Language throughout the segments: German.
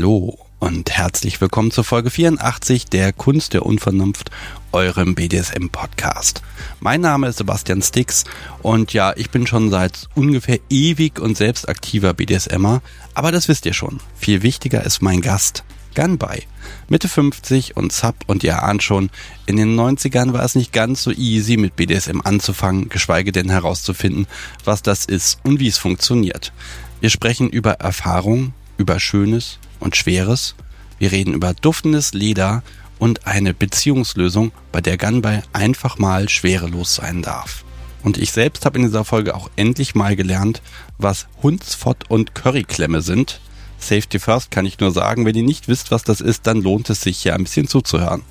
Hallo und herzlich willkommen zur Folge 84 der Kunst der Unvernunft, eurem BDSM-Podcast. Mein Name ist Sebastian Stix und ja, ich bin schon seit ungefähr ewig und selbst aktiver BDSMer, aber das wisst ihr schon. Viel wichtiger ist mein Gast, Gunby. Mitte 50 und Sub und ihr ahnt schon, in den 90ern war es nicht ganz so easy mit BDSM anzufangen, geschweige denn herauszufinden, was das ist und wie es funktioniert. Wir sprechen über Erfahrung, über Schönes und Schweres. Wir reden über duftendes Leder und eine Beziehungslösung, bei der Gunby einfach mal schwerelos sein darf. Und ich selbst habe in dieser Folge auch endlich mal gelernt, was Hundsfott und Curryklemme sind. Safety First kann ich nur sagen, wenn ihr nicht wisst, was das ist, dann lohnt es sich hier ein bisschen zuzuhören.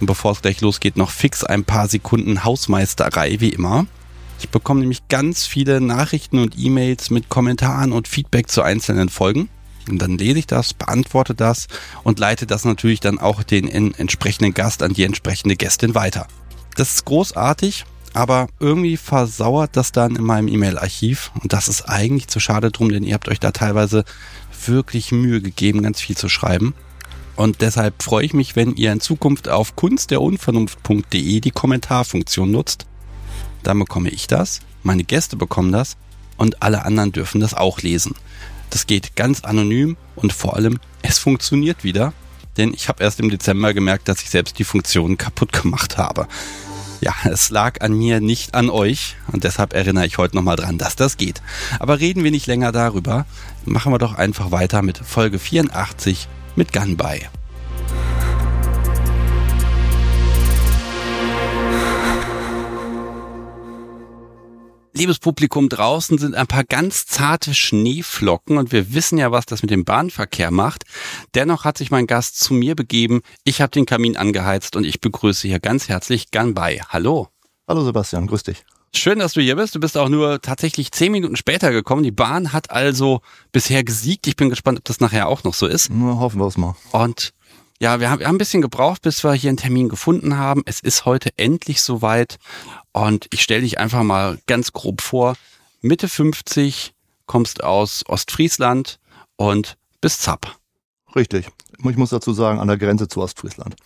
Und bevor es gleich losgeht, noch fix ein paar Sekunden Hausmeisterei wie immer. Ich bekomme nämlich ganz viele Nachrichten und E-Mails mit Kommentaren und Feedback zu einzelnen Folgen. Und dann lese ich das, beantworte das und leite das natürlich dann auch den entsprechenden Gast an die entsprechende Gästin weiter. Das ist großartig, aber irgendwie versauert das dann in meinem E-Mail-Archiv und das ist eigentlich zu schade drum, denn ihr habt euch da teilweise wirklich Mühe gegeben, ganz viel zu schreiben. Und deshalb freue ich mich, wenn ihr in Zukunft auf kunstderunvernunft.de die Kommentarfunktion nutzt. Dann bekomme ich das, meine Gäste bekommen das und alle anderen dürfen das auch lesen. Das geht ganz anonym und vor allem, es funktioniert wieder, denn ich habe erst im Dezember gemerkt, dass ich selbst die Funktion kaputt gemacht habe. Ja, es lag an mir, nicht an euch. Und deshalb erinnere ich heute nochmal dran, dass das geht. Aber reden wir nicht länger darüber. Machen wir doch einfach weiter mit Folge 84 mit Gunby. Liebes Publikum, draußen sind ein paar ganz zarte Schneeflocken und wir wissen ja, was das mit dem Bahnverkehr macht. Dennoch hat sich mein Gast zu mir begeben. Ich habe den Kamin angeheizt und ich begrüße hier ganz herzlich Ganbei. Hallo. Hallo Sebastian, grüß dich. Schön, dass du hier bist. Du bist auch nur tatsächlich zehn Minuten später gekommen. Die Bahn hat also bisher gesiegt. Ich bin gespannt, ob das nachher auch noch so ist. Na, hoffen wir es mal. Und ja, wir haben, wir haben ein bisschen gebraucht, bis wir hier einen Termin gefunden haben. Es ist heute endlich soweit. Und ich stelle dich einfach mal ganz grob vor. Mitte 50, kommst aus Ostfriesland und bist Zapp. Richtig. Ich muss dazu sagen, an der Grenze zu Ostfriesland.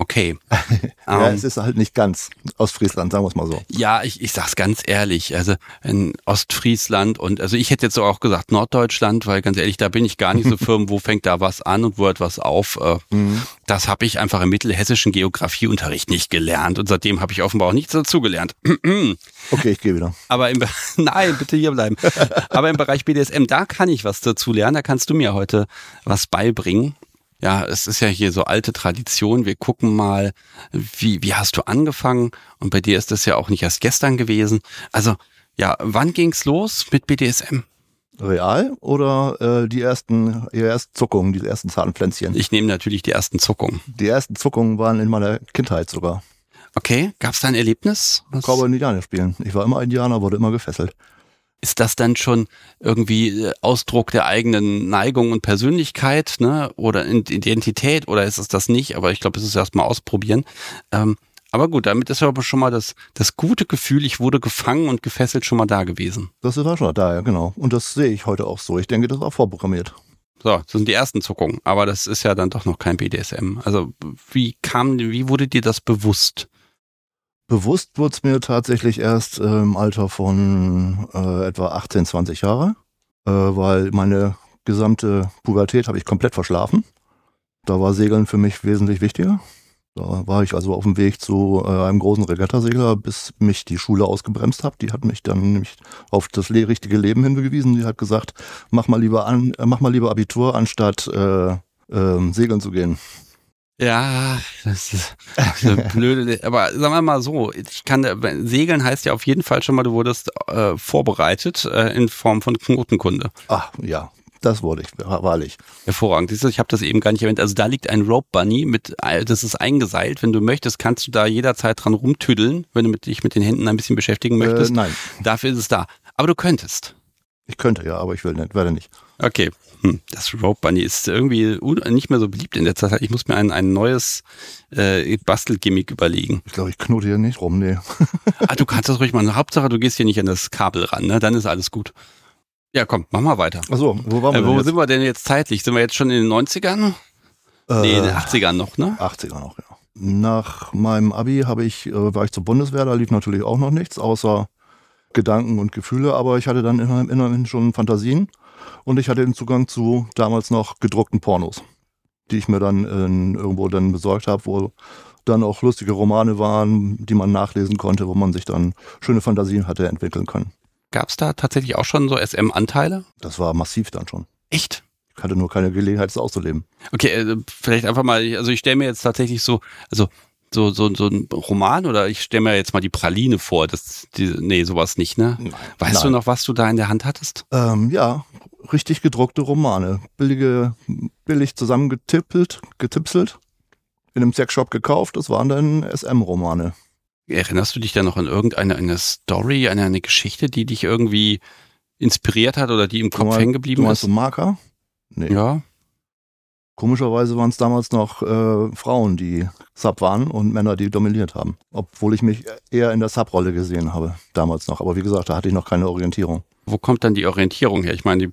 Okay. ja, ähm. es ist halt nicht ganz Ostfriesland, sagen wir es mal so. Ja, ich, ich sag's ganz ehrlich. Also in Ostfriesland und also ich hätte jetzt auch gesagt Norddeutschland, weil ganz ehrlich, da bin ich gar nicht so firm, wo fängt da was an und wo hört was auf. Äh, mhm. Das habe ich einfach im mittelhessischen Geografieunterricht nicht gelernt und seitdem habe ich offenbar auch nichts dazugelernt. okay, ich gehe wieder. Aber im Nein, bitte hier bleiben. Aber im Bereich BDSM, da kann ich was dazu lernen. Da kannst du mir heute was beibringen ja, es ist ja hier so alte Tradition. Wir gucken mal, wie, wie hast du angefangen? Und bei dir ist das ja auch nicht erst gestern gewesen. Also, ja, wann ging's los mit BDSM? Real oder äh, die ersten, die ersten Zuckungen, die ersten Zahnpflänzchen? Ich nehme natürlich die ersten Zuckungen. Die ersten Zuckungen waren in meiner Kindheit sogar. Okay, gab's da ein Erlebnis? Cowboy Indianer spielen. Ich war immer Indianer, wurde immer gefesselt ist das dann schon irgendwie äh, Ausdruck der eigenen Neigung und Persönlichkeit, ne? Oder Identität oder ist es das nicht? Aber ich glaube, es ist erstmal ausprobieren. Ähm, aber gut, damit ist aber schon mal das, das gute Gefühl, ich wurde gefangen und gefesselt schon mal da gewesen. Das war schon da, ja, genau. Und das sehe ich heute auch so. Ich denke, das war vorprogrammiert. So, das sind die ersten Zuckungen. Aber das ist ja dann doch noch kein BDSM. Also, wie kam, wie wurde dir das bewusst? Bewusst wurde es mir tatsächlich erst äh, im Alter von äh, etwa 18, 20 Jahre, äh, weil meine gesamte Pubertät habe ich komplett verschlafen. Da war Segeln für mich wesentlich wichtiger. Da war ich also auf dem Weg zu äh, einem großen Regattasegler, bis mich die Schule ausgebremst hat. Die hat mich dann nämlich auf das richtige Leben hingewiesen. Die hat gesagt, mach mal lieber an, äh, mach mal lieber Abitur, anstatt äh, äh, segeln zu gehen. Ja, das ist eine blöde. Aber sagen wir mal so, ich kann Segeln heißt ja auf jeden Fall schon mal, du wurdest äh, vorbereitet äh, in Form von Knotenkunde. Ach ja, das wurde ich, wahrlich. Hervorragend. Ich habe das eben gar nicht erwähnt. Also da liegt ein Rope Bunny mit, das ist eingeseilt. Wenn du möchtest, kannst du da jederzeit dran rumtüddeln, wenn du mit, dich mit den Händen ein bisschen beschäftigen möchtest. Äh, nein. Dafür ist es da. Aber du könntest. Ich könnte ja, aber ich will nicht, werde nicht. Okay. Hm, das Rope Bunny ist irgendwie nicht mehr so beliebt in der Zeit. Ich muss mir ein, ein neues äh, Bastelgimmick überlegen. Ich glaube, ich knote hier nicht rum, nee. ah, du kannst das ruhig machen. Hauptsache, du gehst hier nicht an das Kabel ran, ne? Dann ist alles gut. Ja, komm, mach mal weiter. Achso, wo waren wir Äh, wo sind wir denn jetzt zeitlich? Sind wir jetzt schon in den 90ern? jetzt? Nee, in den Äh, 80ern noch, ne? 80er noch, ja. Nach meinem Abi habe ich, äh, war ich zur Bundeswehr, da lief natürlich auch noch nichts, außer Gedanken und Gefühle, aber ich hatte dann immerhin schon Fantasien und ich hatte den Zugang zu damals noch gedruckten Pornos, die ich mir dann in, irgendwo dann besorgt habe, wo dann auch lustige Romane waren, die man nachlesen konnte, wo man sich dann schöne Fantasien hatte entwickeln können. Gab es da tatsächlich auch schon so SM-Anteile? Das war massiv dann schon. Echt? Ich hatte nur keine Gelegenheit, es auszuleben. Okay, äh, vielleicht einfach mal, also ich stelle mir jetzt tatsächlich so, also so, so, so ein Roman oder ich stelle mir jetzt mal die Praline vor. Das, die, nee, sowas nicht, ne? Weißt Nein. du noch, was du da in der Hand hattest? Ähm, ja, richtig gedruckte Romane. Billige, billig zusammengetippelt, getipselt, in einem Sexshop gekauft. Das waren dann SM-Romane. Erinnerst du dich da noch an irgendeine eine Story, an eine Geschichte, die dich irgendwie inspiriert hat oder die im Kopf hängen geblieben Du ist? so Marker? Nee. Ja. Komischerweise waren es damals noch äh, Frauen, die Sub waren und Männer, die dominiert haben. Obwohl ich mich eher in der Sub-Rolle gesehen habe, damals noch. Aber wie gesagt, da hatte ich noch keine Orientierung. Wo kommt dann die Orientierung her? Ich meine, die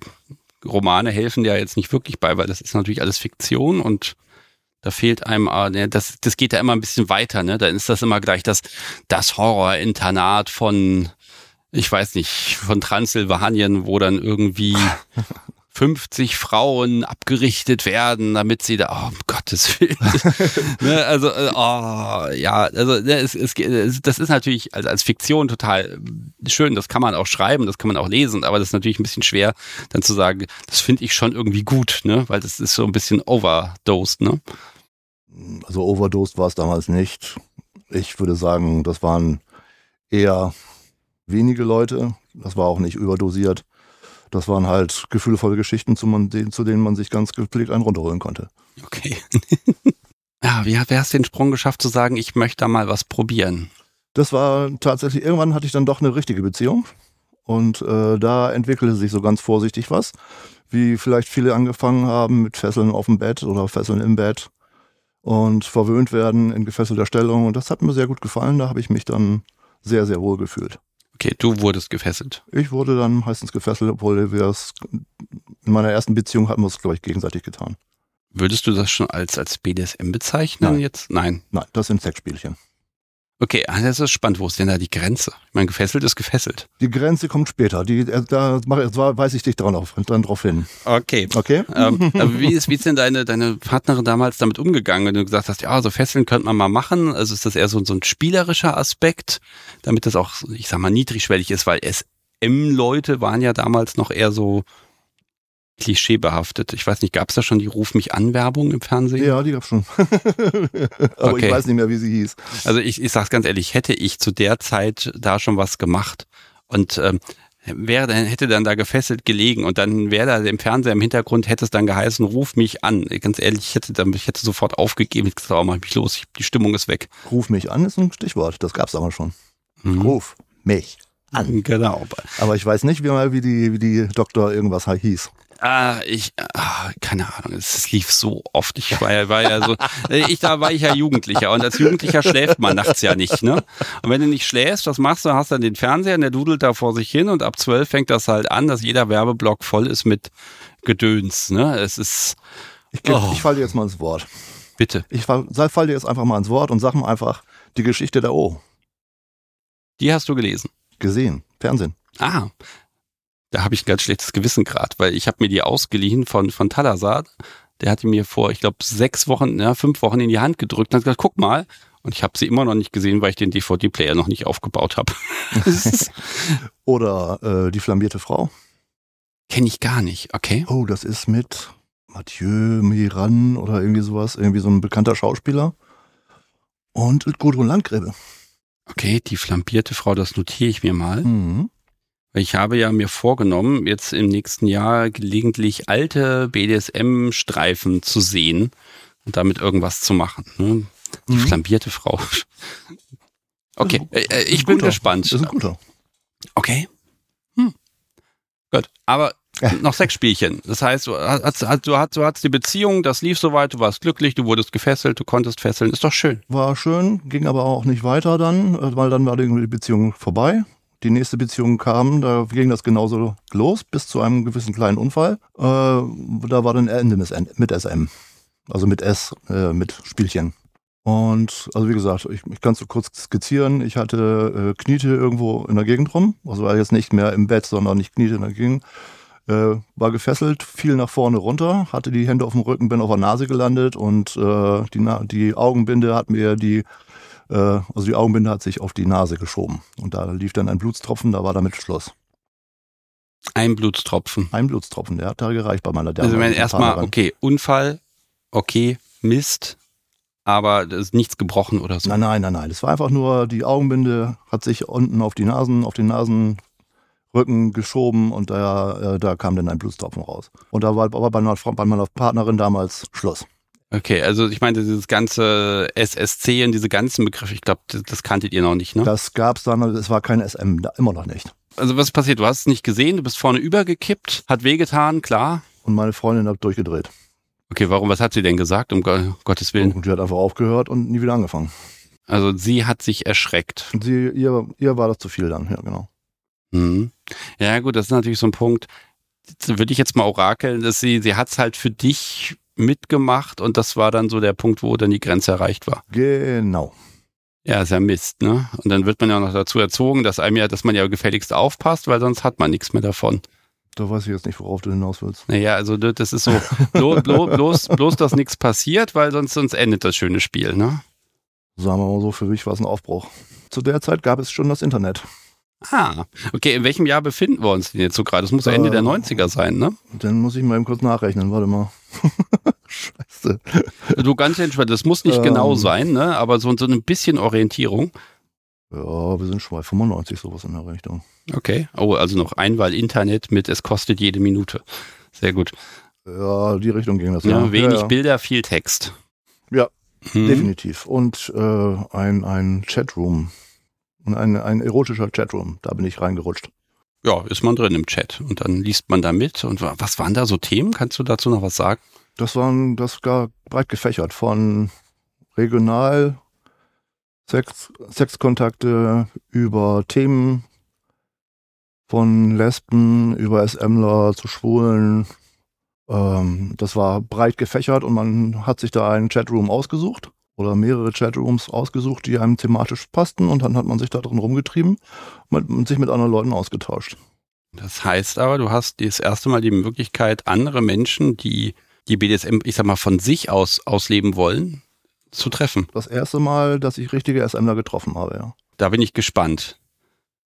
Romane helfen ja jetzt nicht wirklich bei, weil das ist natürlich alles Fiktion und da fehlt einem, ah, ne, das, das geht ja immer ein bisschen weiter, ne? Dann ist das immer gleich das, das Horror-Internat von, ich weiß nicht, von Transsilvanien, wo dann irgendwie 50 Frauen abgerichtet werden, damit sie da, oh, um Gottes Willen. ne, also, äh, oh, ja, also ne, es, es, das ist natürlich als, als Fiktion total schön, das kann man auch schreiben, das kann man auch lesen, aber das ist natürlich ein bisschen schwer, dann zu sagen, das finde ich schon irgendwie gut, ne? Weil das ist so ein bisschen overdosed, ne? Also overdosed war es damals nicht. Ich würde sagen, das waren eher wenige Leute. Das war auch nicht überdosiert. Das waren halt gefühlvolle Geschichten, zu, man, zu denen man sich ganz gepflegt einen runterholen konnte. Okay. ja, wie, wer hast den Sprung geschafft zu sagen, ich möchte da mal was probieren? Das war tatsächlich, irgendwann hatte ich dann doch eine richtige Beziehung. Und äh, da entwickelte sich so ganz vorsichtig was, wie vielleicht viele angefangen haben mit Fesseln auf dem Bett oder Fesseln im Bett und verwöhnt werden in gefesselter Stellung. Und das hat mir sehr gut gefallen. Da habe ich mich dann sehr, sehr wohl gefühlt. Okay, du wurdest gefesselt. Ich wurde dann meistens gefesselt, obwohl wir es in meiner ersten Beziehung hatten wir es, glaube ich, gegenseitig getan. Würdest du das schon als, als BDSM bezeichnen Nein. jetzt? Nein. Nein, das sind Sexspielchen. Okay, ah, das ist spannend. Wo ist denn da die Grenze? Ich meine, gefesselt ist gefesselt. Die Grenze kommt später. Die, äh, da mache, da weise ich dich dran, auf, dran drauf hin. Okay. Okay? ähm, aber wie ist, wie ist denn deine, deine Partnerin damals damit umgegangen, wenn du gesagt hast, ja, so Fesseln könnte man mal machen? Also ist das eher so, so ein spielerischer Aspekt, damit das auch, ich sag mal, niedrigschwellig ist, weil SM-Leute waren ja damals noch eher so klischeebehaftet. Ich weiß nicht, gab es da schon die Ruf mich an-Werbung im Fernsehen? Ja, die gab's schon. Aber Okay. ich weiß nicht mehr, wie sie hieß. Also ich, ich sag's ganz ehrlich, hätte ich zu der Zeit da schon was gemacht und ähm, wäre dann hätte dann da gefesselt gelegen und dann wäre da im Fernseher im Hintergrund hätte es dann geheißen, ruf mich an. Ganz ehrlich, ich hätte dann ich hätte sofort aufgegeben, ich gesagt, oh, mach mich los, ich, die Stimmung ist weg. Ruf mich an ist ein Stichwort. Das gab's aber schon. Mhm. Ruf mich an. Genau. Aber ich weiß nicht, wie, mal, wie, die, wie die Doktor irgendwas hieß. Ah, ich, ah, keine Ahnung, es, lief so oft. Ich war ja, war ja so, äh, ich, da war ich ja Jugendlicher und als Jugendlicher schläft man nachts ja nicht, ne? Und wenn du nicht schläfst, was machst du? Hast dann den Fernseher und der dudelt da vor sich hin und ab zwölf fängt das halt an, dass jeder Werbeblock voll ist mit Gedöns, ne? Es ist, Ich, Oh. ich fall dir jetzt mal ins Wort. bitte, Ich fall, sei- fall dir jetzt einfach mal ins Wort und sag mir einfach die Geschichte der O. die hast du gelesen. Gesehen. Fernsehen. Ah, da habe ich ein ganz schlechtes Gewissen gerade, weil ich habe mir die ausgeliehen von, von Talasar. Der hatte mir vor, ich glaube, sechs Wochen, ja, fünf Wochen in die Hand gedrückt und hat gesagt, guck mal. Und ich habe sie immer noch nicht gesehen, weil ich den DVD-Player noch nicht aufgebaut habe. Oder äh, die flambierte Frau. Kenne ich gar nicht, okay. Oh, das ist mit Mathieu Miran oder irgendwie sowas. Irgendwie so ein bekannter Schauspieler. Und Gudrun Landgräbe. Okay, die flambierte Frau, das notiere ich mir mal. Mhm. Ich habe ja mir vorgenommen, jetzt im nächsten Jahr gelegentlich alte BDSM-Streifen zu sehen und damit irgendwas zu machen. Ne? Die Mhm. flambierte Frau. Okay, äh, äh, ich bin guter. gespannt. Das ist ein guter. Okay. Hm. Gut, aber noch Sexspielchen. Das heißt, du hast, hast, du, hast, du hast die Beziehung, das lief soweit, du warst glücklich, du wurdest gefesselt, du konntest fesseln, ist doch schön. War schön, ging aber auch nicht weiter dann, äh, weil dann war die Beziehung vorbei. Die nächste Beziehung kam, da ging das genauso los, bis zu einem gewissen kleinen Unfall. Äh, da war dann Ende mit SM. Also mit S, äh, mit Spielchen. Und also wie gesagt, ich, ich kann es so kurz skizzieren. Ich hatte äh, Kniete irgendwo in der Gegend rum. Also war jetzt nicht mehr im Bett, sondern ich kniete in der Gegend. Äh, war gefesselt, fiel nach vorne runter, hatte die Hände auf dem Rücken, bin auf der Nase gelandet und äh, die, Na die Augenbinde hat mir die also die Augenbinde hat sich auf die Nase geschoben. Und da lief dann ein Blutstropfen, da war damit Schluss. Ein Blutstropfen. Ein Blutstropfen, der hat da gereicht bei meiner Dame. Also wenn erstmal, okay, Unfall, okay, Mist, aber es ist nichts gebrochen oder so. Nein, nein, nein, nein. Es war einfach nur, die Augenbinde hat sich unten auf die Nasen, auf den Nasenrücken geschoben und da, äh, da kam dann ein Blutstropfen raus. Und da war aber bei meiner, bei meiner Partnerin damals Schluss. Okay, also ich meine, dieses ganze SSC und diese ganzen Begriffe, ich glaube, das, das, kanntet ihr noch nicht, ne? Das gab's dann, es war kein SM, da, immer noch nicht. Also was ist passiert? Du hast es nicht gesehen, du bist vorne übergekippt, hat wehgetan, klar. Und meine Freundin hat durchgedreht. Okay, warum, was hat sie denn gesagt, um Gottes Willen? Und die hat einfach aufgehört und nie wieder angefangen. Also sie hat sich erschreckt. Sie, ihr, ihr war das zu viel dann, ja, genau. Mhm. Ja, gut, das ist natürlich so ein Punkt. Würde ich jetzt mal orakeln, dass sie, sie hat es halt für dich mitgemacht und das war dann so der Punkt, wo dann die Grenze erreicht war. Genau. Ja, ist ja Mist, ne? Und dann wird man ja noch dazu erzogen, dass einem ja, dass man ja gefälligst aufpasst, weil sonst hat man nichts mehr davon. Da weiß ich jetzt nicht, worauf du hinaus willst. Naja, also das ist so, bloß, bloß, bloß, dass nichts passiert, weil sonst, sonst endet das schöne Spiel, ne? Sagen wir mal so, für mich war es ein Aufbruch. Zu der Zeit gab es schon das Internet. Ah, okay. In welchem Jahr befinden wir uns denn jetzt so gerade? Das muss ja Ende äh, der 90er sein, ne? Dann muss ich mal eben kurz nachrechnen. Warte mal. Scheiße. Du ganz entspannt. Das muss nicht ähm, genau sein, ne? Aber so, so ein bisschen Orientierung. Ja, wir sind schon bei 95 sowas in der Richtung. Okay. Oh, also noch Einwahl Internet mit es kostet jede Minute. Sehr gut. Ja, die Richtung ging das. Ja, ja. wenig ja, ja. Bilder, viel Text. Ja, hm. definitiv. Und äh, ein, ein Chatroom und ein, ein erotischer Chatroom. Da bin ich reingerutscht. Ja, ist man drin im Chat und dann liest man da mit. Und was waren da so Themen? Kannst du dazu noch was sagen? Das waren das gar breit gefächert von regional Sex, Sexkontakte über Themen von Lesben über SMler zu Schwulen. Ähm, das war breit gefächert und man hat sich da einen Chatroom ausgesucht oder mehrere Chatrooms ausgesucht, die einem thematisch passten und dann hat man sich da drin rumgetrieben und sich mit anderen Leuten ausgetauscht. Das heißt aber, du hast das erste Mal die Möglichkeit, andere Menschen, die die BDSM, ich sag mal, von sich aus ausleben wollen, zu treffen. Das erste Mal, dass ich richtige SMler getroffen habe, ja. Da bin ich gespannt.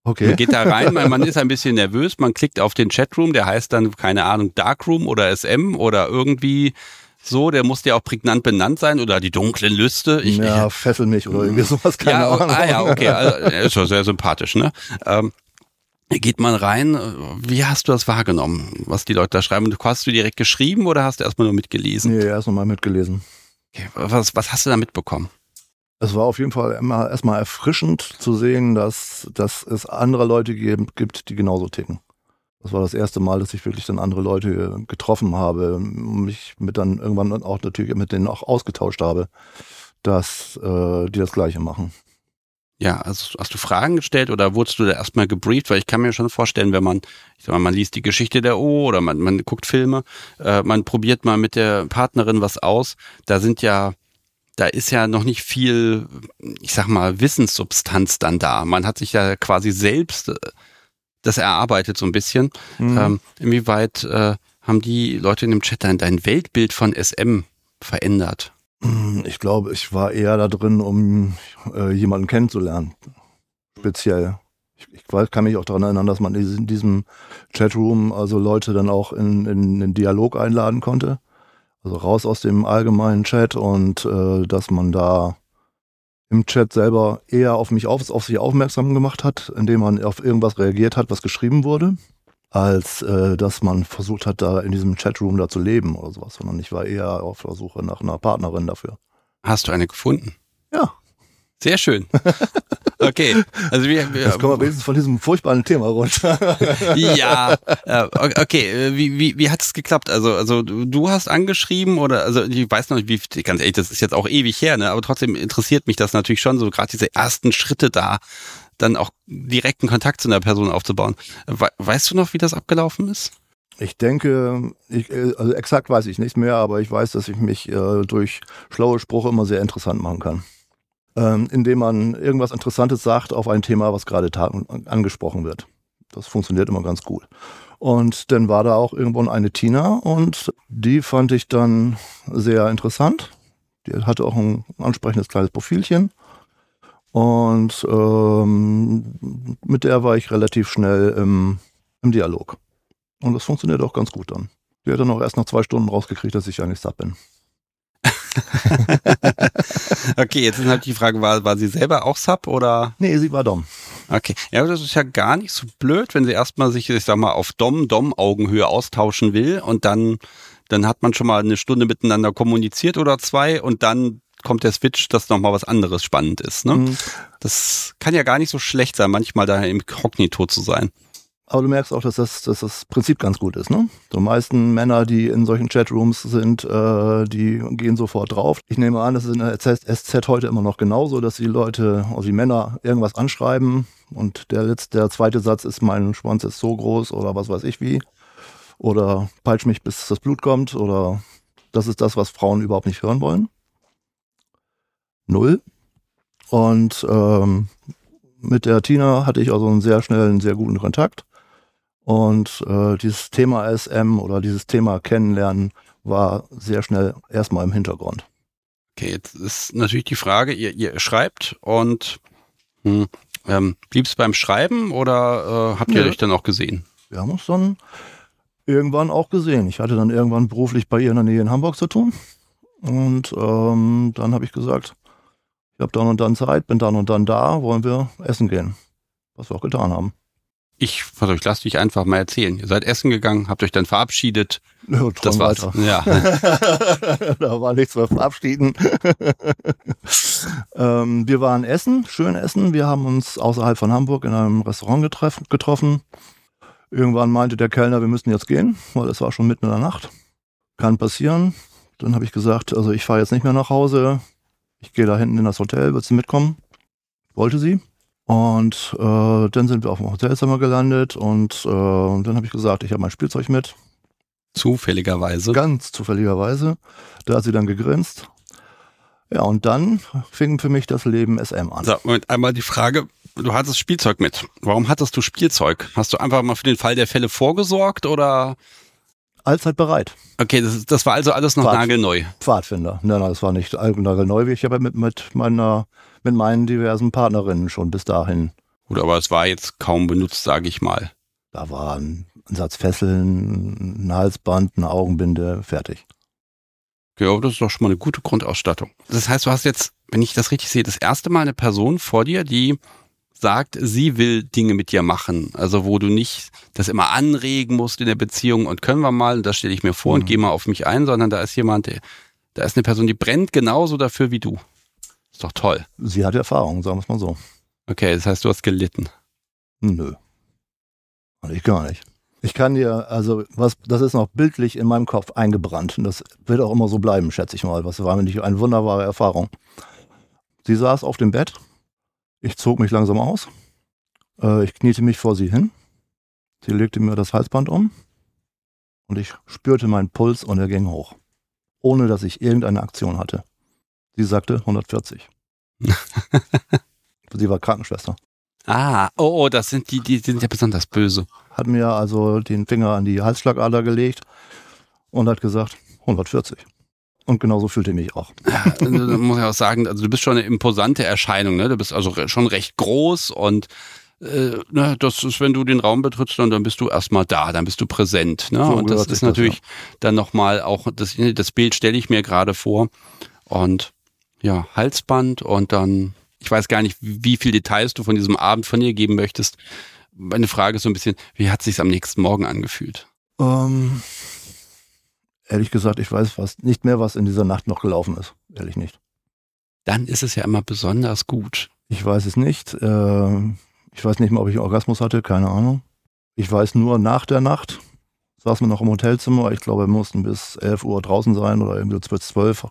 Okay. Man geht da rein, man, man ist ein bisschen nervös, man klickt auf den Chatroom, der heißt dann, keine Ahnung, Darkroom oder SM oder irgendwie so, der muss ja auch prägnant benannt sein oder die dunklen Lüste. Ich, ja, ich, fessel mich oder irgendwie sowas, keine ja, Ahnung. Ah ja, okay, also, ist schon sehr sympathisch, ne? Ähm, geht man rein, wie hast du das wahrgenommen, was die Leute da schreiben? Hast du direkt geschrieben oder hast du erstmal nur mitgelesen? Nee, erst mal mitgelesen. Okay, was, was hast du da mitbekommen? Es war auf jeden Fall immer erstmal erfrischend zu sehen, dass, dass es andere Leute gibt, die genauso ticken. Das war das erste Mal, dass ich wirklich dann andere Leute getroffen habe, mich mit dann irgendwann auch natürlich mit denen auch ausgetauscht habe, dass äh, die das Gleiche machen. Ja, also hast du Fragen gestellt oder wurdest du da erstmal gebrieft? Weil ich kann mir schon vorstellen, wenn man, ich sag mal, man liest die Geschichte der O oder man, man guckt Filme, äh, man probiert mal mit der Partnerin was aus, da sind ja, da ist ja noch nicht viel, ich sag mal, Wissenssubstanz dann da. Man hat sich ja quasi selbst äh, das erarbeitet so ein bisschen. Mhm. Ähm, inwieweit äh, haben die Leute in dem Chat dein, dein Weltbild von SM verändert? Hm, ich glaube, ich war eher da drin, um äh, jemanden kennenzulernen. Speziell. Ich, ich kann mich auch daran erinnern, dass man in diesem Chatroom also Leute dann auch in, in den Dialog einladen konnte. Also raus aus dem allgemeinen Chat und äh, dass man da im Chat selber eher auf mich auf, auf sich aufmerksam gemacht hat, indem man auf irgendwas reagiert hat, was geschrieben wurde, als äh, dass man versucht hat, da in diesem Chatroom da zu leben oder sowas, sondern ich war eher auf der Suche nach einer Partnerin dafür. Hast du eine gefunden? Ja. Sehr schön. Okay. Also wir, wir Jetzt kommen wir wenigstens von diesem furchtbaren Thema runter. ja. Äh, okay. Wie, wie, wie hat es geklappt? Also, also du hast angeschrieben oder also ich weiß noch nicht, wie ganz ehrlich, das ist jetzt auch ewig her, ne? Aber trotzdem interessiert mich das natürlich schon so, gerade diese ersten Schritte da dann auch direkten Kontakt zu einer Person aufzubauen. We weißt du noch, wie das abgelaufen ist? Ich denke, ich, äh, also exakt weiß ich nicht mehr, aber ich weiß, dass ich mich äh, durch schlaue Sprüche immer sehr interessant machen kann. Ähm, indem man irgendwas Interessantes sagt auf ein Thema, was gerade angesprochen wird. Das funktioniert immer ganz gut. Und dann war da auch irgendwo eine Tina und die fand ich dann sehr interessant. Die hatte auch ein ansprechendes kleines Profilchen. Und ähm, mit der war ich relativ schnell im, im Dialog. Und das funktioniert auch ganz gut dann. Die hat dann auch erst nach zwei Stunden rausgekriegt, dass ich eigentlich Sub bin. okay, jetzt ist halt die Frage, war, war sie selber auch Sub oder? Nee, sie war Dom. Okay, ja, das ist ja gar nicht so blöd, wenn sie erstmal sich, ich sag mal, auf Dom-Dom-Augenhöhe austauschen will und dann, dann hat man schon mal eine Stunde miteinander kommuniziert oder zwei und dann kommt der Switch, dass nochmal was anderes spannend ist. Ne? Mhm. Das kann ja gar nicht so schlecht sein, manchmal da im Kognito zu sein. Aber du merkst auch, dass das, dass das Prinzip ganz gut ist. Ne? Die meisten Männer, die in solchen Chatrooms sind, äh, die gehen sofort drauf. Ich nehme an, das ist in der SZ heute immer noch genauso, dass die Leute, also die Männer, irgendwas anschreiben und der, letzte, der zweite Satz ist, mein Schwanz ist so groß oder was weiß ich wie. Oder peitsch mich, bis das Blut kommt oder das ist das, was Frauen überhaupt nicht hören wollen null. Und ähm, mit der Tina hatte ich also einen sehr schnellen, sehr guten Kontakt. Und äh, dieses Thema SM oder dieses Thema Kennenlernen war sehr schnell erstmal im Hintergrund. Okay, jetzt ist natürlich die Frage, ihr, ihr schreibt und hm, ähm, blieb es beim Schreiben oder äh, habt ihr ja. euch dann auch gesehen? Wir haben uns dann irgendwann auch gesehen. Ich hatte dann irgendwann beruflich bei ihr in der Nähe in Hamburg zu tun. Und ähm, dann habe ich gesagt, ich habe dann und dann Zeit, bin dann und dann da, wollen wir essen gehen. Was wir auch getan haben. Ich, also ich lasse dich einfach mal erzählen. Ihr seid essen gegangen, habt euch dann verabschiedet. Ja, das war's. Weiter. Ja. da war nichts mehr verabschieden. ähm, wir waren essen, schön essen. Wir haben uns außerhalb von Hamburg in einem Restaurant getroffen. Irgendwann meinte der Kellner, wir müssen jetzt gehen, weil es war schon mitten in der Nacht. Kann passieren. Dann habe ich gesagt, also ich fahre jetzt nicht mehr nach Hause ich gehe da hinten in das Hotel, willst du mitkommen? Wollte sie. Und äh, dann sind wir auf dem Hotelzimmer gelandet und äh, dann habe ich gesagt, ich habe mein Spielzeug mit. Zufälligerweise. Ganz zufälligerweise. Da hat sie dann gegrinst. Ja, und dann fing für mich das Leben SM an. So, Moment, einmal die Frage, du hattest Spielzeug mit. Warum hattest du Spielzeug? Hast du einfach mal für den Fall der Fälle vorgesorgt oder allzeit bereit. Okay, das, das war also alles noch Pfad, nagelneu. Pfadfinder. Nein, nein, das war nicht nagelneu, wie ich aber mit, mit meiner, mit meinen diversen Partnerinnen schon bis dahin. Gut, aber es war jetzt kaum benutzt, sage ich mal. Da war ein, Satz Fesseln, ein Halsband, eine Augenbinde, fertig. Okay, aber das ist doch schon mal eine gute Grundausstattung. Das heißt, du hast jetzt, wenn ich das richtig sehe, das erste Mal eine Person vor dir, die sagt, sie will Dinge mit dir machen. Also wo du nicht das immer anregen musst in der Beziehung und können wir mal, das stelle ich mir vor mhm. und gehe mal auf mich ein, sondern da ist jemand, da ist eine Person, die brennt genauso dafür wie du. Ist doch toll. Sie hat Erfahrung, sagen wir es mal so. Okay, das heißt, du hast gelitten. Nö. Und ich gar nicht. Ich kann dir, also was, das ist noch bildlich in meinem Kopf eingebrannt. Und das wird auch immer so bleiben, schätze ich mal. Was war mir nicht eine wunderbare Erfahrung. Sie saß auf dem Bett, ich zog mich langsam aus. Äh, ich kniete mich vor sie hin. Sie legte mir das Halsband um und ich spürte meinen Puls und er ging hoch, ohne dass ich irgendeine Aktion hatte. Sie sagte 140. sie war Krankenschwester. Ah, oh, oh, das sind die, die sind ja besonders böse. Hat mir also den Finger an die Halsschlagader gelegt und hat gesagt 140. Und genauso fühlte ich mich auch. Ja, also, muss ich auch sagen, also du bist schon eine imposante Erscheinung, ne? Du bist also schon recht groß und äh, ne, das ist, wenn du den Raum betrittst, dann, dann bist du erstmal da, dann bist du präsent. Ne? So und das ist natürlich das, ja. dann nochmal auch, das, das Bild stelle ich mir gerade vor. Und ja, Halsband und dann, ich weiß gar nicht, wie viel Details du von diesem Abend von dir geben möchtest. Meine Frage ist so ein bisschen, wie hat sich's am nächsten Morgen angefühlt? Ähm, ehrlich gesagt, ich weiß fast nicht mehr, was in dieser Nacht noch gelaufen ist. Ehrlich nicht. Dann ist es ja immer besonders gut. Ich weiß es nicht. Äh, ich weiß nicht mehr, ob ich einen Orgasmus hatte, keine Ahnung. Ich weiß nur, nach der Nacht saßen wir noch im Hotelzimmer. Ich glaube, wir mussten bis 11 Uhr draußen sein oder irgendwie bis 12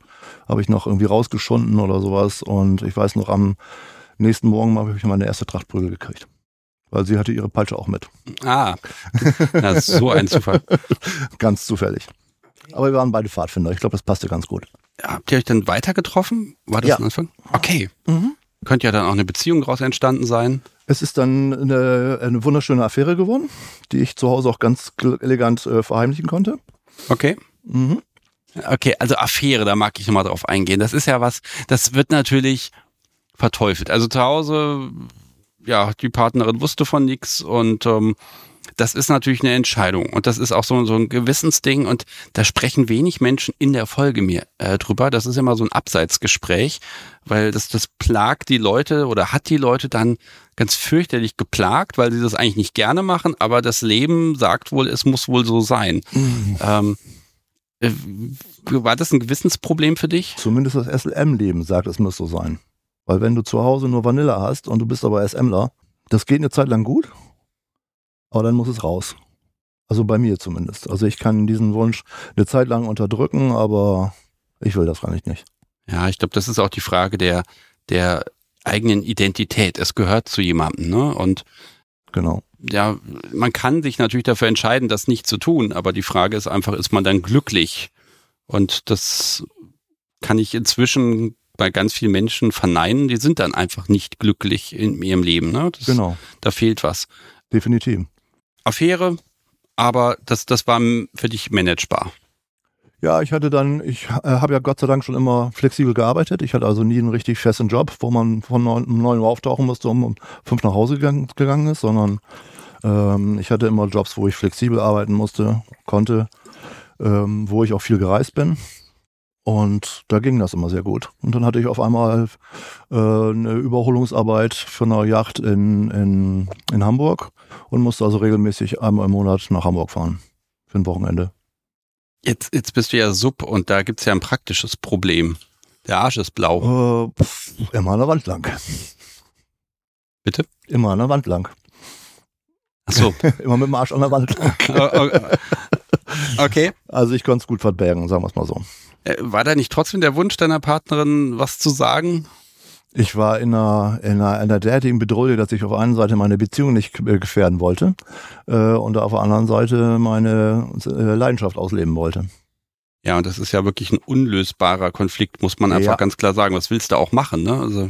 habe ich noch irgendwie rausgeschunden oder sowas. Und ich weiß noch, am Nächsten Morgen habe ich meine erste Trachtprügel gekriegt. Weil sie hatte ihre Peitsche auch mit. Ah, das ist so ein Zufall. ganz zufällig. Aber wir waren beide Pfadfinder. Ich glaube, das passte ganz gut. Habt ihr euch dann weiter getroffen? War das Ja. am Anfang? Okay. Mhm. Könnte ja dann auch eine Beziehung daraus entstanden sein. Es ist dann eine, eine wunderschöne Affäre geworden, die ich zu Hause auch ganz elegant äh, verheimlichen konnte. Okay. Mhm. Okay, also Affäre, da mag ich nochmal drauf eingehen. Das ist ja was, das wird natürlich verteufelt. Also zu Hause, ja, die Partnerin wusste von nichts und ähm, das ist natürlich eine Entscheidung und das ist auch so, so ein Gewissensding und da sprechen wenig Menschen in der Folge mir äh, drüber. Das ist immer so ein Abseitsgespräch, weil das, das plagt die Leute oder hat die Leute dann ganz fürchterlich geplagt, weil sie das eigentlich nicht gerne machen, aber das Leben sagt wohl, es muss wohl so sein. Ähm, äh, war das ein Gewissensproblem für dich? Zumindest das SLM-Leben sagt, es muss so sein. Weil wenn du zu Hause nur Vanille hast und du bist aber SMler, das geht eine Zeit lang gut, aber dann muss es raus. Also bei mir zumindest. Also ich kann diesen Wunsch eine Zeit lang unterdrücken, aber ich will das eigentlich nicht. Ja, ich glaube, das ist auch die Frage der, der eigenen Identität. Es gehört zu jemandem, ne? Und Genau. ja, man kann sich natürlich dafür entscheiden, das nicht zu tun, aber die Frage ist einfach, ist man dann glücklich? Und das kann ich inzwischen bei ganz vielen Menschen verneinen, die sind dann einfach nicht glücklich in ihrem Leben. Ne? Das, Genau. Da fehlt was. Definitiv. Affäre, aber das, das war für dich managebar. Ja, ich hatte dann, ich äh, habe ja Gott sei Dank schon immer flexibel gearbeitet. Ich hatte also nie einen richtig festen Job, wo man von neun, um neun Uhr auftauchen musste und um fünf nach Hause gegangen, gegangen ist, sondern ähm, ich hatte immer Jobs, wo ich flexibel arbeiten musste, konnte, ähm, wo ich auch viel gereist bin. Und da ging das immer sehr gut. Und dann hatte ich auf einmal äh, eine Überholungsarbeit für eine Yacht in, in, in Hamburg und musste also regelmäßig einmal im Monat nach Hamburg fahren. Für ein Wochenende. Jetzt, jetzt bist du ja Sub und da gibt's ja ein praktisches Problem. Der Arsch ist blau. Äh, pff, immer an der Wand lang. Bitte? Immer an der Wand lang. Ach so. Immer mit dem Arsch an der Wand lang. okay. Also ich konnte es gut verbergen, sagen wir es mal so. Äh, War da nicht trotzdem der Wunsch deiner Partnerin, was zu sagen? Ich war in einer, in einer, in einer derartigen Bedrohung, dass ich auf der einen Seite meine Beziehung nicht äh, gefährden wollte äh, und auf der anderen Seite meine äh, Leidenschaft ausleben wollte. Ja, und das ist ja wirklich ein unlösbarer Konflikt, muss man einfach Ja. ganz klar sagen. Was willst du auch machen, ne? Also,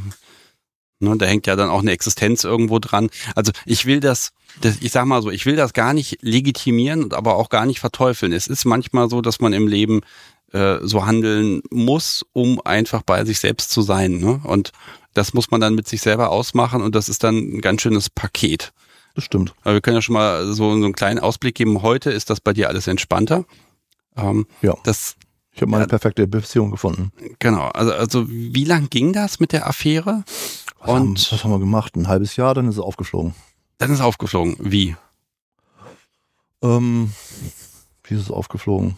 ne, da hängt ja dann auch eine Existenz irgendwo dran. Also ich will das, das, ich sag mal so, ich will das gar nicht legitimieren und aber auch gar nicht verteufeln. Es ist manchmal so, dass man im Leben äh, so handeln muss, um einfach bei sich selbst zu sein. Ne? Und das muss man dann mit sich selber ausmachen und das ist dann ein ganz schönes Paket. Das stimmt. Aber wir können ja schon mal so, so einen kleinen Ausblick geben. Heute ist das bei dir alles entspannter. Ähm, Ja. Das, Ich habe meine Ja. perfekte Beziehung gefunden. genau. Also, also wie lang ging das mit der Affäre? Was, haben, Und was haben wir gemacht? Ein halbes Jahr, dann ist es aufgeflogen. dann ist es aufgeflogen. Wie? Ähm, wie ist es aufgeflogen?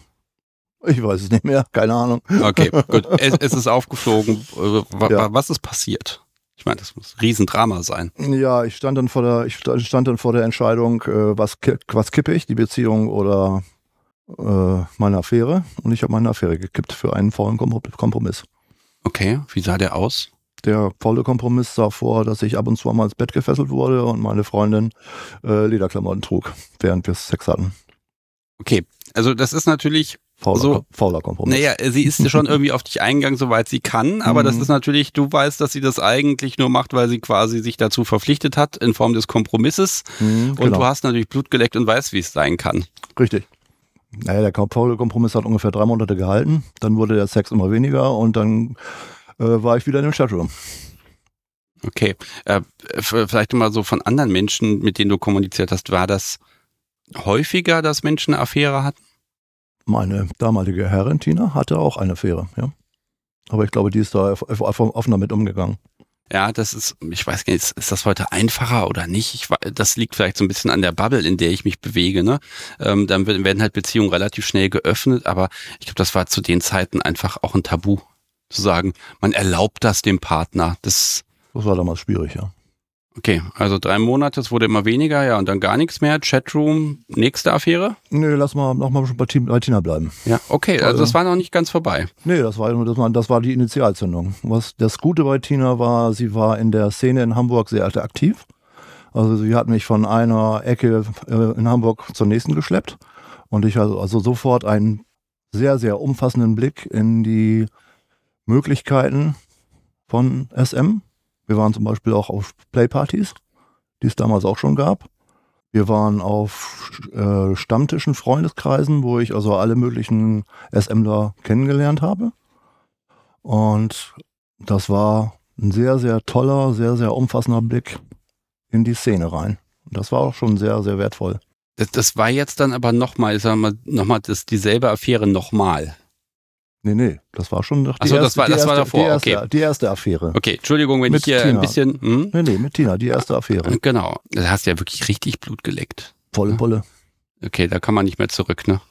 Ich weiß es nicht mehr, keine Ahnung. Okay, gut. Es, es ist aufgeflogen. Äh, wa- Ja. wa- Was ist passiert? Ich meine, das muss ein Riesendrama sein. Ja, ich stand dann vor der, ich sta- stand dann vor der Entscheidung, äh, was, was kippe ich, die Beziehung oder äh, meine Affäre. Und ich habe meine Affäre gekippt für einen faulen Kom- Kompromiss. Okay, wie sah der aus? Der faule Kompromiss sah vor, dass ich ab und zu mal ins Bett gefesselt wurde und meine Freundin äh, Lederklamotten trug, während wir Sex hatten. Okay, also das ist natürlich, Fauler, So. Fauler Kompromiss. naja, sie ist schon irgendwie auf dich eingegangen, soweit sie kann, aber das Mhm. ist natürlich, du weißt, dass sie das eigentlich nur macht, weil sie quasi sich dazu verpflichtet hat, in Form des Kompromisses. Mhm, Und genau. du hast natürlich Blut geleckt und weißt, wie es sein kann. Richtig. Naja, der Kom- faule Kompromiss hat ungefähr drei Monate gehalten. Dann wurde der Sex immer weniger und dann äh, war ich wieder in dem Chatroom. Okay. Äh, vielleicht mal so von anderen Menschen, mit denen du kommuniziert hast, war das häufiger, dass Menschen eine Affäre hatten? Meine damalige Herrin Tina hatte auch eine Affäre, ja. Aber ich glaube, die ist da off- off- offener mit umgegangen. Ja, das ist, ich weiß gar nicht, ist, das heute einfacher oder nicht? Ich, das liegt vielleicht so ein bisschen an der Bubble, in der ich mich bewege. Ne? Ähm, dann werden halt Beziehungen relativ schnell geöffnet, aber ich glaube, das war zu den Zeiten einfach auch ein Tabu, zu sagen, man erlaubt das dem Partner. Das, Das war damals schwierig, ja. Okay, also drei Monate, es wurde immer weniger, ja, und dann gar nichts mehr. Chatroom, nächste Affäre? Nee, lass mal noch mal bei, Tina bleiben. Ja, okay, also das war noch nicht ganz vorbei. Nee, das war, das war, das war die Initialzündung. Was das Gute bei Tina war, sie war in der Szene in Hamburg sehr aktiv. Also sie hat mich von einer Ecke äh, in Hamburg zur nächsten geschleppt und ich hatte also sofort einen sehr, sehr umfassenden Blick in die Möglichkeiten von SM wir waren zum Beispiel auch auf Playpartys, die es damals auch schon gab. Wir waren auf äh, Stammtischen, Freundeskreisen, wo ich also alle möglichen SMler kennengelernt habe. Und das war ein sehr, sehr toller, sehr, sehr umfassender Blick in die Szene rein. Und das war auch schon sehr, sehr wertvoll. Das, das war jetzt dann aber nochmal, ich sag mal, nochmal dieselbe Affäre nochmal. Nee, nee, das war schon die, Achso, das war, das erste, war davor. Die erste, okay. die erste Affäre. Okay, Entschuldigung, wenn Mit ich hier Tina. ein bisschen. Hm? Nee, nee, mit Tina, die erste Affäre. Genau. Da hast du ja wirklich richtig Blut geleckt. Volle Pulle. Okay, da kann man nicht mehr zurück, ne?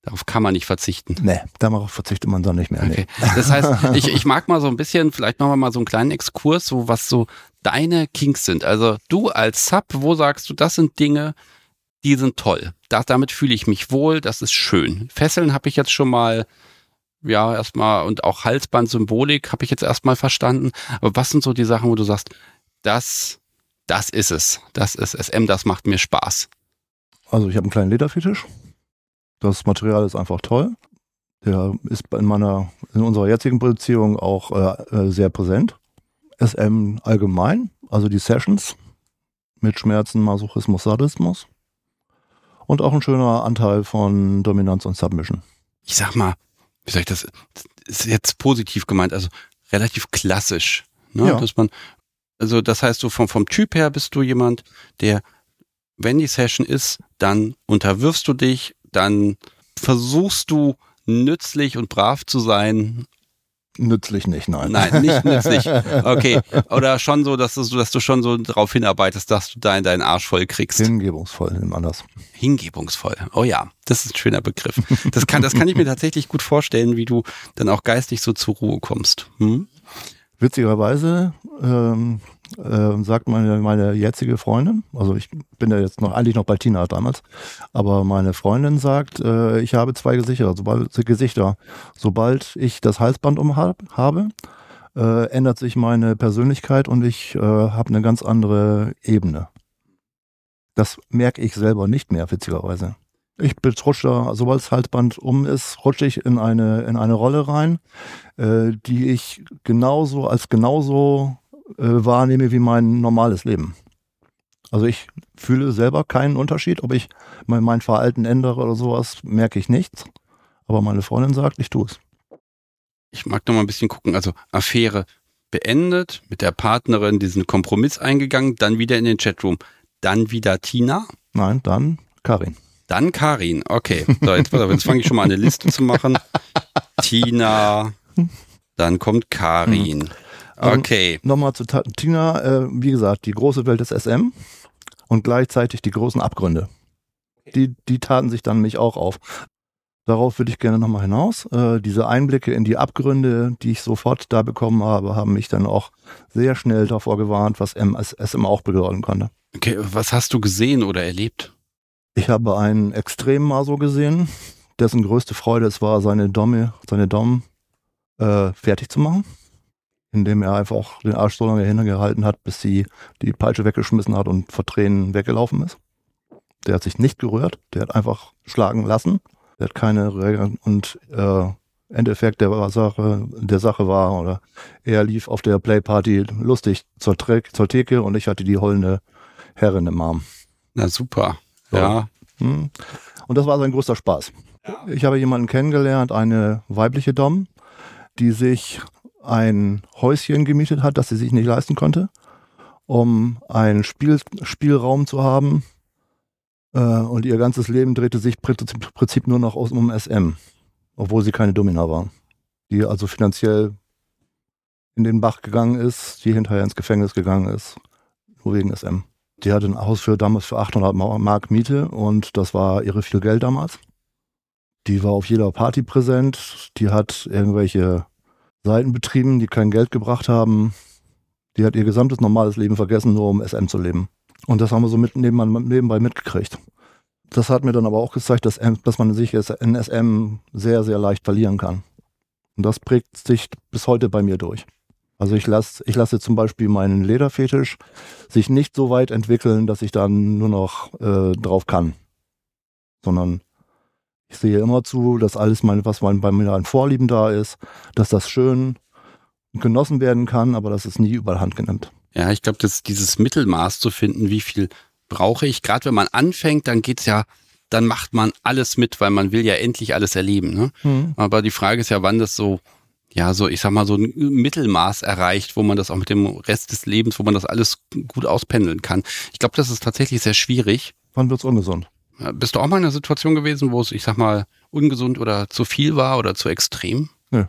Darauf kann man nicht verzichten. Nee, darauf verzichtet man dann nicht mehr. Nee. Okay. Das heißt, ich, ich mag mal so ein bisschen, vielleicht machen wir mal so einen kleinen Exkurs, so was so deine Kinks sind. Also du als Sub, wo sagst du, das sind Dinge, die sind toll. Das, damit fühle ich mich wohl, das ist schön. Fesseln habe ich jetzt schon mal ja, erstmal und auch Halsband-Symbolik habe ich jetzt erstmal verstanden. Aber was sind so die Sachen, wo du sagst, das, das ist es. Das ist SM, das macht mir Spaß. Also ich habe einen kleinen Lederfetisch. Das Material ist einfach toll. Der ist in meiner, in unserer jetzigen Beziehung auch äh, äh sehr präsent. SM allgemein, also die Sessions mit Schmerzen, Masochismus, Sadismus. Und auch ein schöner Anteil von Dominanz und Submission. Ich sag mal, wie soll ich das, das ist jetzt positiv gemeint, also relativ klassisch. Ne? Ja. Dass man, also das heißt, du vom, vom Typ her bist du jemand, der, wenn die Session ist, dann unterwirfst du dich, dann versuchst du nützlich und brav zu sein. Nützlich nicht, nein. Nein, nicht nützlich. Okay. Oder schon so, dass du, dass du schon so darauf hinarbeitest, dass du deinen deinen Arsch voll kriegst. Hingebungsvoll, nimm anders. Hingebungsvoll. Oh ja, das ist ein schöner Begriff. Das kann, das kann ich mir tatsächlich gut vorstellen, wie du dann auch geistig so zur Ruhe kommst. Hm? Witzigerweise ähm, äh, sagt meine, meine jetzige Freundin, also ich bin ja jetzt noch eigentlich noch bei Tina damals, aber meine Freundin sagt, äh, ich habe zwei Gesichter, sobald Gesichter. Sobald ich das Halsband um hab, habe, äh, ändert sich meine Persönlichkeit und ich äh, habe eine ganz andere Ebene. Das merke ich selber nicht mehr, witzigerweise. Ich rutsche da, sobald das Halsband um ist, rutsche ich in eine, in eine Rolle rein, äh, die ich genauso als genauso wahrnehme wie mein normales Leben. Also ich fühle selber keinen Unterschied, ob ich mein, Verhalten ändere oder sowas, merke ich nichts. Aber meine Freundin sagt, ich tue es. Ich mag noch mal ein bisschen gucken. Also Affäre beendet, mit der Partnerin diesen Kompromiss eingegangen, dann wieder in den Chatroom, dann wieder Tina, Nein, dann Karin. dann Karin. Okay, so jetzt, jetzt fange ich schon mal eine Liste zu machen. Tina, dann kommt Karin. Okay, Nochmal zu Tina, äh, wie gesagt, die große Welt des SM und gleichzeitig die großen Abgründe. Die, die taten sich dann mich auch auf. Darauf würde ich gerne nochmal hinaus. Äh, diese Einblicke in die Abgründe, die ich sofort da bekommen habe, haben mich dann auch sehr schnell davor gewarnt, was SM auch bedeuten konnte. okay, was hast du gesehen oder erlebt? Ich habe einen extremen Maso gesehen, dessen größte Freude es war, seine Domme, seine Dom äh, fertig zu machen, indem er einfach den Arsch so lange hingehalten hat, bis sie die Peitsche weggeschmissen hat und vor Tränen weggelaufen ist. Der hat sich nicht gerührt, der hat einfach schlagen lassen, der hat keine Regeln und äh, Endeffekt der Sache, der Sache war, oder er lief auf der Playparty lustig zur, Tre zur Theke und ich hatte die heulende Herrin im Arm. Na super. So. Ja, Hm. Und das war sein größter Spaß. Ich habe jemanden kennengelernt, eine weibliche Dom, die sich ein Häuschen gemietet hat, das sie sich nicht leisten konnte, um einen Spiel, Spielraum zu haben. Äh, und ihr ganzes Leben drehte sich im Prinzip nur noch aus- um SM, obwohl sie keine Domina war. Die also finanziell in den Bach gegangen ist, die hinterher ins Gefängnis gegangen ist, nur wegen SM. Die hatte ein Haus für damals für 800 Ma- Mark Miete und das war ihre viel Geld damals. Die war auf jeder Party präsent. Die hat irgendwelche Seiten betrieben, die kein Geld gebracht haben. Die hat ihr gesamtes normales Leben vergessen, nur um SM zu leben. Und das haben wir so mit nebenbei mitgekriegt. Das hat mir dann aber auch gezeigt, dass, dass man sich in SM sehr, sehr leicht verlieren kann. Und das prägt sich bis heute bei mir durch. Also ich lasse ich lasse zum Beispiel meinen Lederfetisch sich nicht so weit entwickeln, dass ich dann nur noch äh, drauf kann. Sondern ich sehe immer zu, dass alles, mein, was bei mir an Vorlieben da ist, dass das schön genossen werden kann, aber dass es nie überall Hand genimmt. Ja, ich glaube, dass dieses Mittelmaß zu finden, wie viel brauche ich, gerade wenn man anfängt, dann geht's ja, dann macht man alles mit, weil man will ja endlich alles erleben. Ne? Mhm. Aber die Frage ist ja, wann das so, ja, so, ich sag mal, so ein Mittelmaß erreicht, wo man das auch mit dem Rest des Lebens, wo man das alles gut auspendeln kann. Ich glaube, das ist tatsächlich sehr schwierig. Wann wird's ungesund? Bist du auch mal in einer Situation gewesen, wo es, ich sag mal, ungesund oder zu viel war oder zu extrem? Nö.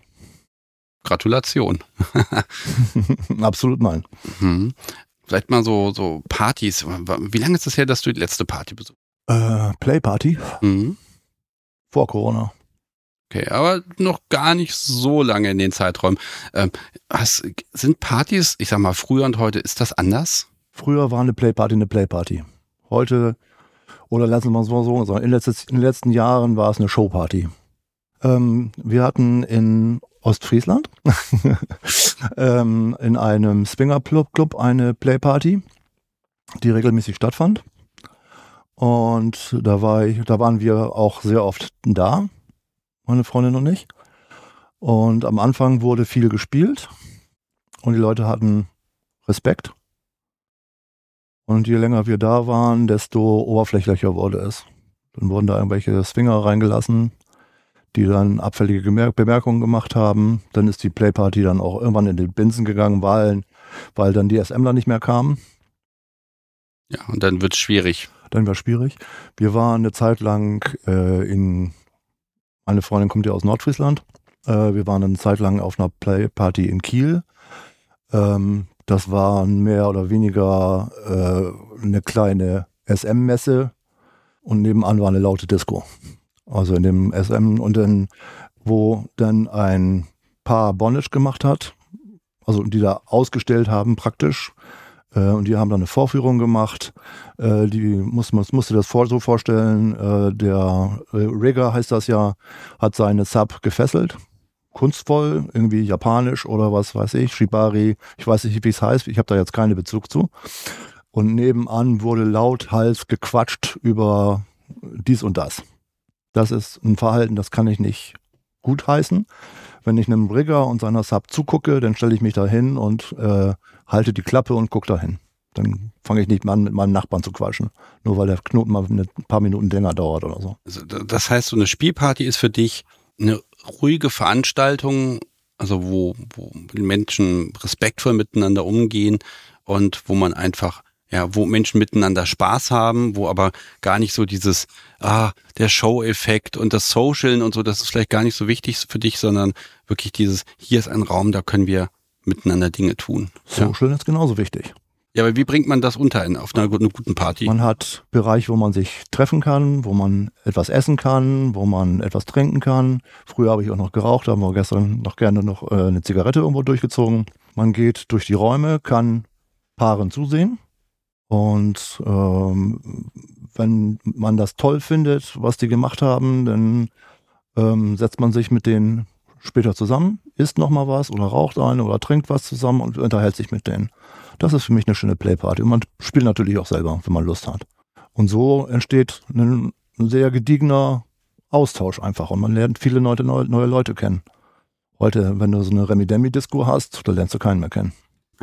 Gratulation. Absolut nein. Mhm. Vielleicht mal so, so Partys. Wie lange ist es her, dass du die letzte Party besucht äh, Playparty? Mhm. Vor Corona. Okay, aber noch gar nicht so lange in den Zeiträumen. Ähm, hast, sind Partys, ich sag mal, früher und heute, ist das anders? Früher war eine Playparty eine Playparty. Heute, oder lassen wir es mal so sagen, in, letztes, in den letzten Jahren war es eine Showparty. Ähm, wir hatten in Ostfriesland ähm, in einem Swinger Club eine Playparty, die regelmäßig stattfand. Und da war ich, da waren wir auch sehr oft da, meine Freundin und ich. Und am Anfang wurde viel gespielt und die Leute hatten Respekt. Und je länger wir da waren, desto oberflächlicher wurde es. Dann wurden da irgendwelche Swinger reingelassen, die dann abfällige Bemerkungen gemacht haben. Dann ist die Playparty dann auch irgendwann in den Binsen gegangen, weil, weil dann die SMler nicht mehr kamen. Ja, und dann wird es schwierig. Dann war schwierig. Wir waren eine Zeit lang äh, in, meine Freundin kommt ja aus Nordfriesland. Äh, wir waren eine Zeit lang auf einer Playparty in Kiel. Ähm, das war mehr oder weniger äh, eine kleine SM-Messe und nebenan war eine laute Disco. Also in dem SM und dann, wo dann ein Paar Bondage gemacht hat, also die da ausgestellt haben praktisch. Äh, und die haben dann eine Vorführung gemacht. Äh, die muss man musste das vor, so vorstellen. Äh, der Rigger heißt das ja, hat seine Sub gefesselt. Kunstvoll, irgendwie japanisch oder was weiß ich, Shibari, ich weiß nicht, wie es heißt, ich habe da jetzt keinen Bezug zu. Und nebenan wurde lauthals gequatscht über dies und das. Das ist ein Verhalten, das kann ich nicht gutheißen. Wenn ich einem Brigger und seiner Sub zugucke, dann stelle ich mich da hin und äh, halte die Klappe und gucke dahin. Dann fange ich nicht an, mit meinem Nachbarn zu quatschen. Nur weil der Knoten mal ein paar Minuten länger dauert oder so. Also das heißt, so eine Spielparty ist für dich eine ruhige Veranstaltung, also wo, wo Menschen respektvoll miteinander umgehen und wo man einfach ja, wo Menschen miteinander Spaß haben, wo aber gar nicht so dieses, ah, der Show-Effekt und das Socialen und so, das ist vielleicht gar nicht so wichtig für dich, sondern wirklich dieses, hier ist ein Raum, da können wir miteinander Dinge tun. Social ja. ist genauso wichtig. Ja, aber wie bringt man das unter in, auf einer guten, guten Party? Man hat Bereich, wo man sich treffen kann, wo man etwas essen kann, wo man etwas trinken kann. Früher habe ich auch noch geraucht, haben wir gestern noch gerne noch äh, eine Zigarette irgendwo durchgezogen. Man geht durch die Räume, kann Paaren zusehen. Und ähm, wenn man das toll findet, was die gemacht haben, dann ähm, setzt man sich mit denen später zusammen, isst nochmal was oder raucht eine oder trinkt was zusammen und unterhält sich mit denen. Das ist für mich eine schöne Playparty. Und man spielt natürlich auch selber, wenn man Lust hat. Und so entsteht ein, sehr gediegener Austausch einfach und man lernt viele neue, neue Leute kennen. Heute, wenn du so eine Remi-Demi-Disco hast, da lernst du keinen mehr kennen.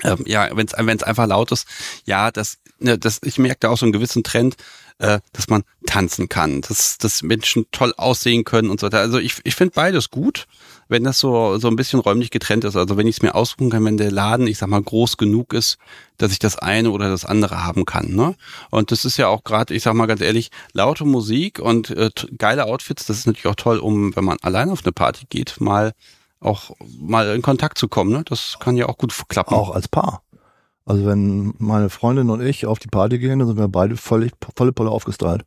Ähm, ja, wenn es einfach laut ist, ja, das, ne, das, ich merke da auch so einen gewissen Trend, äh, dass man tanzen kann, dass, dass Menschen toll aussehen können und so weiter. Also ich, ich finde beides gut, wenn das so, so ein bisschen räumlich getrennt ist. Also wenn ich es mir aussuchen kann, wenn der Laden, ich sag mal, groß genug ist, dass ich das eine oder das andere haben kann. Ne? Und das ist ja auch gerade, ich sag mal ganz ehrlich, laute Musik und äh, geile Outfits, das ist natürlich auch toll, um, wenn man allein auf eine Party geht, mal auch mal in Kontakt zu kommen. Ne? Das kann ja auch gut klappen. Auch als Paar. Also wenn meine Freundin und ich auf die Party gehen, dann sind wir beide völlig volle Pulle aufgestylt.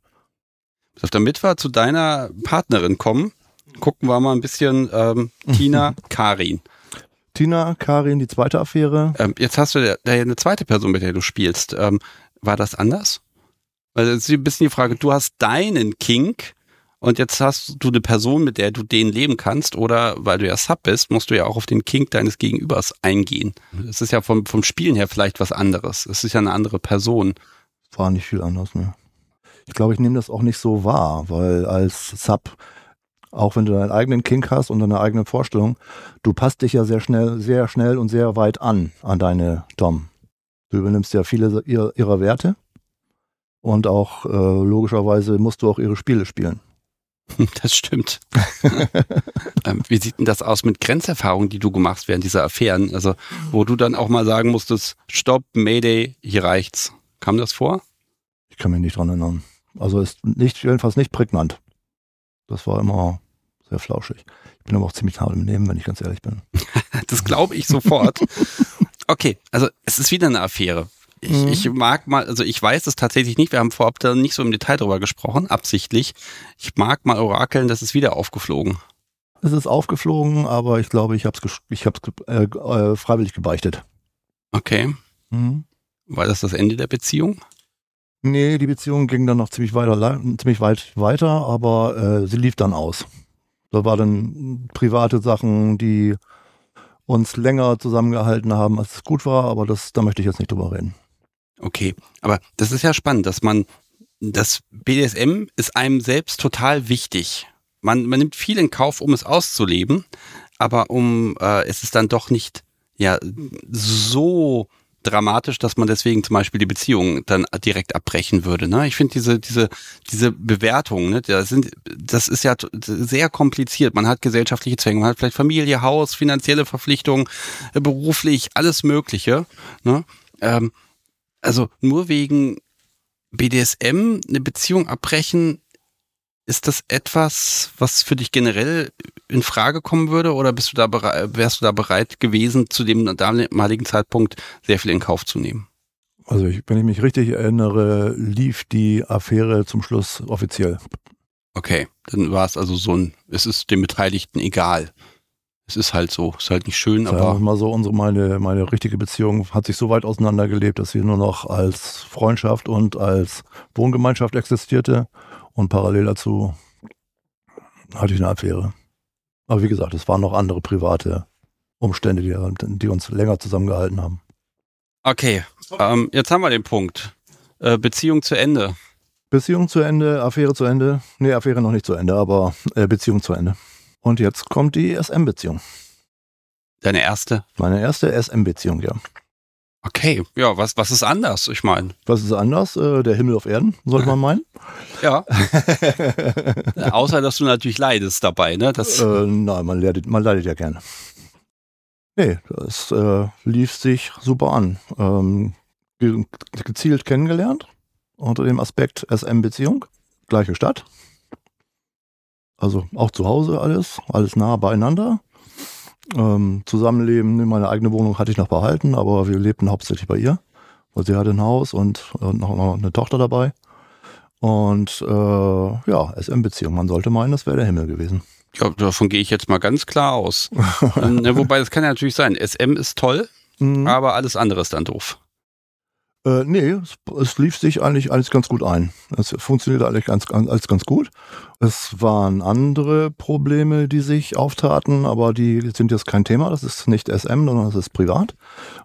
Damit wir zu deiner Partnerin kommen, gucken wir mal ein bisschen ähm, Tina Karin. Tina, Karin, die zweite Affäre. Ähm, jetzt hast du da ja eine zweite Person, mit der du spielst. Ähm, war das anders? Weil das ist ein bisschen die Frage, du hast deinen Kink und jetzt hast du eine Person, mit der du den leben kannst oder weil du ja Sub bist, musst du ja auch auf den Kink deines Gegenübers eingehen. Es ist ja vom, vom Spielen her vielleicht was anderes. Es ist ja eine andere Person. War nicht viel anders, ne? Ich glaube, ich nehme das auch nicht so wahr, weil als Sub auch wenn du deinen eigenen Kink hast und deine eigene Vorstellung, du passt dich ja sehr schnell, sehr schnell und sehr weit an an deine Dom. Du übernimmst ja viele ihrer, ihrer Werte und auch äh, logischerweise musst du auch ihre Spiele spielen. Das stimmt. ähm, wie sieht denn das aus mit Grenzerfahrungen, die du gemacht hast während dieser Affären? Also, wo du dann auch mal sagen musstest, Stopp, Mayday, hier reicht's. Kam das vor? Ich kann mich nicht dran erinnern. Also ist nicht, jedenfalls nicht prägnant. Das war immer sehr flauschig. Ich bin aber auch ziemlich hart im Nehmen, wenn ich ganz ehrlich bin. das glaube ich sofort. okay, also es ist wieder eine Affäre. Ich, mhm. ich mag mal, also ich weiß es tatsächlich nicht, wir haben vorab da nicht so im Detail drüber gesprochen, absichtlich. Ich mag mal orakeln, das ist wieder aufgeflogen. Es ist aufgeflogen, aber ich glaube, ich habe es ich hab's, äh, äh, freiwillig gebeichtet. Okay. Mhm. War das das Ende der Beziehung? Nee, die Beziehung ging dann noch ziemlich, weiter, ziemlich weit weiter, aber äh, sie lief dann aus. Da waren dann private Sachen, die uns länger zusammengehalten haben, als es gut war, aber das, da möchte ich jetzt nicht drüber reden. Okay, aber das ist ja spannend, dass man, das BDSM ist einem selbst total wichtig. Man, man nimmt viel in Kauf, um es auszuleben, aber um äh, es ist dann doch nicht ja so dramatisch, dass man deswegen zum Beispiel die Beziehung dann direkt abbrechen würde. Ne? Ich finde diese, diese, diese Bewertung, ne, das, sind, das ist ja sehr kompliziert. Man hat gesellschaftliche Zwänge, man hat vielleicht Familie, Haus, finanzielle Verpflichtungen, äh, beruflich, alles Mögliche. Ne? Ähm, also nur wegen BDSM eine Beziehung abbrechen, ist das etwas, was für dich generell in Frage kommen würde oder bist du da wärst du da bereit gewesen, zu dem damaligen Zeitpunkt sehr viel in Kauf zu nehmen? Also ich, wenn ich mich richtig erinnere, lief die Affäre zum Schluss offiziell. Okay, dann war es also so ein, es ist den Beteiligten egal. Es ist halt so, ist halt nicht schön, Sagen aber. mal so, unsere, meine, meine richtige Beziehung hat sich so weit auseinandergelebt, dass sie nur noch als Freundschaft und als Wohngemeinschaft existierte. Und parallel dazu hatte ich eine Affäre. Aber wie gesagt, es waren noch andere private Umstände, die, die uns länger zusammengehalten haben. Okay, ähm, jetzt haben wir den Punkt. Äh, Beziehung zu Ende. Beziehung zu Ende, Affäre zu Ende. Nee, Affäre noch nicht zu Ende, aber äh, Beziehung zu Ende. Und jetzt kommt die SM-Beziehung. Deine erste? Meine erste SM-Beziehung, ja. Okay, ja, was, was ist anders? Ich meine. Was ist anders? Äh, der Himmel auf Erden, sollte man meinen. ja. Außer, dass du natürlich leidest dabei, ne? Das äh, nein, man leidet, man leidet ja gerne. Nee, das äh, lief sich super an. Ähm, ge gezielt kennengelernt unter dem Aspekt SM-Beziehung. Gleiche Stadt. Also auch zu Hause alles, alles nah beieinander. Ähm, Zusammenleben, meine eigene Wohnung hatte ich noch behalten, aber wir lebten hauptsächlich bei ihr, weil sie hatte ein Haus und, und noch, noch eine Tochter dabei. Und äh, ja, SM-Beziehung. Man sollte meinen, das wäre der Himmel gewesen. Ja, davon gehe ich jetzt mal ganz klar aus. ähm, wobei, das kann ja natürlich sein. SM ist toll, mhm. aber alles andere ist dann doof. Äh, nee, es, es, lief sich eigentlich alles ganz gut ein. Es funktionierte alles ganz, alles ganz gut. Es waren andere Probleme, die sich auftaten, aber die sind jetzt kein Thema. Das ist nicht SM, sondern das ist privat.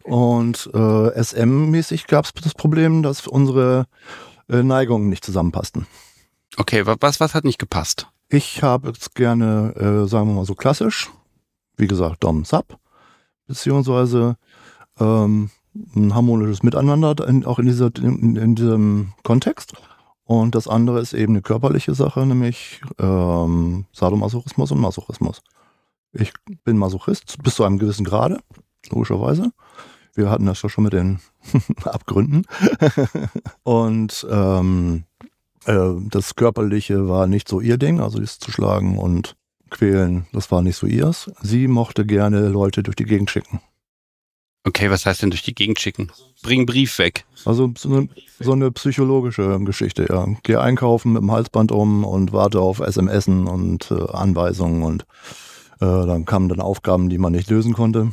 Und äh, SM-mäßig gab es das Problem, dass unsere äh, Neigungen nicht zusammenpassten. Okay, was, was hat nicht gepasst? Ich habe jetzt gerne, äh, sagen wir mal so klassisch, wie gesagt, Dom Sub, beziehungsweise ähm, ein harmonisches Miteinander, in, auch in, dieser, in, in, diesem Kontext. Und das andere ist eben eine körperliche Sache, nämlich ähm, Sadomasochismus und Masochismus. Ich bin Masochist bis zu einem gewissen Grade, logischerweise. Wir hatten das schon mit den Abgründen. und ähm, äh, das Körperliche war nicht so ihr Ding, also das zu schlagen und quälen, das war nicht so ihrs. Sie mochte gerne Leute durch die Gegend schicken. Okay, was heißt denn durch die Gegend schicken? Bring Brief weg. Also so eine, so eine psychologische Geschichte, ja. Geh einkaufen mit dem Halsband um und warte auf SMSen und äh, Anweisungen und äh, dann kamen dann Aufgaben, die man nicht lösen konnte.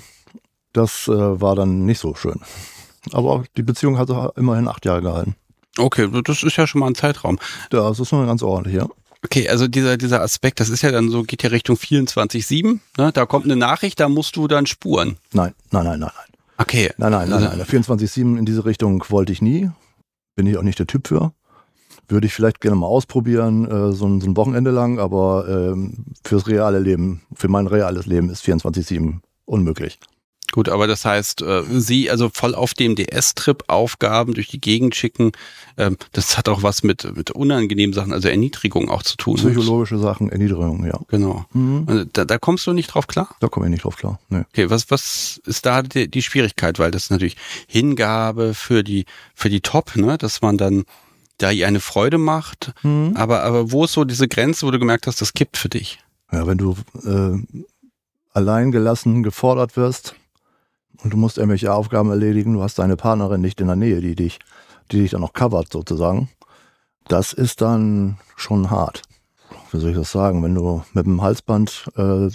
Das äh, war dann nicht so schön. Aber die Beziehung hat immerhin acht Jahre gehalten. Okay, das ist ja schon mal ein Zeitraum. Ja, das ist schon ganz ordentlich, ja. Okay, also dieser, dieser Aspekt, das ist ja dann so, geht ja Richtung 24-7. Ne? Da kommt eine Nachricht, da musst du dann spuren. Nein, nein, nein, nein, nein. Okay. Nein, nein, nein, nein. 24-7 in diese Richtung wollte ich nie. Bin ich auch nicht der Typ für. Würde ich vielleicht gerne mal ausprobieren, äh, so, ein, so ein Wochenende lang, aber ähm, fürs reale Leben, für mein reales Leben ist 24-7 unmöglich. Gut, aber das heißt, äh, Sie also voll auf dem DS-Trip Aufgaben durch die Gegend schicken, ähm, das hat auch was mit, mit unangenehmen Sachen, also Erniedrigung auch zu tun. Psychologische Sachen, Erniedrigung, ja. Genau. Mhm. Da, da kommst du nicht drauf klar? Da komme ich nicht drauf klar. Nee. Okay, was, was ist da die, die Schwierigkeit? Weil das ist natürlich Hingabe für die, für die Top, ne, dass man dann da ihr eine Freude macht. Mhm. Aber, aber wo ist so diese Grenze, wo du gemerkt hast, das kippt für dich? Ja, wenn du äh, allein gelassen gefordert wirst, und du musst irgendwelche Aufgaben erledigen, du hast deine Partnerin nicht in der Nähe, die dich, die dich dann noch covert sozusagen. Das ist dann schon hart. Wie soll ich das sagen? Wenn du mit dem Halsband äh,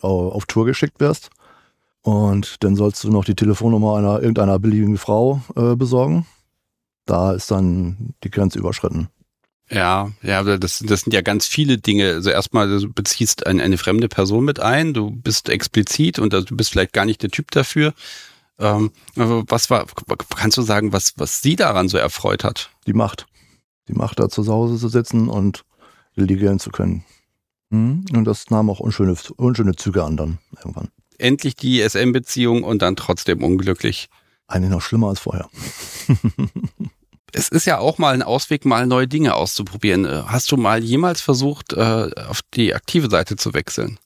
auf Tour geschickt wirst und dann sollst du noch die Telefonnummer einer irgendeiner beliebigen Frau äh, besorgen, da ist dann die Grenze überschritten. Ja, ja, das, das sind ja ganz viele Dinge. Also erstmal, du beziehst eine, eine fremde Person mit ein, du bist explizit und also du bist vielleicht gar nicht der Typ dafür. Ähm, was war, kannst du sagen, was, was sie daran so erfreut hat? Die Macht. Die Macht, da zu Hause zu sitzen und delegieren zu können. Mhm. Und das nahm auch unschöne, unschöne Züge an dann irgendwann. Endlich die SM-Beziehung und dann trotzdem unglücklich. Eigentlich noch schlimmer als vorher. es ist ja auch mal ein Ausweg, mal neue Dinge auszuprobieren. Äh, hast du mal jemals versucht, äh, auf die aktive Seite zu wechseln?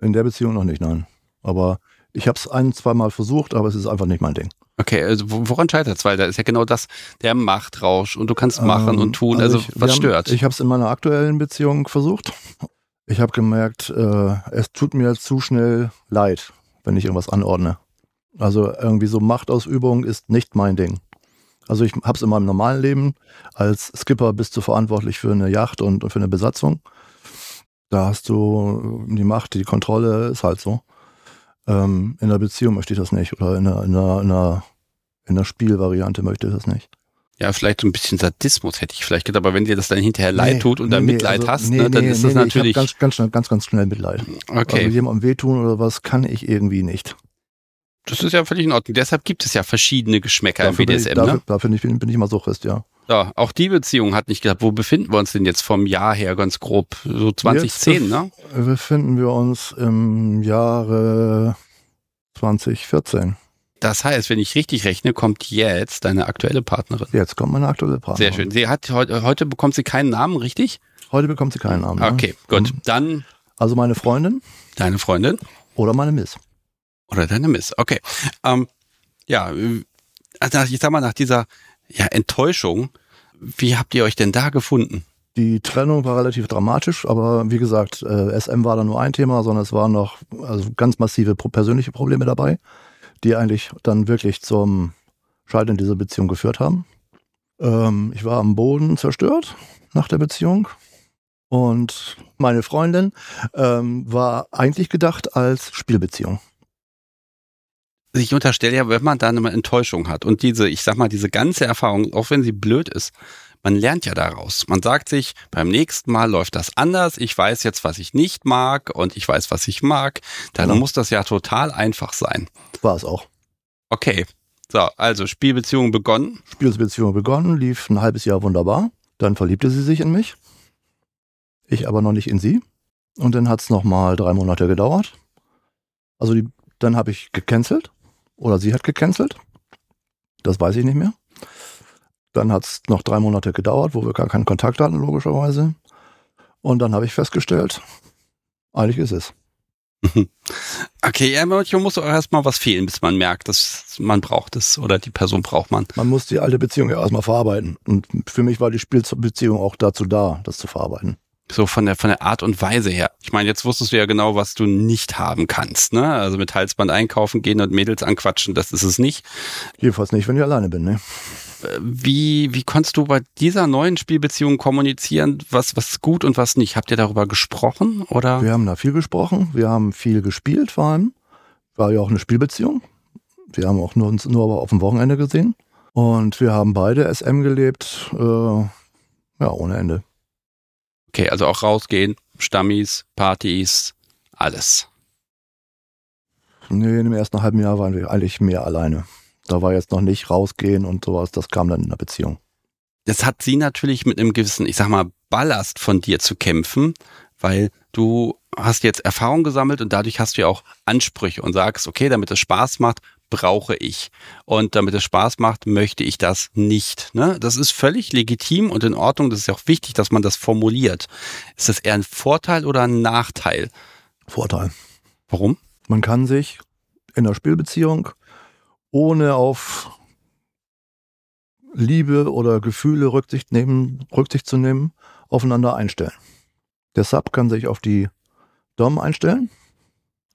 In der Beziehung noch nicht, nein. Aber ich habe es ein, zwei Mal versucht, aber es ist einfach nicht mein Ding. Okay, also woran scheitert es? Weil da ist ja genau das, der Machtrausch und du kannst machen ähm, und tun. Also, also ich, was stört? Haben, ich habe es in meiner aktuellen Beziehung versucht. Ich habe gemerkt, äh, es tut mir zu schnell leid, wenn ich irgendwas anordne. Also irgendwie so Machtausübung ist nicht mein Ding. Also ich habe es in meinem normalen Leben. Als Skipper bist du verantwortlich für eine Yacht und für eine Besatzung. Da hast du die Macht, die Kontrolle, ist halt so. Ähm, in der Beziehung möchte ich das nicht. Oder in einer, in einer, in einer, in einer Spielvariante möchte ich das nicht. Ja, vielleicht so ein bisschen Sadismus hätte ich vielleicht gedacht, aber wenn dir das dann hinterher leid nee, tut und nee, dann Mitleid also, hast, nee, ne, dann ist das natürlich. Ich ganz, ganz schnell, ganz, ganz schnell Mitleid. Okay. Also jemandem wehtun oder was kann ich irgendwie nicht. Das ist ja völlig in Ordnung. Deshalb gibt es ja verschiedene Geschmäcker dafür im BDSM. Ich, dafür, ne? dafür bin, ich, bin ich mal so Christ, ja. Ja, auch die Beziehung hat nicht gesagt, wo befinden wir uns denn jetzt vom Jahr her ganz grob? So 2010, jetzt ne? Befinden wir uns im Jahre 2014. Das heißt, wenn ich richtig rechne, kommt jetzt deine aktuelle Partnerin. Jetzt kommt meine aktuelle Partnerin. Sehr schön. Sie hat heute, heute bekommt sie keinen Namen, richtig? Heute bekommt sie keinen Namen. Okay, ne? gut. Dann. Also meine Freundin. Deine Freundin. Oder meine Miss. Oder deine Miss. Okay. Ähm, ja, also ich sag mal, nach dieser ja, Enttäuschung, wie habt ihr euch denn da gefunden? Die Trennung war relativ dramatisch, aber wie gesagt, äh, SM war da nur ein Thema, sondern es waren noch also ganz massive persönliche Probleme dabei, die eigentlich dann wirklich zum Scheitern dieser Beziehung geführt haben. Ähm, ich war am Boden zerstört nach der Beziehung und meine Freundin ähm, war eigentlich gedacht als Spielbeziehung ich unterstelle ja, wenn man da eine Enttäuschung hat und diese, ich sag mal, diese ganze Erfahrung, auch wenn sie blöd ist, man lernt ja daraus. Man sagt sich, beim nächsten Mal läuft das anders. Ich weiß jetzt, was ich nicht mag und ich weiß, was ich mag. Dann genau. muss das ja total einfach sein. War es auch. Okay. So, also Spielbeziehung begonnen. Spielbeziehung begonnen, lief ein halbes Jahr wunderbar. Dann verliebte sie sich in mich. Ich aber noch nicht in sie. Und dann hat es nochmal drei Monate gedauert. Also die, dann habe ich gecancelt oder sie hat gecancelt. Das weiß ich nicht mehr. Dann hat es noch drei Monate gedauert, wo wir gar keinen Kontakt hatten, logischerweise. Und dann habe ich festgestellt, eigentlich ist es. Okay, ja, manchmal muss auch erstmal was fehlen, bis man merkt, dass man braucht es oder die Person braucht man. Man muss die alte Beziehung ja erstmal verarbeiten. Und für mich war die Spielbeziehung auch dazu da, das zu verarbeiten. So von der, von der Art und Weise her. Ich meine, jetzt wusstest du ja genau, was du nicht haben kannst, ne? Also mit Halsband einkaufen gehen und Mädels anquatschen, das ist es nicht. Jedenfalls nicht, wenn ich alleine bin, ne? Wie, wie konntest du bei dieser neuen Spielbeziehung kommunizieren, was, was gut und was nicht? Habt ihr darüber gesprochen oder? Wir haben da viel gesprochen. Wir haben viel gespielt vor allem. War ja auch eine Spielbeziehung. Wir haben auch nur uns nur aber auf dem Wochenende gesehen. Und wir haben beide SM gelebt, äh, ja, ohne Ende. Okay, also auch rausgehen, Stammis, Partys, alles. Nee, in dem ersten halben Jahr waren wir eigentlich mehr alleine. Da war jetzt noch nicht rausgehen und sowas, das kam dann in der Beziehung. Das hat sie natürlich mit einem gewissen, ich sag mal, Ballast von dir zu kämpfen, weil du hast jetzt Erfahrung gesammelt und dadurch hast du ja auch Ansprüche und sagst, okay, damit es Spaß macht, brauche ich. Und damit es Spaß macht, möchte ich das nicht. Ne? Das ist völlig legitim und in Ordnung. Das ist ja auch wichtig, dass man das formuliert. Ist das eher ein Vorteil oder ein Nachteil? Vorteil. Warum? Man kann sich in der Spielbeziehung ohne auf Liebe oder Gefühle Rücksicht, nehmen, Rücksicht zu nehmen, aufeinander einstellen. Der Sub kann sich auf die Dom einstellen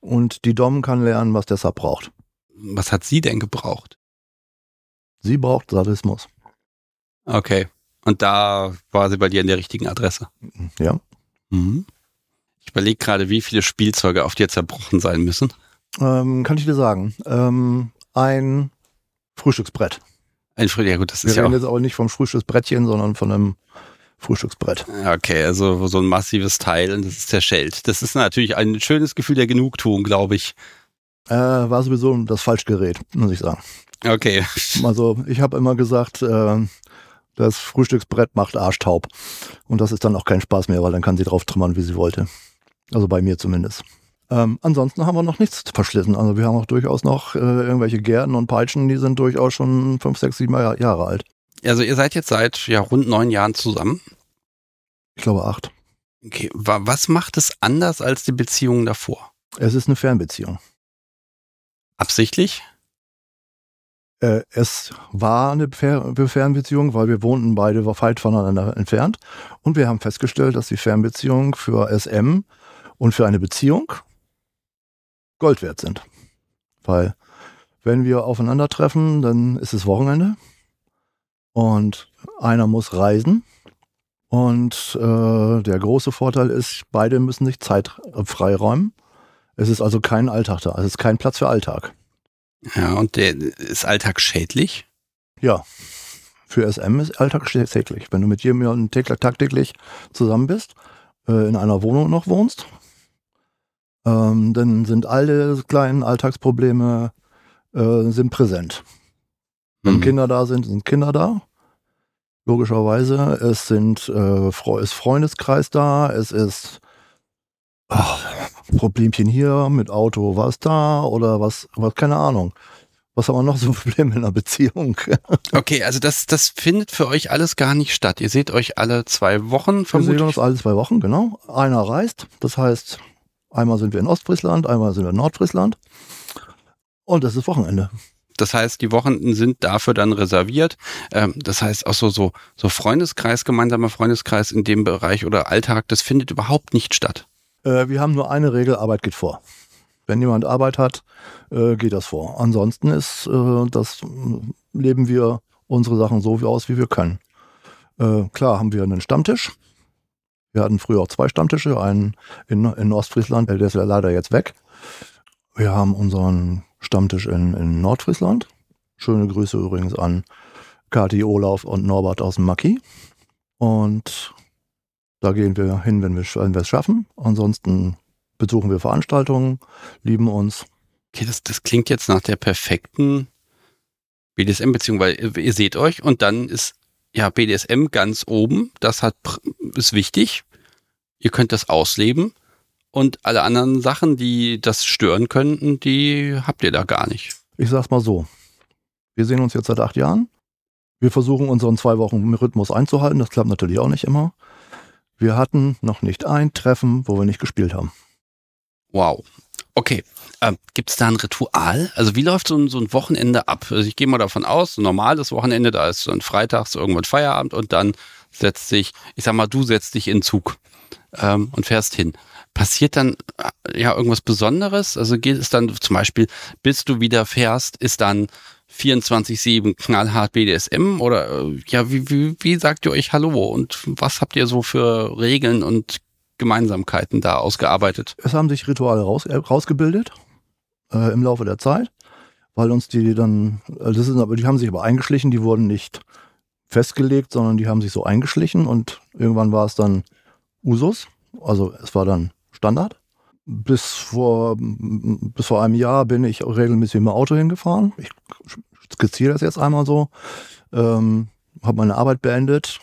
und die Dom kann lernen, was der Sub braucht. Was hat sie denn gebraucht? Sie braucht Sadismus. Okay. Und da war sie bei dir in der richtigen Adresse. Ja. Mhm. Ich überlege gerade, wie viele Spielzeuge auf dir zerbrochen sein müssen. Ähm, kann ich dir sagen. Ähm, ein Frühstücksbrett. Ein Früh ja gut, das Wir ist ja reden auch, jetzt aber nicht vom Frühstücksbrettchen, sondern von einem Frühstücksbrett. Okay, also so ein massives Teil und das ist zerschellt. Das ist natürlich ein schönes Gefühl der Genugtuung, glaube ich. Äh, war sowieso das Falschgerät, muss ich sagen. Okay. Also ich habe immer gesagt, äh, das Frühstücksbrett macht arschtaub. Und das ist dann auch kein Spaß mehr, weil dann kann sie drauf trümmern, wie sie wollte. Also bei mir zumindest. Ähm, ansonsten haben wir noch nichts verschlissen. Also wir haben auch durchaus noch äh, irgendwelche Gärten und Peitschen, die sind durchaus schon fünf, sechs, sieben Jahr- Jahre alt. Also ihr seid jetzt seit ja, rund neun Jahren zusammen. Ich glaube acht. Okay, wa- was macht es anders als die Beziehungen davor? Es ist eine Fernbeziehung. Absichtlich? Äh, es war eine Fer Fernbeziehung, weil wir wohnten beide weit voneinander entfernt. Und wir haben festgestellt, dass die Fernbeziehungen für SM und für eine Beziehung Gold wert sind. Weil wenn wir aufeinandertreffen, dann ist es Wochenende und einer muss reisen. Und äh, der große Vorteil ist, beide müssen sich Zeit freiräumen. Es ist also kein Alltag da. Es ist kein Platz für Alltag. Ja, und der ist Alltag schädlich? Ja, für SM ist Alltag täglich. Wenn du mit jemandem täglich, tagtäglich zusammen bist, äh, in einer Wohnung noch wohnst, ähm, dann sind alle kleinen Alltagsprobleme äh, sind präsent. Wenn Mhm. Kinder da sind, sind Kinder da. Logischerweise. Es sind äh, ist Freundeskreis da. Es ist ach, Problemchen hier mit Auto, was da oder was, was keine Ahnung. Was haben wir noch so für Probleme in einer Beziehung? Okay, also das, das findet für euch alles gar nicht statt. Ihr seht euch alle zwei Wochen Wir sehen vermutlich. uns alle zwei Wochen, genau. Einer reist, das heißt, einmal sind wir in Ostfriesland, einmal sind wir in Nordfriesland. Und das ist Wochenende. Das heißt, die Wochenenden sind dafür dann reserviert. Ähm, das heißt auch so, so, so Freundeskreis, gemeinsamer Freundeskreis in dem Bereich oder Alltag, das findet überhaupt nicht statt. Äh, wir haben nur eine Regel, Arbeit geht vor. Wenn jemand Arbeit hat, äh, geht das vor. Ansonsten ist äh, das, äh, leben wir unsere Sachen so aus, wie wir können. Äh, klar haben wir einen Stammtisch. Wir hatten früher auch zwei Stammtische, einen in, in Ostfriesland, der ist leider jetzt weg. Wir haben unseren Stammtisch in, in Nordfriesland. Schöne Grüße übrigens an Kati, Olaf und Norbert aus dem Maki. Und da gehen wir hin, wenn wir es schaffen. Ansonsten besuchen wir Veranstaltungen, lieben uns. Okay, das, das klingt jetzt nach der perfekten BDSM-Beziehung, weil ihr, seht euch und dann ist ja BDSM ganz oben. Das hat, ist wichtig. Ihr könnt das ausleben und alle anderen Sachen, die das stören könnten, die habt ihr da gar nicht. Ich sag's mal so. Wir sehen uns jetzt seit acht Jahren. Wir versuchen unseren zwei Wochen Rhythmus einzuhalten. Das klappt natürlich auch nicht immer. Wir hatten noch nicht ein Treffen, wo wir nicht gespielt haben. Wow. Okay. Ähm, Gibt es da ein Ritual? Also wie läuft so ein, so ein Wochenende ab? Also ich gehe mal davon aus, ein normales Wochenende, da ist dann freitags irgendwann Feierabend und dann setzt sich, ich sag mal, du setzt dich in Zug ähm, und fährst hin. Passiert dann äh, ja irgendwas Besonderes? Also geht es dann zum Beispiel, bis du wieder fährst, ist dann 24-7 knallhart BDSM oder äh, ja, wie, wie, wie sagt ihr euch Hallo und was habt ihr so für Regeln und Gemeinsamkeiten da ausgearbeitet? Es haben sich Rituale raus, äh, rausgebildet. äh, im Laufe der Zeit, weil uns die dann, äh, das ist aber, die haben sich aber eingeschlichen, die wurden nicht festgelegt, sondern die haben sich so eingeschlichen und irgendwann war es dann Usus, also es war dann Standard. Bis vor, bis vor einem Jahr bin ich regelmäßig mit dem Auto hingefahren. Ich skizziere das jetzt einmal so. Ähm, habe meine Arbeit beendet,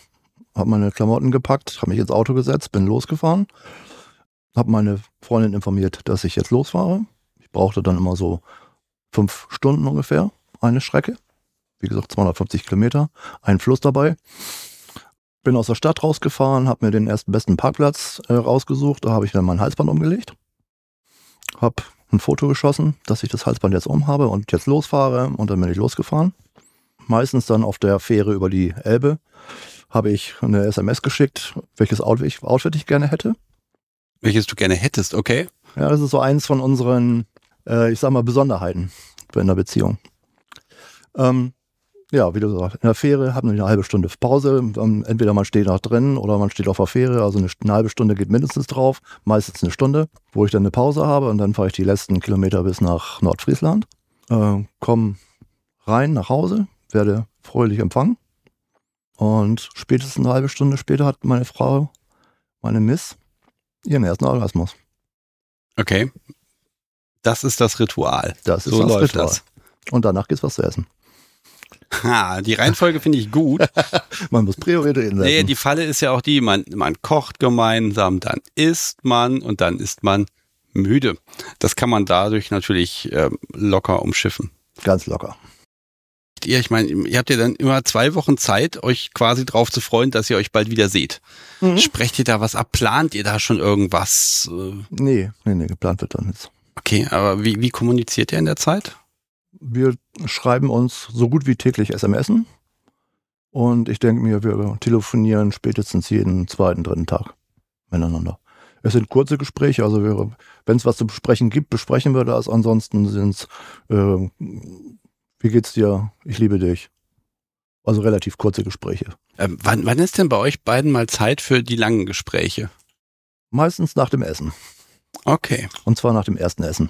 habe meine Klamotten gepackt, habe mich ins Auto gesetzt, bin losgefahren, habe meine Freundin informiert, dass ich jetzt losfahre. Ich brauchte dann immer so fünf Stunden ungefähr eine Strecke. Wie gesagt, 250 Kilometer, ein Fluss dabei. Bin aus der Stadt rausgefahren, habe mir den ersten besten Parkplatz äh, rausgesucht. Da habe ich dann mein Halsband umgelegt. Habe ein Foto geschossen, dass ich das Halsband jetzt umhabe und jetzt losfahre. Und dann bin ich losgefahren. Meistens dann auf der Fähre über die Elbe habe ich eine SMS geschickt, welches Outfit ich gerne hätte. Welches du gerne hättest, okay. Ja, das ist so eins von unseren, äh, ich sag mal, Besonderheiten in der Beziehung. Ähm, ja, wie du sagst, in der Fähre hat man eine halbe Stunde Pause. Entweder man steht noch drin oder man steht auf der Fähre. Also eine, eine, halbe Stunde geht mindestens drauf, meistens eine Stunde, wo ich dann eine Pause habe und dann fahre ich die letzten Kilometer bis nach Nordfriesland. Äh, komme rein nach Hause, werde fröhlich empfangen. Und spätestens eine halbe Stunde später hat meine Frau, meine Miss, ihren ersten Orgasmus. Okay. Das ist das Ritual. Das ist so das läuft Ritual. das. Und danach geht's was zu essen. Ha, die Reihenfolge finde ich gut. man muss Prioritäten setzen. Nee, die Falle ist ja auch die, man, man kocht gemeinsam, dann isst man und dann ist man müde. Das kann man dadurch natürlich äh, locker umschiffen. Ganz locker ihr? Ich meine, ihr habt ja dann immer zwei Wochen Zeit, euch quasi drauf zu freuen, dass ihr euch bald wieder seht. Mhm. Sprecht ihr da was ab? Plant ihr da schon irgendwas? Nee, nee, nee, geplant wird dann nichts. Okay, aber wie, wie kommuniziert ihr in der Zeit? Wir schreiben uns so gut wie täglich SMSen. Und ich denke mir, wir telefonieren spätestens jeden zweiten, dritten Tag miteinander. Es sind kurze Gespräche, also wenn es was zu besprechen gibt, besprechen wir das. Ansonsten sind es äh, wie geht's dir? Ich liebe dich. Also relativ kurze Gespräche. Ähm, wann, wann ist denn bei euch beiden mal Zeit für die langen Gespräche? Meistens nach dem Essen. Okay. Und zwar nach dem ersten Essen.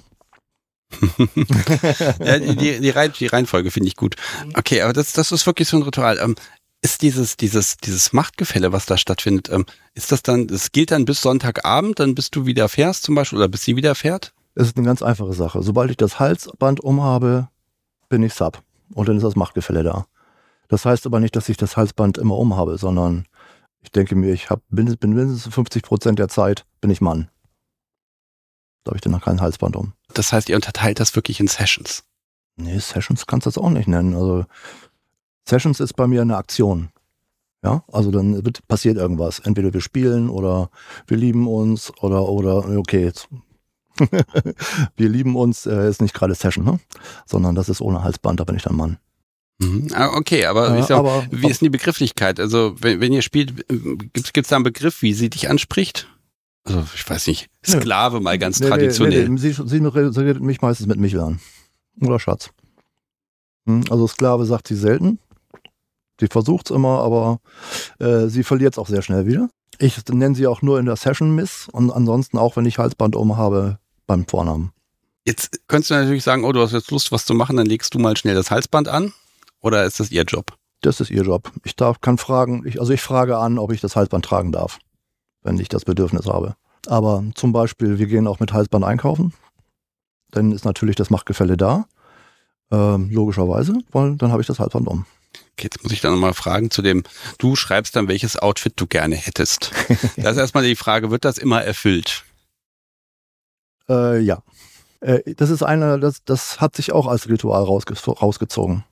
Ja, die, die, Reihen, die Reihenfolge finde ich gut. Okay, aber das, das ist wirklich so ein Ritual. Ähm, ist dieses, dieses, dieses Machtgefälle, was da stattfindet, ähm, ist das dann, das gilt dann bis Sonntagabend, dann bis du wieder fährst zum Beispiel oder bis sie wieder fährt? Es ist eine ganz einfache Sache. Sobald ich das Halsband umhabe, bin ich Sub. Und dann ist das Machtgefälle da. Das heißt aber nicht, dass ich das Halsband immer umhabe, sondern ich denke mir, ich hab, bin mindestens 50 Prozent der Zeit bin ich Mann. Da habe ich dann noch kein Halsband um. Das heißt, ihr unterteilt das wirklich in Sessions? Nee, Sessions kannst du das auch nicht nennen. Also Sessions ist bei mir eine Aktion. Ja, also dann wird, passiert irgendwas. Entweder wir spielen oder wir lieben uns oder, oder, okay, jetzt wir lieben uns, äh, ist nicht gerade Session, ne? sondern das ist ohne Halsband, da bin ich dann Mann. Mhm. Ah, okay, aber, äh, sag, aber wie ist denn die Begrifflichkeit? Also wenn, wenn ihr spielt, gibt es da einen Begriff, wie sie dich anspricht? Also ich weiß nicht, Sklave nee, mal ganz nee, traditionell. Nee, sie, sie redet mich meistens mit Michel an. Oder Schatz. Hm, also Sklave sagt sie selten. Sie versucht es immer, aber äh, sie verliert es auch sehr schnell wieder. Ich nenne sie auch nur in der Session Miss und ansonsten auch, wenn ich Halsband um habe, beim Vornamen. Jetzt könntest du natürlich sagen, oh, du hast jetzt Lust, was zu machen, dann legst du mal schnell das Halsband an. Oder ist das ihr Job? Das ist ihr Job. Ich darf, kann fragen, ich, also ich frage an, ob ich das Halsband tragen darf, wenn ich das Bedürfnis habe. Aber zum Beispiel, wir gehen auch mit Halsband einkaufen. Dann ist natürlich das Machtgefälle da. Ähm, logischerweise, weil dann habe ich das Halsband um. Okay, jetzt muss ich dann nochmal fragen zu dem, du schreibst dann, welches Outfit du gerne hättest. da ist erstmal die Frage, wird das immer erfüllt? Äh, ja. Äh, das ist eine, das, das hat sich auch als Ritual rausge rausgezogen.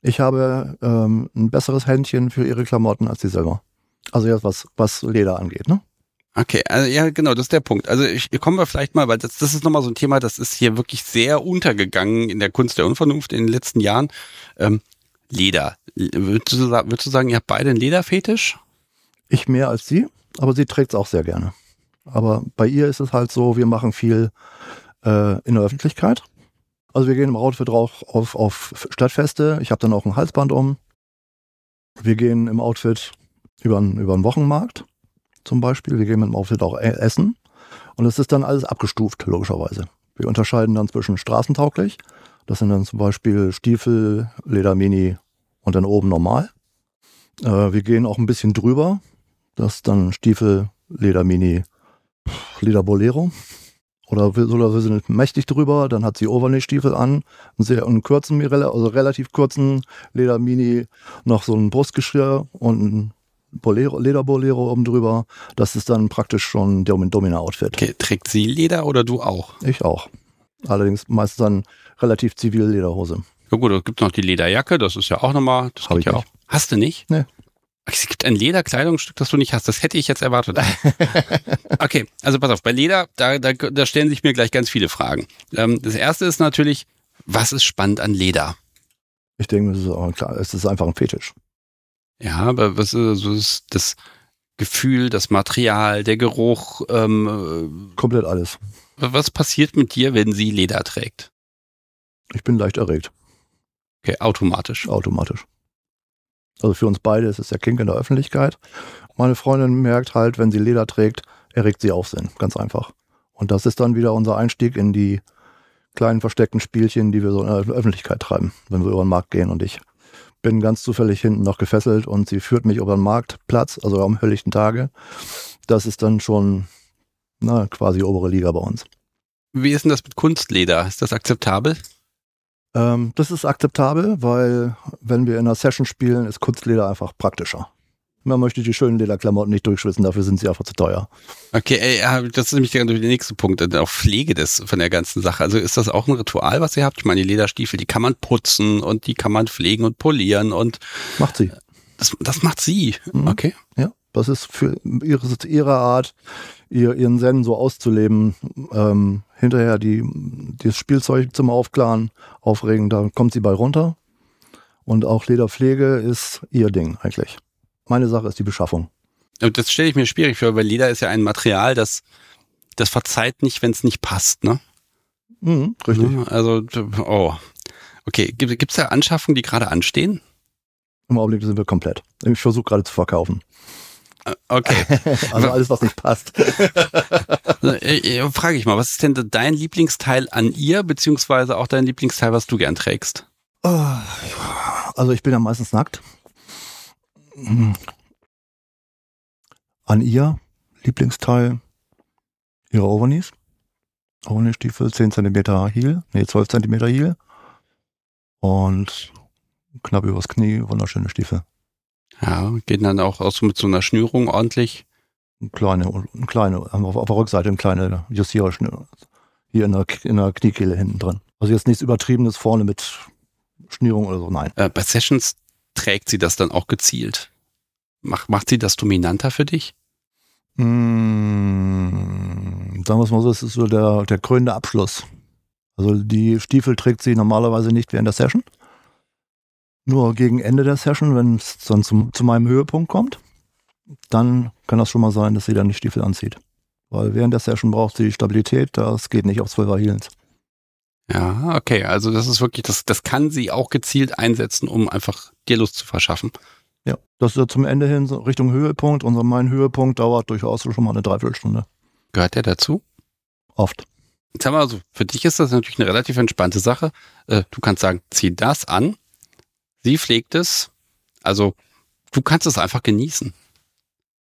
Ich habe ähm, ein besseres Händchen für ihre Klamotten als sie selber. Also jetzt was, was Leder angeht, ne? Okay, also ja, genau, das ist der Punkt. Also ich kommen wir vielleicht mal, weil das, das ist nochmal so ein Thema, das ist hier wirklich sehr untergegangen in der Kunst der Unvernunft in den letzten Jahren. Ähm, Leder. Würdest du, würdest du sagen, ihr habt beide einen Lederfetisch? Ich mehr als sie, aber sie trägt es auch sehr gerne. Aber bei ihr ist es halt so, wir machen viel äh, in der Öffentlichkeit. Also wir gehen im Outfit drauf auf, auf Stadtfeste. Ich habe dann auch ein Halsband um. Wir gehen im Outfit über, einen, über einen Wochenmarkt zum Beispiel. Wir gehen mit dem Outfit auch e-, essen. Und es ist dann alles abgestuft, logischerweise. Wir unterscheiden dann zwischen straßentauglich. Das sind dann zum Beispiel Stiefel, Leder Mini und dann oben normal. Äh, wir gehen auch ein bisschen drüber. Das ist dann Stiefel, Leder Mini, Leder Bolero. Oder wir, oder wir sind mächtig drüber, dann hat sie Overknee-Stiefel an, einen sehr einen kurzen, also relativ kurzen Leder Mini, noch so ein Brustgeschirr und ein Bolero, Lederbolero oben drüber. Das ist dann praktisch schon Domina-Outfit. Okay, trägt sie Leder oder du auch? Ich auch. Allerdings meistens dann relativ zivil Lederhose. Ja gut, es gibt noch die Lederjacke, das ist ja auch nochmal, das Hab ich ja auch. Hast du nicht? Nee. Es gibt ein Lederkleidungsstück, das du nicht hast. Das hätte ich jetzt erwartet. okay, also pass auf, bei Leder, da, da, da stellen sich mir gleich ganz viele Fragen. Ähm, das erste ist natürlich, was ist spannend an Leder? Ich denke, es ist, klar, es ist einfach ein Fetisch. Ja, aber was ist, so ist das Gefühl, das Material, der Geruch? Ähm, Komplett alles. äh, was passiert mit dir, wenn sie Leder trägt? Ich bin leicht erregt, Okay, automatisch. automatisch. Also für uns beide ist es der Kink in der Öffentlichkeit. Meine Freundin merkt halt, wenn sie Leder trägt, erregt sie Aufsehen. Ganz einfach. Und das ist dann wieder unser Einstieg in die kleinen versteckten Spielchen, die wir so in der Öffentlichkeit treiben, wenn wir über den Markt gehen. Und ich bin ganz zufällig hinten noch gefesselt und sie führt mich über den Marktplatz, also am helllichten Tage. Das ist dann schon na, quasi obere Liga bei uns. Wie ist denn das mit Kunstleder? Ist das akzeptabel? Ähm, das ist akzeptabel, weil wenn wir in einer Session spielen, ist Kunstleder einfach praktischer. Man möchte die schönen Lederklamotten nicht durchschwitzen, dafür sind sie einfach zu teuer. Okay, ey, das ist nämlich der, der nächste Punkt, äh, auch Pflege des von der ganzen Sache. Also ist das auch ein Ritual, was ihr habt? Ich meine, die Lederstiefel, die kann man putzen und die kann man pflegen und polieren und Macht sie. das, das macht sie. Mhm. Okay. Ja, das ist für ihre, ihre Art, ihr, ihren Zen so auszuleben. Ähm, hinterher die, das Spielzeug zum Aufklaren, aufregen, da kommt sie bei runter. Und auch Lederpflege ist ihr Ding eigentlich. Meine Sache ist die Beschaffung. Und das stelle ich mir schwierig vor, weil Leder ist ja ein Material, das das verzeiht nicht, wenn es nicht passt, ne? Mhm, richtig. Also, oh. Okay, gibt es da Anschaffungen, die gerade anstehen? Im Augenblick sind wir komplett. Ich versuche gerade zu verkaufen. Äh, Okay. Also alles, was nicht passt. Äh, äh, Frage ich mal, was ist denn dein Lieblingsteil an ihr, beziehungsweise auch dein Lieblingsteil, was du gern trägst? Oh, Also ich bin ja meistens nackt. An ihr, Lieblingsteil, ihre Overknees. Overknee-Stiefel, 10 cm Heel, nee, 12 cm Heel. Und knapp übers Knie, wunderschöne Stiefel. Ja, geht dann auch, so mit so einer Schnürung ordentlich. Eine kleine, eine kleine, auf, auf der Rückseite eine kleine Justiererschnür. Hier in der, in der Kniekehle hinten drin. Also jetzt nichts Übertriebenes vorne mit Schnürung oder so, nein. Äh, bei Sessions trägt sie das dann auch gezielt. Macht, macht sie das dominanter für dich? Mm, sagen wir es mal so, es ist so der, der krönende Abschluss. Also die Stiefel trägt sie normalerweise nicht während der Session. Nur gegen Ende der Session, wenn es dann zum, zu meinem Höhepunkt kommt, dann kann das schon mal sein, dass sie dann die Stiefel anzieht. Weil während der Session braucht sie Stabilität, das geht nicht auf 12er Heels. Ja, okay. Also das ist wirklich, das, das kann sie auch gezielt einsetzen, um einfach dir Lust zu verschaffen. Ja, das ist ja zum Ende hin so Richtung Höhepunkt. Unser mein Höhepunkt dauert durchaus schon mal eine Dreiviertelstunde. Gehört der dazu? Oft. Jetzt haben wir also, für dich ist das natürlich eine relativ entspannte Sache. Äh, du kannst sagen, zieh das an. Sie pflegt es. Also, du kannst es einfach genießen.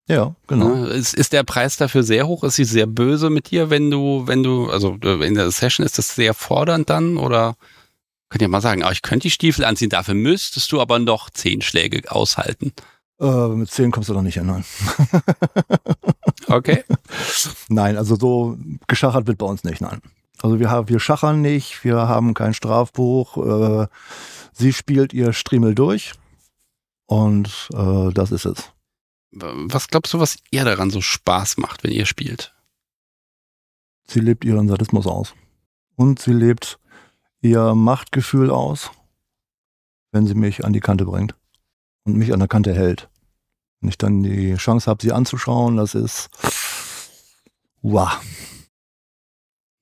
Ja, genau. Ne? Ist, ist der Preis dafür sehr hoch? Ist sie sehr böse mit dir, wenn du, wenn du, also äh, in der Session ist das sehr fordernd dann? Oder könnt ihr mal sagen, ah, ich könnte die Stiefel anziehen, dafür müsstest du aber noch zehn Schläge aushalten. Äh, mit 10 kommst du noch nicht hin, nein. Okay. Nein, also so geschachert wird bei uns nicht, nein. Also wir haben, wir schachern nicht, wir haben kein Strafbuch. Äh, sie spielt ihr Striemel durch und äh, das ist es. Was glaubst du, was ihr daran so Spaß macht, wenn ihr spielt? Sie lebt ihren Sadismus aus und sie lebt ihr Machtgefühl aus, wenn sie mich an die Kante bringt und mich an der Kante hält. Wenn ich dann die Chance habe, sie anzuschauen, das ist wow.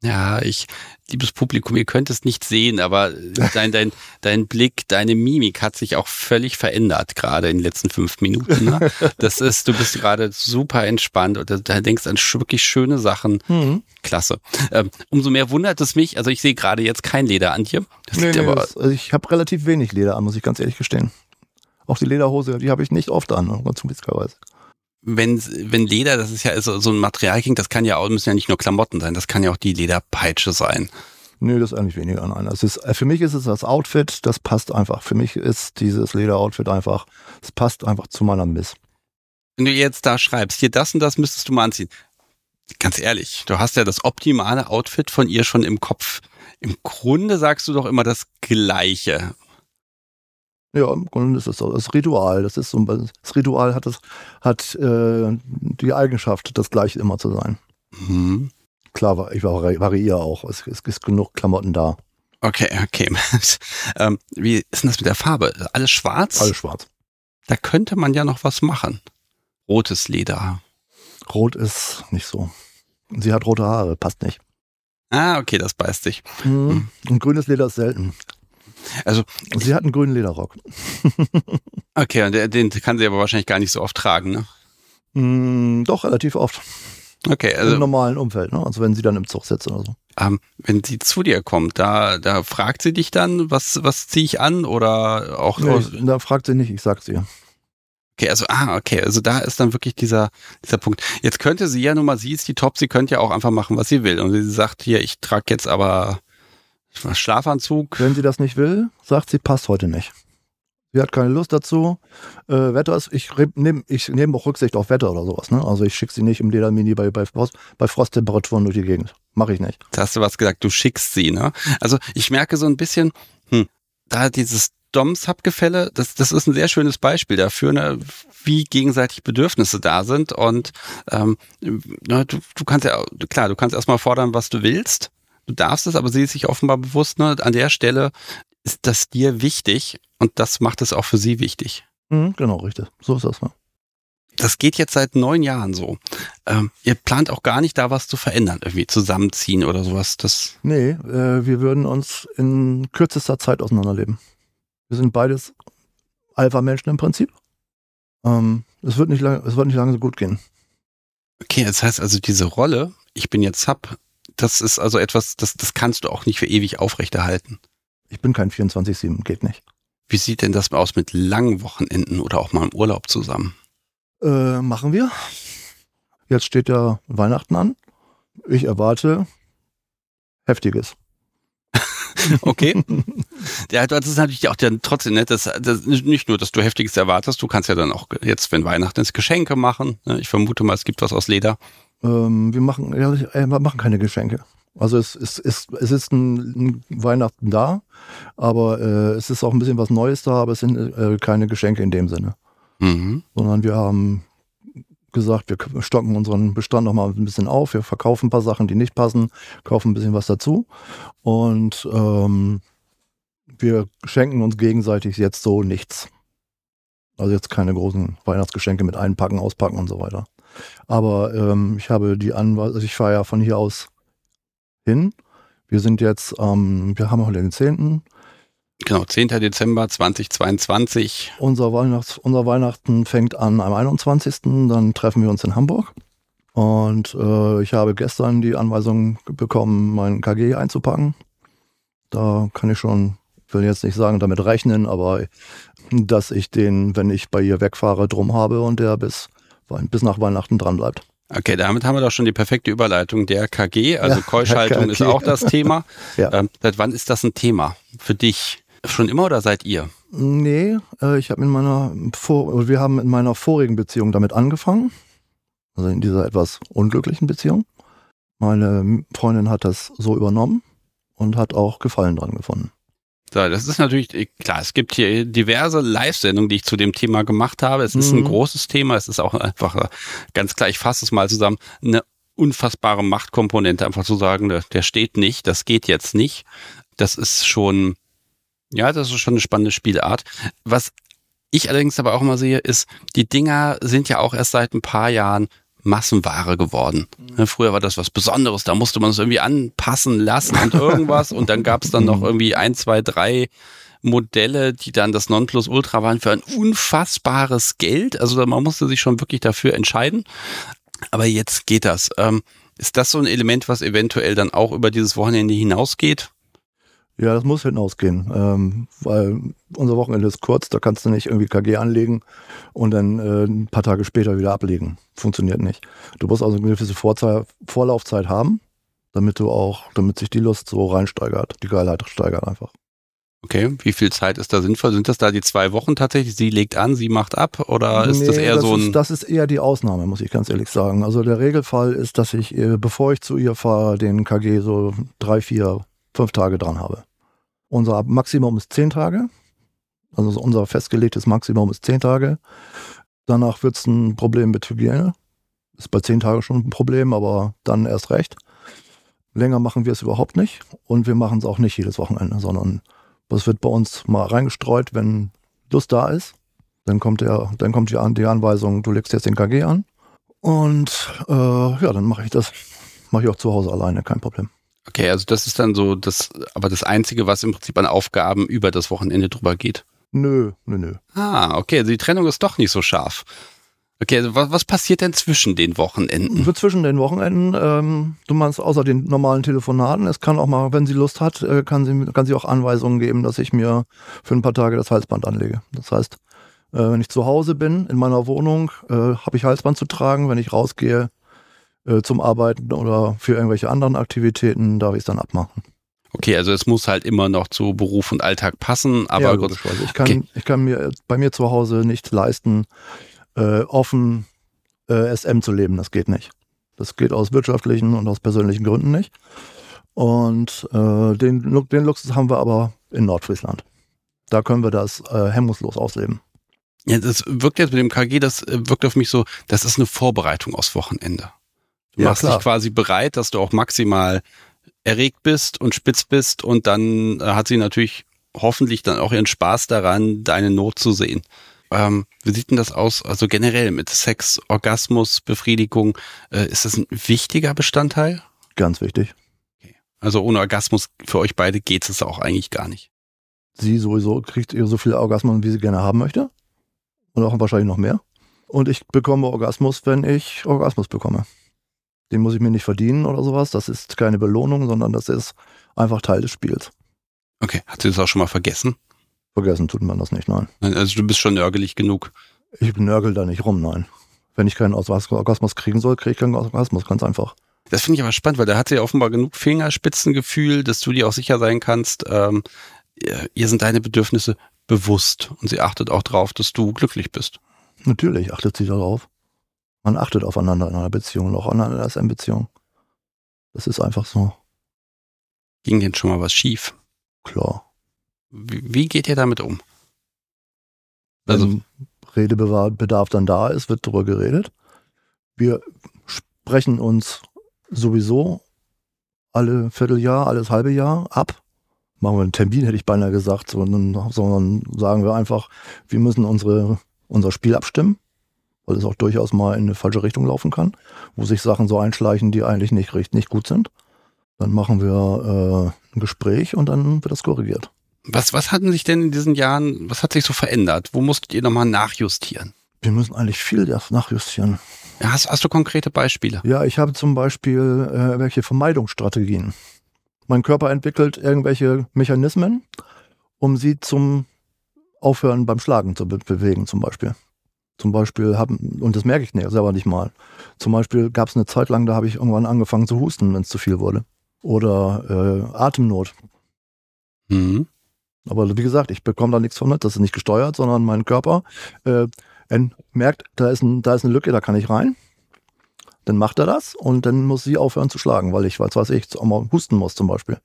Ja, ich, liebes Publikum, ihr könnt es nicht sehen, aber dein, dein, dein Blick, deine Mimik hat sich auch völlig verändert, gerade in den letzten fünf Minuten. Ne? Das ist, du bist gerade super entspannt und da denkst an wirklich schöne Sachen. Mhm. Klasse. Ähm, umso mehr wundert es mich, also ich sehe gerade jetzt kein Leder an dir. Nee, nee, aber das, also ich habe relativ wenig Leder an, muss ich ganz ehrlich gestehen. Auch die Lederhose, die habe ich nicht oft an, ganz witzigerweise wenn, wenn Leder, das ist ja so, so ein Material das kann ja auch, müssen ja nicht nur Klamotten sein, das kann ja auch die Lederpeitsche sein. Nö, das ist eigentlich weniger. Nein, es ist, für mich ist es das Outfit, das passt einfach. Für mich ist dieses Lederoutfit einfach, es passt einfach zu meiner Miss. Wenn du jetzt da schreibst, hier das und das müsstest du mal anziehen. Ganz ehrlich, du hast ja das optimale Outfit von ihr schon im Kopf. Im Grunde sagst du doch immer das Gleiche. Ja, im Grunde ist so. Das Ritual, das ist so, das Ritual hat, das, hat äh, die Eigenschaft, das gleiche immer zu sein. Mhm. Klar, ich variiere auch. Es, es ist genug Klamotten da. Okay, okay. ähm, wie ist denn das mit der Farbe? Alles schwarz? Alles schwarz. Da könnte man ja noch was machen. Rotes Leder. Rot ist nicht so. Sie hat rote Haare, passt nicht. Ah, okay, das beißt sich. Mhm. Und grünes Leder ist selten. Also sie hat einen grünen Lederrock. okay, und den kann sie aber wahrscheinlich gar nicht so oft tragen, ne? Mm, doch, relativ oft. Okay, also. Im normalen Umfeld, ne? Also wenn sie dann im Zug sitzt oder so. Ähm, wenn sie zu dir kommt, da, da fragt sie dich dann, was, was ziehe ich an oder auch. Nee, da fragt sie nicht, ich sag's ihr. Okay, also, ah, okay, also da ist dann wirklich dieser, dieser Punkt. Jetzt könnte sie ja nun mal, sie ist die Top, sie könnte ja auch einfach machen, was sie will. Und sie sagt hier, ich trage jetzt aber Schlafanzug. Wenn sie das nicht will, sagt sie, passt heute nicht. Sie hat keine Lust dazu. Äh, Wetter ist, ich nehme ich nehm auch Rücksicht auf Wetter oder sowas. Ne? Also ich schicke sie nicht im Ledermini bei, bei, bei Frosttemperaturen durch die Gegend. Mache ich nicht. Jetzt hast du was gesagt, du schickst sie, ne? Also ich merke so ein bisschen, hm, da dieses Dom-Sub-Gefälle, das, das ist ein sehr schönes Beispiel dafür, ne, wie gegenseitig Bedürfnisse da sind. Und ähm, ne, du, du kannst ja, klar, du kannst erstmal fordern, was du willst du darfst es, aber sie ist sich offenbar bewusst, ne, an der Stelle ist das dir wichtig und das macht es auch für sie wichtig. Mhm, genau, richtig. So ist das. Ne? Das geht jetzt seit neun Jahren so. Ähm, ihr plant auch gar nicht da was zu verändern, irgendwie zusammenziehen oder sowas. Das nee, äh, wir würden uns in kürzester Zeit auseinanderleben. Wir sind beides Alpha-Menschen im Prinzip. Ähm, es, wird nicht lang, es wird nicht lange so gut gehen. Okay, das heißt also diese Rolle, ich bin jetzt Sub, das ist also etwas, das, das kannst du auch nicht für ewig aufrechterhalten. Ich bin kein 24-7, geht nicht. Wie sieht denn das aus mit langen Wochenenden oder auch mal im Urlaub zusammen? Äh, machen wir. Jetzt steht ja Weihnachten an. Ich erwarte Heftiges. okay. ja, das ist natürlich auch dann trotzdem nett, dass, dass nicht nur, dass du Heftiges erwartest, du kannst ja dann auch jetzt, wenn Weihnachten ist, Geschenke machen. Ne? Ich vermute mal, es gibt was aus Leder. Ähm, wir machen, ja, äh, wir machen keine Geschenke. Also es, es, es, es ist ein, ein Weihnachten da, aber äh, es ist auch ein bisschen was Neues da, aber es sind äh, keine Geschenke in dem Sinne. Mhm. Sondern wir haben gesagt, wir stocken unseren Bestand noch mal ein bisschen auf, wir verkaufen ein paar Sachen, die nicht passen, kaufen ein bisschen was dazu und ähm, wir schenken uns gegenseitig jetzt so nichts. Also jetzt keine großen Weihnachtsgeschenke mit einpacken, auspacken und so weiter. Aber ähm, ich habe die Anweisung, also ich fahre ja von hier aus hin. Wir sind jetzt, ähm, wir haben heute den 10. Genau, 10. Dezember 2022. Unser, Weihnachts-, unser Weihnachten fängt an am 21. Dann treffen wir uns in Hamburg. Und äh, ich habe gestern die Anweisung bekommen, mein KG einzupacken. Da kann ich schon, will jetzt nicht sagen, damit rechnen, aber dass ich den, wenn ich bei ihr wegfahre, drum habe und der bis bis nach Weihnachten dran bleibt. Okay, damit haben wir doch schon die perfekte Überleitung. Der KG, also ja, Keuschhaltung KG. ist auch das Thema. ja. ähm, seit wann ist das ein Thema für dich? Schon immer oder seid ihr? Nee, äh, ich habe in meiner Vor wir haben in meiner vorigen Beziehung damit angefangen. Also in dieser etwas unglücklichen Beziehung. Meine Freundin hat das so übernommen und hat auch Gefallen dran gefunden. So, das ist natürlich, klar, es gibt hier diverse Live-Sendungen, die ich zu dem Thema gemacht habe. Es ist ein mhm. großes Thema, es ist auch einfach äh, ganz klar, ich fasse es mal zusammen, eine unfassbare Machtkomponente, einfach zu sagen, der, der steht nicht, das geht jetzt nicht. Das ist schon, ja, das ist schon eine spannende Spielart. Was ich allerdings aber auch immer sehe, ist, die Dinger sind ja auch erst seit ein paar Jahren Massenware geworden. Mhm. Früher war das was Besonderes, da musste man es irgendwie anpassen lassen und irgendwas und dann gab es dann noch irgendwie ein, zwei, drei Modelle, die dann das Nonplusultra waren für ein unfassbares Geld. Also man musste sich schon wirklich dafür entscheiden. Aber jetzt geht das. Ähm, ist das so ein Element, was eventuell dann auch über dieses Wochenende hinausgeht? Ja, das muss hinausgehen, ähm, weil unser Wochenende ist kurz, da kannst du nicht irgendwie KG anlegen und dann äh, ein paar Tage später wieder ablegen. Funktioniert nicht. Du musst also eine gewisse Vorzei Vorlaufzeit haben, damit du auch, damit sich die Lust so reinsteigert, die Geilheit steigert einfach. Okay, wie viel Zeit ist da sinnvoll? Sind das da die zwei Wochen tatsächlich? Sie legt an, sie macht ab oder ist nee, das eher das so ein... Ist, das ist eher die Ausnahme, muss ich ganz ehrlich sagen. Also der Regelfall ist, dass ich, äh, bevor ich zu ihr fahre, den KG so drei, vier, fünf Tage dran habe. Unser Maximum ist zehn Tage. Also unser festgelegtes Maximum ist zehn Tage. Danach wird es ein Problem mit Hygiene. Ist bei zehn Tagen schon ein Problem, aber dann erst recht. Länger machen wir es überhaupt nicht und wir machen es auch nicht jedes Wochenende, sondern das wird bei uns mal reingestreut, wenn Lust da ist. Dann kommt, der, dann kommt die, Anweisung, du legst jetzt den KG an. Und äh, ja, dann mache ich das. Mache ich auch zu Hause alleine, kein Problem. Okay, also das ist dann so das, aber das Einzige, was im Prinzip an Aufgaben über das Wochenende drüber geht. Nö, nö, nö. Ah, okay, also die Trennung ist doch nicht so scharf. Okay, also was, was passiert denn zwischen den Wochenenden? So zwischen den Wochenenden, ähm, du meinst außer den normalen Telefonaten, es kann auch mal, wenn sie Lust hat, äh, kann, sie, kann sie auch Anweisungen geben, dass ich mir für ein paar Tage das Halsband anlege. Das heißt, äh, wenn ich zu Hause bin, in meiner Wohnung, äh, habe ich Halsband zu tragen. Wenn ich rausgehe, äh, zum Arbeiten oder für irgendwelche anderen Aktivitäten, darf ich es dann abmachen. Okay, also es muss halt immer noch zu Beruf und Alltag passen, aber ja, gut, ich kann, okay. ich kann mir bei mir zu Hause nicht leisten, äh, offen äh, SM zu leben. Das geht nicht. Das geht aus wirtschaftlichen und aus persönlichen Gründen nicht. Und äh, den, den Luxus haben wir aber in Nordfriesland. Da können wir das äh, hemmungslos ausleben. Ja, das wirkt jetzt mit dem KG, das äh, wirkt auf mich so, das ist eine Vorbereitung aufs Wochenende. Du ja, machst klar. dich quasi bereit, dass du auch maximal erregt bist und spitz bist und dann äh, hat sie natürlich hoffentlich dann auch ihren Spaß daran, deine Not zu sehen. Ähm, wie sieht denn das aus? Also generell mit Sex, Orgasmus, Befriedigung, äh, ist das ein wichtiger Bestandteil? Ganz wichtig. Okay. Also ohne Orgasmus für euch beide geht es auch eigentlich gar nicht. Sie sowieso kriegt ihr so viel Orgasmus, wie sie gerne haben möchte. Und auch wahrscheinlich noch mehr. Und ich bekomme Orgasmus, wenn ich Orgasmus bekomme. Den muss ich mir nicht verdienen oder sowas. Das ist keine Belohnung, sondern das ist einfach Teil des Spiels. Okay, hat sie das auch schon mal vergessen? Vergessen tut man das nicht, nein. Also du bist schon nörgelig genug. Ich nörgel da nicht rum, nein. Wenn ich keinen Orgasmus kriegen soll, kriege ich keinen Orgasmus, ganz einfach. Das finde ich aber spannend, weil da hat sie ja offenbar genug Fingerspitzengefühl, dass du dir auch sicher sein kannst, ähm, ihr sind deine Bedürfnisse bewusst und sie achtet auch darauf, dass du glücklich bist. Natürlich achtet sie darauf. Man achtet aufeinander in einer Beziehung, auch in einer SM-Beziehung. Das ist einfach so. Ging denn schon mal was schief? Klar. Wie, wie geht ihr damit um? Also, Wenn Redebedarf dann da ist, wird darüber geredet. Wir sprechen uns sowieso alle Vierteljahr, alles halbe Jahr ab. Machen wir einen Termin, hätte ich beinahe gesagt, sondern, sondern sagen wir einfach, wir müssen unsere, unser Spiel abstimmen weil es auch durchaus mal in eine falsche Richtung laufen kann, wo sich Sachen so einschleichen, die eigentlich nicht, nicht gut sind. Dann machen wir äh, ein Gespräch und dann wird das korrigiert. Was, was hatten sich denn in diesen Jahren, was hat sich so verändert? Wo musstet ihr nochmal nachjustieren? Wir müssen eigentlich viel nachjustieren. Ja, hast, hast du konkrete Beispiele? Ja, ich habe zum Beispiel äh, welche Vermeidungsstrategien. Mein Körper entwickelt irgendwelche Mechanismen, um sie zum Aufhören beim Schlagen zu be bewegen, zum Beispiel. Zum Beispiel haben, und das merke ich nicht, selber nicht mal. Zum Beispiel gab es eine Zeit lang, da habe ich irgendwann angefangen zu husten, wenn es zu viel wurde. Oder äh, Atemnot. Mhm. Aber wie gesagt, ich bekomme da nichts von mit. Das ist nicht gesteuert, sondern mein Körper äh, merkt, da ist, ein, da ist eine Lücke, da kann ich rein. Dann macht er das und dann muss sie aufhören zu schlagen, weil ich, was weiß ich, auch mal husten muss zum Beispiel.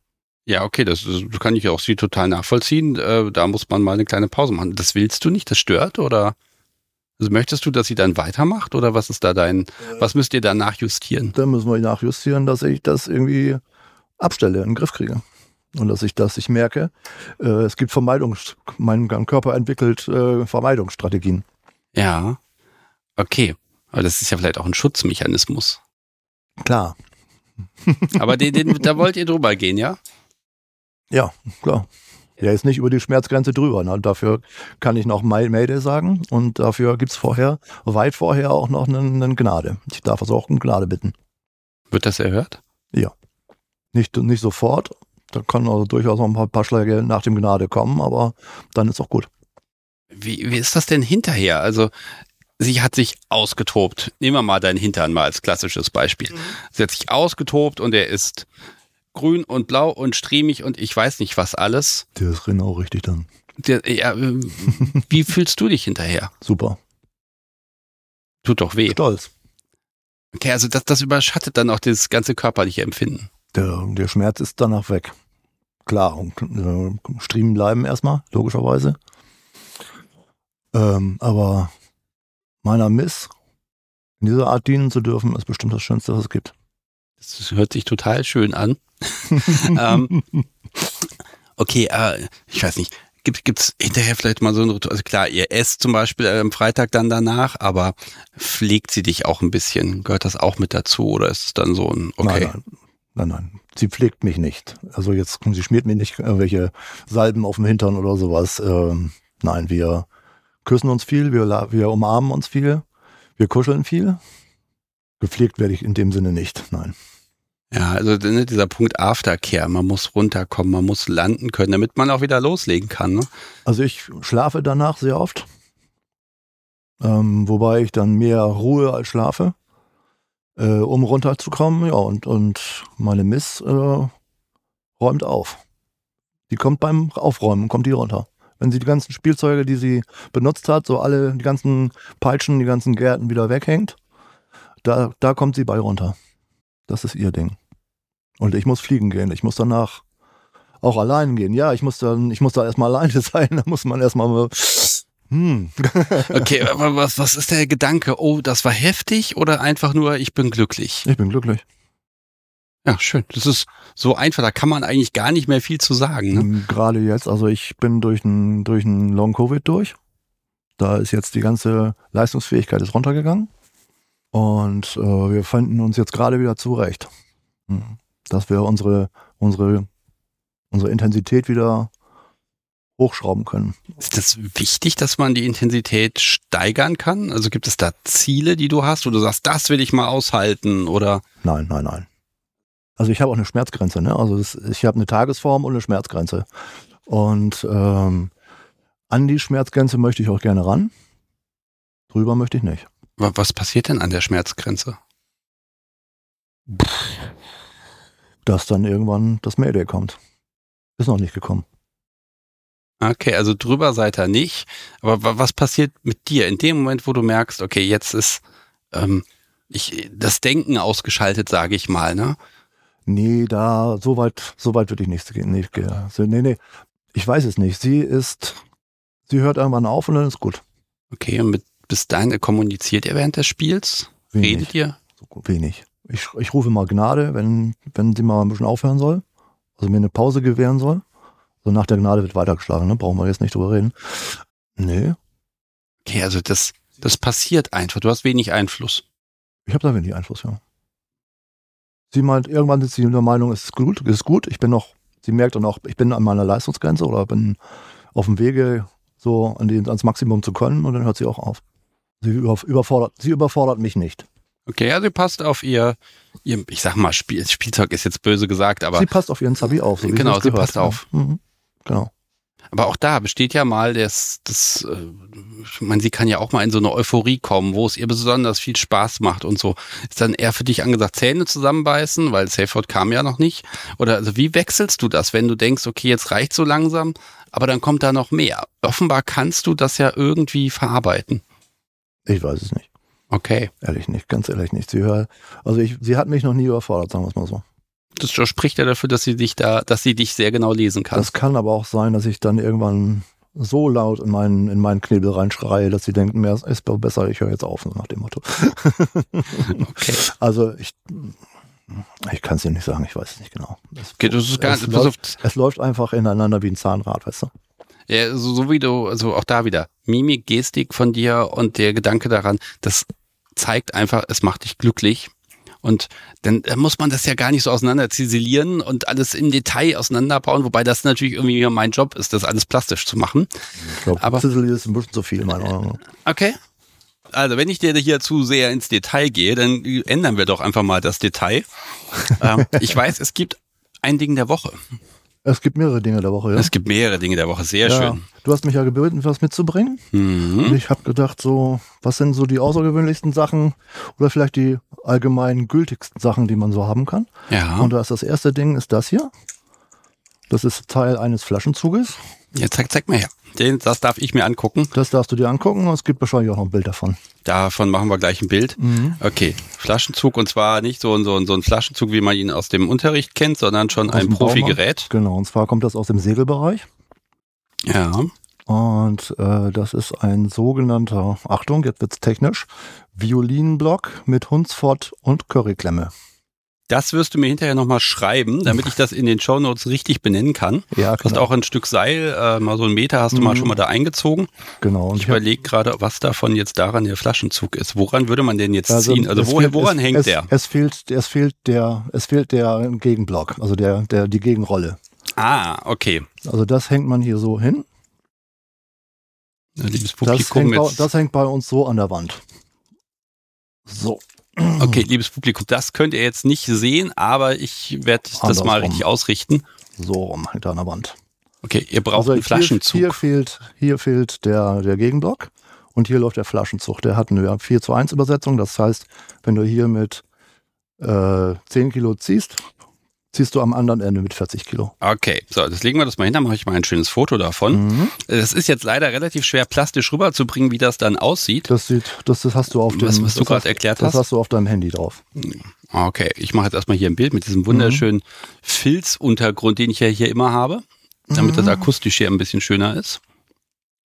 Ja, okay, das, das kann ich auch sie total nachvollziehen. Äh, da muss man mal eine kleine Pause machen. Das willst du nicht? Das stört oder? Also möchtest du, dass sie dann weitermacht oder was ist da dein, äh, was müsst ihr da nachjustieren? Da müssen wir nachjustieren, dass ich das irgendwie abstelle, in den Griff kriege. Und dass ich das, ich merke, äh, es gibt Vermeidungs, mein Körper entwickelt äh, Vermeidungsstrategien. Ja, okay. Aber das ist ja vielleicht auch ein Schutzmechanismus. Klar. Aber den, den, da wollt ihr drüber gehen, ja? Ja, klar. Der ist nicht über die Schmerzgrenze drüber. Ne? Dafür kann ich noch Mayday sagen und dafür gibt's vorher, weit vorher auch noch eine, eine Gnade. Ich darf also auch um Gnade bitten. Wird das erhört? Ja. Nicht, nicht sofort. Da kann also durchaus noch ein paar, paar Schläge nach dem Gnade kommen, aber dann ist auch gut. Wie, wie ist das denn hinterher? Also, sie hat sich ausgetobt. Nehmen wir mal deinen Hintern mal als klassisches Beispiel. Mhm. Sie hat sich ausgetobt und er ist grün und blau und striemig und ich weiß nicht was alles. Der ist genau richtig dann. Der, ja, äh, wie fühlst du dich hinterher? Super. Tut doch weh. Stolz. Okay, also das, das überschattet dann auch das ganze körperliche Empfinden. Der, der Schmerz ist danach weg. Klar, und äh, Striemen bleiben erstmal, logischerweise. Ähm, aber meiner Miss in dieser Art dienen zu dürfen, ist bestimmt das Schönste, was es gibt. Das hört sich total schön an. ähm, okay, äh, ich weiß nicht. Gibt es hinterher vielleicht mal so ein Ritual? Also klar, ihr esst zum Beispiel am Freitag dann danach, aber pflegt sie dich auch ein bisschen? Gehört das auch mit dazu oder ist es dann so ein okay? Nein, nein, nein, nein. Sie pflegt mich nicht. Also jetzt, sie schmiert mir nicht irgendwelche Salben auf dem Hintern oder sowas. Ähm, nein, wir küssen uns viel, wir, wir umarmen uns viel, wir kuscheln viel. Gepflegt werde ich in dem Sinne nicht, nein. Ja, also ne, dieser Punkt Aftercare, man muss runterkommen, man muss landen können, damit man auch wieder loslegen kann. Ne? Also ich schlafe danach sehr oft, ähm, wobei ich dann mehr ruhe als schlafe, äh, um runterzukommen. Ja, und, und meine Miss äh, räumt auf. Die kommt beim Aufräumen, kommt die runter. Wenn sie die ganzen Spielzeuge, die sie benutzt hat, so alle, die ganzen Peitschen, die ganzen Gärten wieder weghängt, da, da kommt sie bei runter. Das ist ihr Ding. Und ich muss fliegen gehen. Ich muss danach auch allein gehen. Ja, ich muss dann, ich muss da erstmal alleine sein. Da muss man erstmal hm. okay, aber was, was ist der Gedanke? Oh, das war heftig oder einfach nur, ich bin glücklich? Ich bin glücklich. Ja, schön. Das ist so einfach, da kann man eigentlich gar nicht mehr viel zu sagen. Ne? Hm, gerade jetzt, also ich bin durch ein, durch ein Long-Covid durch. Da ist jetzt die ganze Leistungsfähigkeit ist runtergegangen. Und äh, wir finden uns jetzt gerade wieder zurecht. Hm. Dass wir unsere, unsere, unsere Intensität wieder hochschrauben können. Ist das wichtig, dass man die Intensität steigern kann? Also gibt es da Ziele, die du hast, wo du sagst, das will ich mal aushalten oder? Nein, nein, nein. Also ich habe auch eine Schmerzgrenze, ne? Also das, ich habe eine Tagesform und eine Schmerzgrenze. Und ähm, an die Schmerzgrenze möchte ich auch gerne ran. Drüber möchte ich nicht. Was passiert denn an der Schmerzgrenze? Dass dann irgendwann das Mayday kommt. Ist noch nicht gekommen. Okay, also drüber seid ihr nicht. Aber was passiert mit dir in dem Moment, wo du merkst, okay, jetzt ist ähm, ich, das Denken ausgeschaltet, sage ich mal, ne? Nee, da, so weit, so weit würde ich nicht gehen. Nee, nee, nee, ich weiß es nicht. Sie ist, sie hört irgendwann auf und dann ist gut. Okay, und mit, bis dahin kommuniziert ihr während des Spiels? Wenig. Redet ihr? So wenig. Ich, ich rufe mal Gnade, wenn, wenn sie mal ein bisschen aufhören soll. Also mir eine Pause gewähren soll. So nach der Gnade wird weitergeschlagen, ne? Brauchen wir jetzt nicht drüber reden. Nee. Okay, also das, das passiert einfach. Du hast wenig Einfluss. Ich habe da wenig Einfluss, ja. Sie meint, irgendwann ist sie der Meinung, es ist gut, es ist gut. Ich bin noch, sie merkt dann auch, ich bin an meiner Leistungsgrenze oder bin auf dem Wege, so an die, ans Maximum zu können und dann hört sie auch auf. Sie überfordert, sie überfordert mich nicht. Okay, ja, sie passt auf ihr, ihr ich sag mal, Spiel, Spielzeug ist jetzt böse gesagt, aber. Sie passt auf ihren Zabi auf. So genau, sie passt auf. Mhm. Genau. Aber auch da besteht ja mal das, das, äh, ich meine, sie kann ja auch mal in so eine Euphorie kommen, wo es ihr besonders viel Spaß macht und so. Ist dann eher für dich angesagt, Zähne zusammenbeißen, weil Safeword kam ja noch nicht? Oder also wie wechselst du das, wenn du denkst, okay, jetzt reicht so langsam, aber dann kommt da noch mehr? Offenbar kannst du das ja irgendwie verarbeiten. Ich weiß es nicht. Okay. Ehrlich nicht, ganz ehrlich nicht. Sie hört, also ich, sie hat mich noch nie überfordert, sagen wir es mal so. Das spricht ja dafür, dass sie dich da, dass sie dich sehr genau lesen kann. Das kann aber auch sein, dass ich dann irgendwann so laut in meinen, in meinen Knebel reinschreie, dass sie denken, mehr ist besser, ich höre jetzt auf, nach dem Motto. okay. Also ich, ich kann es dir nicht sagen, ich weiß es nicht genau. Es, okay, das ist gar, es, läuft, es läuft einfach ineinander wie ein Zahnrad, weißt du? Ja, so, so wie du, also auch da wieder, Mimik, Gestik von dir und der Gedanke daran, das zeigt einfach, es macht dich glücklich. Und dann muss man das ja gar nicht so auseinander ziselieren und alles im Detail auseinanderbauen, wobei das natürlich irgendwie mein Job ist, das alles plastisch zu machen. Ich glaube, Aber- Zisel ist ein bisschen zu viel, meiner Meinung nach. Okay. Also wenn ich dir hier zu sehr ins Detail gehe, dann ändern wir doch einfach mal das Detail. ähm, ich weiß, es gibt ein Ding der Woche. Es gibt mehrere Dinge der Woche, ja. Es gibt mehrere Dinge der Woche. Sehr ja. schön. Du hast mich ja gebeten, was mitzubringen. Mhm. Und ich habe gedacht, so, was sind so die außergewöhnlichsten Sachen oder vielleicht die allgemein gültigsten Sachen, die man so haben kann. Ja. Und da ist das erste Ding, ist das hier. Das ist Teil eines Flaschenzuges. Jetzt zeig, zeig mal her. Den, das darf ich mir angucken. Das darfst du dir angucken und es gibt wahrscheinlich auch noch ein Bild davon. Davon machen wir gleich ein Bild. Okay, Flaschenzug und zwar nicht so, ein- so, ein- so ein Flaschenzug, wie man ihn aus dem Unterricht kennt, sondern schon Aus ein Profigerät. Genau, und zwar kommt das aus dem Segelbereich. Ja. Und äh, das ist ein sogenannter, Achtung, jetzt wird's technisch, Violinblock mit Hunsfott und Curryklemme. Das wirst du mir hinterher nochmal schreiben, damit ich das in den Shownotes richtig benennen kann. Ja, Du hast genau. auch ein Stück Seil, äh, mal so einen Meter hast du mal Mhm. schon mal da eingezogen. genau. Und Ich ich überlege gerade, was davon jetzt daran der Flaschenzug ist. Woran würde man denn jetzt Also, ziehen? Also woher, fehlt- woran es, hängt es, der? Es fehlt, es fehlt der, es fehlt der Gegenblock, also der, der, die Gegenrolle. Ah, okay. Also das hängt man hier so hin. Na, Liebes Das Publikum, hängt, bei, das hängt bei uns so an der Wand. So. Okay, liebes Publikum, das könnt ihr jetzt nicht sehen, aber ich werde das mal richtig ausrichten. So rum hängt er an der Wand. Okay, ihr braucht Also einen hier, Flaschenzug. hier fehlt, hier fehlt der, der Gegenblock und hier läuft der Flaschenzug. Der hat eine 4 zu 1 Übersetzung. Das heißt, wenn du hier mit äh, 10 Kilo ziehst, ziehst du am anderen Ende mit 40 Kilo. Okay, so, das legen wir das mal hin, dann mache ich mal ein schönes Foto davon. Mhm. Es ist jetzt leider relativ schwer plastisch rüberzubringen, wie das dann aussieht. Das sieht, das, das hast du auf dem, Was- was du gerade hast- erklärt das hast? hast du auf deinem Handy drauf. Okay, ich mache jetzt erstmal hier ein Bild mit diesem wunderschönen Filzuntergrund, den ich ja hier immer habe, damit das akustisch hier ein bisschen schöner ist.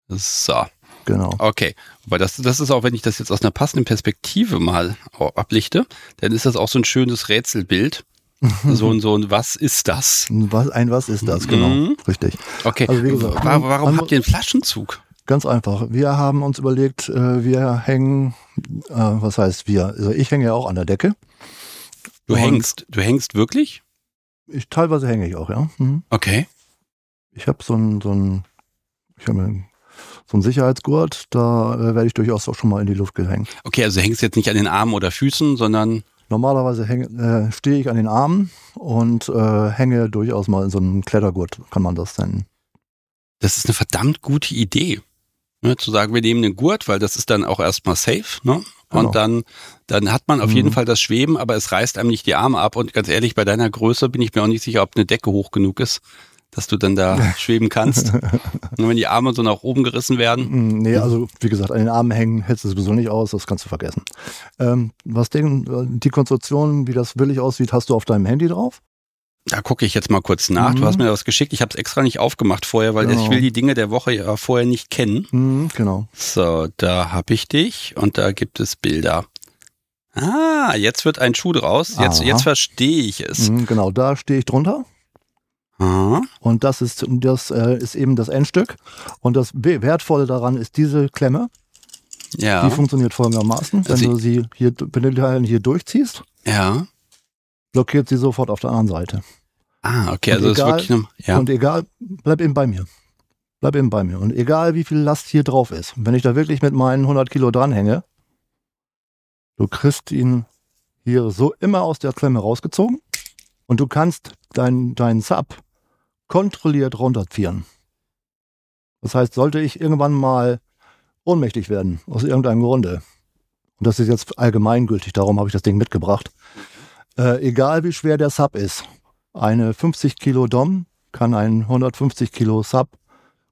So, Genau. okay. Aber das, das ist auch, wenn ich das jetzt aus einer passenden Perspektive mal ablichte, dann ist das auch so ein schönes Rätselbild. So ein, so ein, was ist das? Was, ein was ist das? Genau. Mhm. Richtig. Okay, Also wie gesagt, Wa- warum man- habt ihr einen Flaschenzug? Ganz einfach. Wir haben uns überlegt, äh, wir hängen, äh, was heißt wir? Also ich hänge ja auch an der Decke. Du Und- hängst, du hängst wirklich? Ich, teilweise hänge ich auch, ja. Mhm. Okay. Ich habe so ein, so ein, ich habe so einen Sicherheitsgurt, da äh, werde ich durchaus auch schon mal in die Luft gehängt. Okay, also du hängst jetzt nicht an den Armen oder Füßen, sondern Normalerweise häng- äh, stehe ich an den Armen und äh, hänge durchaus mal in so einem Klettergurt, kann man das nennen. das ist eine verdammt gute Idee. Ne, zu sagen, wir nehmen den Gurt, weil das ist dann auch erstmal safe, ne? Genau. Und dann, dann hat man auf Mhm. jeden Fall das Schweben, aber es reißt einem nicht die Arme ab. Und ganz ehrlich, bei deiner Größe bin ich mir auch nicht sicher, ob eine Decke hoch genug ist, dass du dann da schweben kannst. Und wenn die Arme so nach oben gerissen werden. Mm, Nee, also wie gesagt, an den Armen hängen hältst du sowieso nicht aus, das kannst du vergessen. Ähm, was den, die Konstruktion, wie das willig aussieht, hast du auf deinem Handy drauf? Da gucke ich jetzt mal kurz nach. Du Mhm. hast mir das geschickt. Ich habe es extra nicht aufgemacht vorher, weil Genau. ich will die Dinge der Woche ja vorher nicht kennen. Mhm, genau. So, da habe ich dich und da gibt es Bilder. Ah, jetzt wird ein Schuh draus. Jetzt, Aha. jetzt verstehe ich es. Mhm, genau, da stehe ich drunter. Und das ist, das äh, ist eben das Endstück. Und das We- Wertvolle daran ist diese Klemme. Ja. Die funktioniert folgendermaßen. Wenn Also du sie hier, wenn du die hier durchziehst, ja. blockiert sie sofort auf der anderen Seite. Ah, okay, Und also das ist egal- wirklich eine, ja. Und egal, bleib eben bei mir. Bleib eben bei mir. Und egal, wie viel Last hier drauf ist, wenn ich da wirklich mit meinen 100 Kilo dranhänge, du kriegst ihn hier so immer aus der Klemme rausgezogen und du kannst deinen dein Sub kontrolliert runterziehen. Das heißt, sollte ich irgendwann mal ohnmächtig werden, aus irgendeinem Grunde, und das ist jetzt allgemeingültig, darum habe ich das Ding mitgebracht, äh, egal wie schwer der Sub ist, eine 50 Kilo Dom kann einen 150 Kilo Sub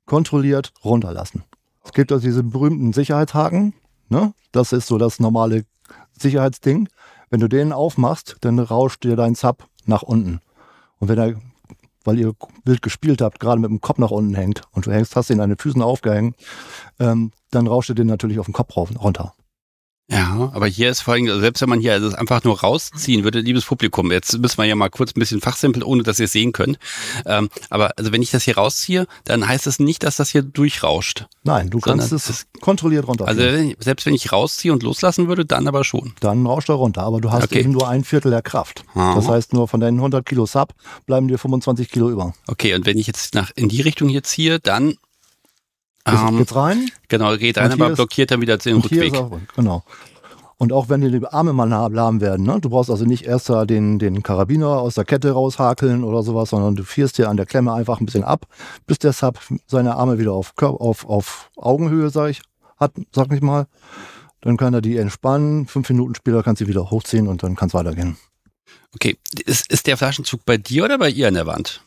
kontrolliert runterlassen. Es gibt also diese berühmten Sicherheitshaken. Ne? Das ist so das normale Sicherheitsding. Wenn du den aufmachst, dann rauscht dir dein Sub nach unten. Und wenn er, weil ihr wild gespielt habt, gerade mit dem Kopf nach unten hängt und du hängst, hast ihn an den Füßen aufgehängt, ähm, dann rauscht er den natürlich auf den Kopf runter. Ja, aber hier ist vor allem, also selbst wenn man hier also einfach nur rausziehen würde, liebes Publikum, jetzt müssen wir ja mal kurz ein bisschen fachsimpeln, ohne dass ihr es sehen könnt. Ähm, aber also wenn ich das hier rausziehe, dann heißt das nicht, dass das hier durchrauscht. Nein, du kannst es es- kontrolliert runter. Also selbst wenn ich rausziehe und loslassen würde, dann aber schon. dann rauscht er runter, aber du hast Okay. eben nur ein Viertel der Kraft. Aha. Das heißt, nur von deinen 100 Kilo Sub bleiben dir 25 Kilo über. Okay, und wenn ich jetzt nach in die Richtung hier ziehe, dann Jetzt, ähm, geht's rein genau geht und aber ist- blockiert dann wieder den und Rückweg. rund. Genau. Und auch wenn dir die Arme mal lahm werden, ne? du brauchst also nicht erst da den, den Karabiner aus der Kette raushakeln oder sowas, sondern du fierst dir an der Klemme einfach ein bisschen ab, bis der Sub seine Arme wieder auf, auf, auf Augenhöhe, sag ich, hat, sag ich mal. Dann kann er die entspannen, fünf Minuten später kannst du wieder hochziehen und dann kann es weitergehen. Okay, ist, ist der Flaschenzug bei dir oder bei ihr an der Wand?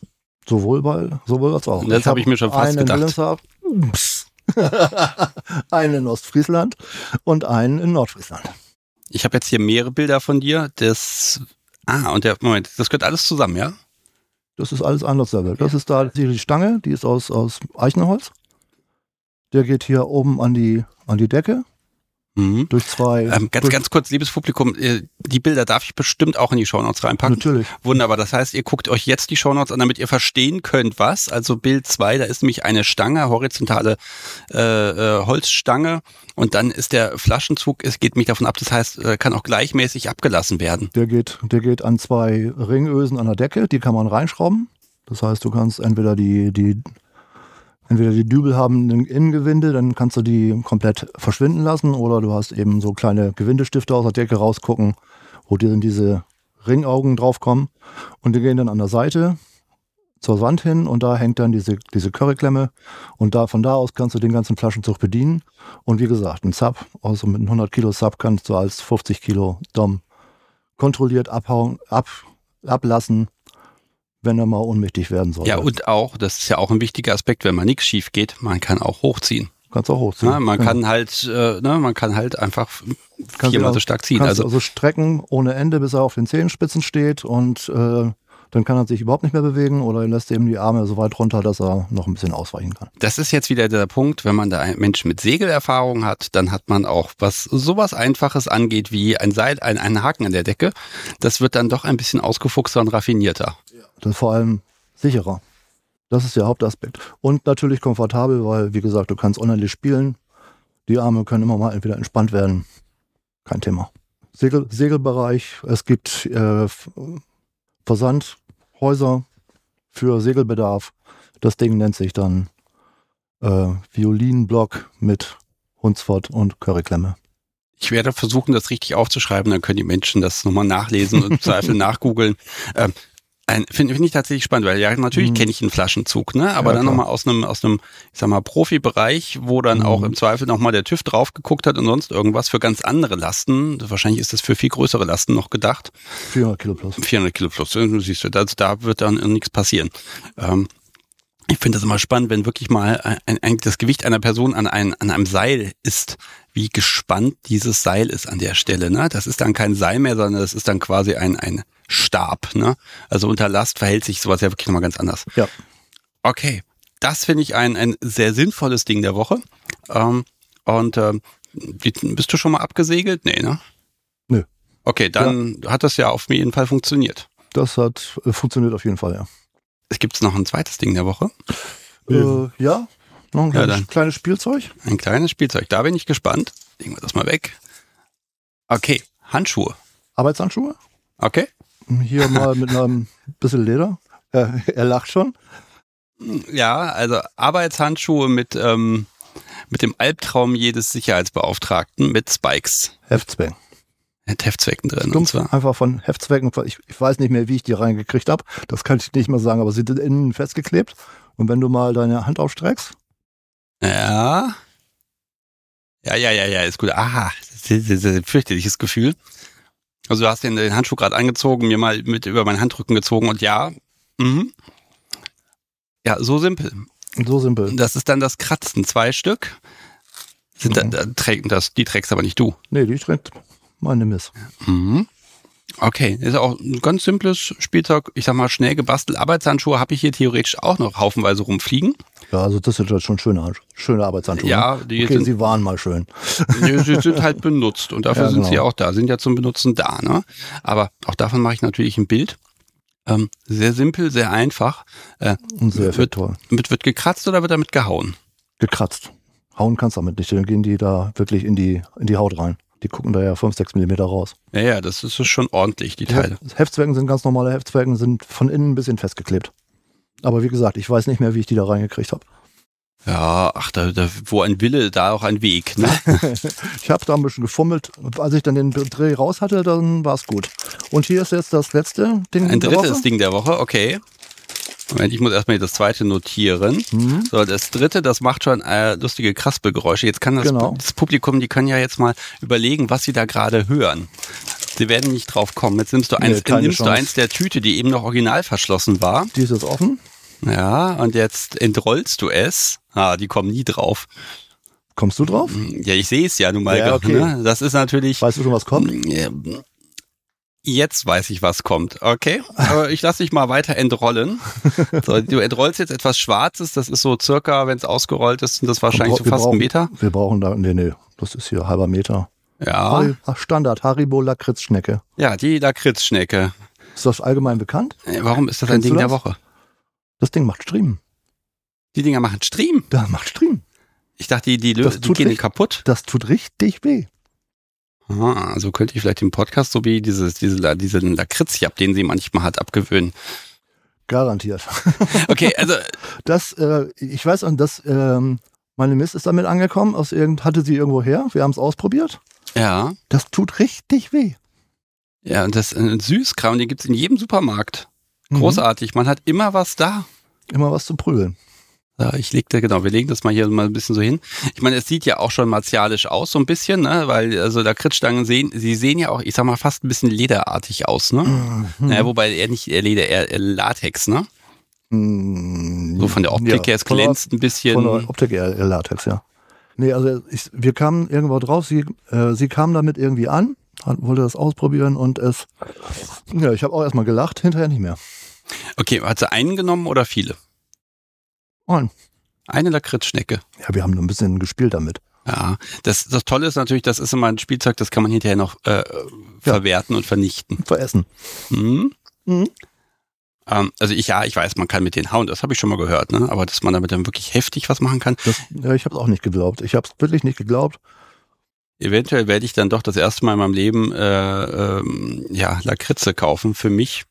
Sowohl bei, sowohl als auch. Das hab ich mir schon fast gedacht. Psst. einen in Ostfriesland und einen in Nordfriesland. Ich habe jetzt hier mehrere Bilder von dir. Das ah und der Moment, das gehört alles zusammen, ja? Das ist alles anders Level. Das ist da die die Stange, die ist aus, aus Eichenholz. Der geht hier oben an die, an die Decke Mhm. durch zwei. Ähm, ganz, durch, ganz kurz, liebes Publikum, äh, die Bilder darf ich bestimmt auch in die Shownotes reinpacken. Natürlich. Wunderbar. Das heißt, ihr guckt euch jetzt die Shownotes an, damit ihr verstehen könnt, was. Also Bild 2, da ist nämlich eine Stange, horizontale äh, äh, Holzstange und dann ist der Flaschenzug, es geht mich davon ab, das heißt, äh, kann auch gleichmäßig abgelassen werden. Der geht, der geht an zwei Ringösen an der Decke, die kann man reinschrauben. Das heißt, du kannst entweder die, die, entweder die Dübel haben ein Innengewinde, dann kannst du die komplett verschwinden lassen, oder du hast eben so kleine Gewindestifte aus der Decke rausgucken, wo dir dann diese Ringaugen draufkommen. Und die gehen dann an der Seite zur Wand hin und da hängt dann diese, diese Curryklemme und da, von da aus kannst du den ganzen Flaschenzug bedienen. Und wie gesagt, ein Sub, also mit einem 100 Kilo Sub kannst du als 50 Kilo Dom kontrolliert abhauen, ab, ablassen, wenn er mal ohnmächtig werden soll. Ja, und auch, das ist ja auch ein wichtiger Aspekt, wenn mal nichts schief geht, man kann auch hochziehen. kannst auch hochziehen. Ja, man Ja. kann halt, äh, ne, man kann halt einfach Kannst viermal so stark ziehen. Also also strecken ohne Ende, bis er auf den Zehenspitzen steht und äh, dann kann er sich überhaupt nicht mehr bewegen oder er lässt eben die Arme so weit runter, dass er noch ein bisschen ausweichen kann. das ist jetzt wieder der Punkt, wenn man da einen Menschen mit Segelerfahrung hat, dann hat man auch, was sowas Einfaches angeht wie ein Seil, ein, ein Haken an der Decke, das wird dann doch ein bisschen ausgefuchster und raffinierter. Das ist vor allem sicherer. Das ist der Hauptaspekt. Und natürlich komfortabel, weil, wie gesagt, du kannst unendlich spielen. Die Arme können immer mal entweder entspannt werden. Kein Thema. Segel, Segelbereich. Es gibt äh, Versandhäuser für Segelbedarf. Das Ding nennt sich dann äh, Violinblock mit Hunsfort und Curryklemme. Ich werde versuchen, das richtig aufzuschreiben, dann können die Menschen das nochmal nachlesen und im Zweifel nachgoogeln. Ähm, Finde find ich tatsächlich spannend, weil ja, natürlich Mhm. kenne ich einen Flaschenzug, ne? Aber Ja, dann nochmal aus einem, aus einem, ich sag mal, Profibereich, wo dann Mhm. auch im Zweifel nochmal der TÜV drauf geguckt hat und sonst irgendwas für ganz andere Lasten. Wahrscheinlich ist das für viel größere Lasten noch gedacht. 400 Kilo plus. 400 Kilo plus, du siehst du, also da wird dann nichts passieren. Ähm, ich finde das immer spannend, wenn wirklich mal ein, ein, das Gewicht einer Person an, ein, an einem Seil ist, wie gespannt dieses Seil ist an der Stelle. Ne? Das ist dann kein Seil mehr, sondern das ist dann quasi ein, ein Stab. Ne? Also unter Last verhält sich sowas ja wirklich nochmal ganz anders. Ja. Okay, das finde ich ein, ein sehr sinnvolles Ding der Woche. Ähm, und ähm, bist du schon mal abgesegelt? Nee, ne? Nö. Okay, dann hat das ja auf jeden Fall funktioniert. Das hat äh, funktioniert auf jeden Fall, ja. Es gibt noch ein zweites Ding der Woche. Äh, ja, noch ein Ja, kleines, dann. kleines Spielzeug. Ein kleines Spielzeug. Da bin ich gespannt. Legen wir das mal weg. Okay, Handschuhe. Arbeitshandschuhe. Okay. Hier mal mit einem bisschen Leder. Er, er lacht schon. Ja, also Arbeitshandschuhe mit, ähm, mit dem Albtraum jedes Sicherheitsbeauftragten mit Spikes. Heftzweck. Mit Heftzwecken drin. Und Stumpf, zwar. einfach von Heftzwecken. Ich, ich weiß nicht mehr, wie ich die reingekriegt habe. Das kann ich nicht mehr sagen, aber sie sind innen festgeklebt. Und wenn du mal deine Hand aufstreckst, Ja. Ja, ja, ja, ja, ist gut. Aha, das ist ein fürchterliches Gefühl. Also du hast den, den Handschuh gerade angezogen, mir mal mit über meinen Handrücken gezogen und ja, mhm. ja, so simpel. so simpel. Das ist dann das Kratzen, zwei Stück. Sind da, Mhm. da, trägt das, die trägst aber nicht du. Nee, die trägt meine Miss. Mhm. Okay, ist auch ein ganz simples Spielzeug. Ich sag mal, schnell gebastelt. Arbeitshandschuhe habe ich hier theoretisch auch noch haufenweise rumfliegen. Ja, also das sind halt schon schöne, schöne Arbeitshandschuhe. Ja, die okay, sind, sie waren mal schön. die, sie sind halt benutzt und dafür Ja, sind sie genau. auch da, sind ja zum Benutzen da. Ne? Aber auch davon mache ich natürlich ein Bild. Ähm, sehr simpel, sehr einfach. Äh, Und sehr wird, toll. mit, wird gekratzt oder wird damit gehauen? Gekratzt. Hauen kannst du damit nicht, dann gehen die da wirklich in die, in die Haut rein. Die gucken da ja 5, 6 Millimeter raus. Ja, ja, das ist schon ordentlich, die Die Teile. Heft- Heftzwecken sind ganz normale Heftzwecken, sind von innen ein bisschen festgeklebt. Aber wie gesagt, ich weiß nicht mehr, wie ich die da reingekriegt habe. Ja, ach, da, da, wo ein Wille, da auch ein Weg. Ne? Ich habe da ein bisschen gefummelt. Als ich dann den Dreh raus hatte, dann war es gut. Und hier ist jetzt das letzte Ding Ein der drittes Woche. Ding der Woche, okay. Moment, ich muss erstmal das zweite notieren. Mhm. So, das dritte, das macht schon äh, lustige Kraspelgeräusche. Jetzt kann das, Genau. das Publikum, die können ja jetzt mal überlegen, was sie da gerade hören. Sie werden nicht drauf kommen. Jetzt nimmst du eins, keine nimmst du eins der Tüte, die eben noch original verschlossen war. Die ist jetzt offen. Ja, und jetzt entrollst du es. Ah, die kommen nie drauf. Kommst du drauf? Ja, ich sehe es ja nun mal. Ja, okay. ne? Das ist natürlich. Weißt du schon, was kommt? Ja, Jetzt weiß ich, was kommt. Okay, aber ich lasse dich mal weiter entrollen. So, du entrollst jetzt etwas Schwarzes. Das ist so circa, wenn es ausgerollt ist, sind das wahrscheinlich so fast brauchen- ein Meter. Wir brauchen da, nee, nee, das ist hier halber Meter. Ja, Standard, Haribo Lakritzschnecke. ja, die Lakritzschnecke. Ist das allgemein bekannt? Warum ist das ein Kennst du Ding der das? Woche? Das Ding macht Stream. Die Dinger machen Stream. Da macht Stream. Ich dachte, die, die, Das die tut gehen richtig- kaputt. Das tut richtig weh. Ah, also könnte ich vielleicht den Podcast so wie dieses, diese, diesen Lakritzjab, den sie manchmal hat, abgewöhnen. Garantiert. Okay, also Das, äh, ich weiß, und das, ähm, meine Miss ist damit angekommen, aus irgend, hatte sie irgendwo her. Wir haben es ausprobiert. Ja, Das tut richtig weh. ja, und das äh, Süßkram, den gibt's in jedem Supermarkt. Mhm. Großartig, man hat immer was da. Immer was zu prügeln. Ja, ich legte, genau, wir legen das mal hier mal ein bisschen so hin. Ich meine, es sieht ja auch schon martialisch aus, so ein bisschen, ne? Weil, also Lakritzstangen sehen, sie sehen ja auch, ich sag mal, fast ein bisschen lederartig aus, ne? Mhm. Naja, wobei eher nicht eher Leder, eher eher Latex, ne? Mm, So von der Optik ja, her, es von der- glänzt ein bisschen. Von der Optik eher Latex, ja. Nee, also ich, wir kamen irgendwo drauf, sie, äh, sie kam damit irgendwie an, hat, wollte das ausprobieren und es, ja, ich habe auch erstmal gelacht, hinterher nicht mehr. Okay, hat sie einen genommen oder viele? Ein. Eine Lakritzschnecke. Ja, wir haben nur ein bisschen gespielt damit. Ja, das, das Tolle ist natürlich, das ist immer ein Spielzeug, das kann man hinterher noch äh, verwerten und vernichten. Veressen. Mhm. Mhm. Ähm, also ich, ja, ich weiß, man kann mit den hauen, das habe ich schon mal gehört, ne? Aber dass man damit dann wirklich heftig was machen kann, Das, ja, ich habe es auch nicht geglaubt. Ich habe es wirklich nicht geglaubt. eventuell werde ich dann doch das erste Mal in meinem Leben äh, ähm, ja, Lakritze kaufen für mich,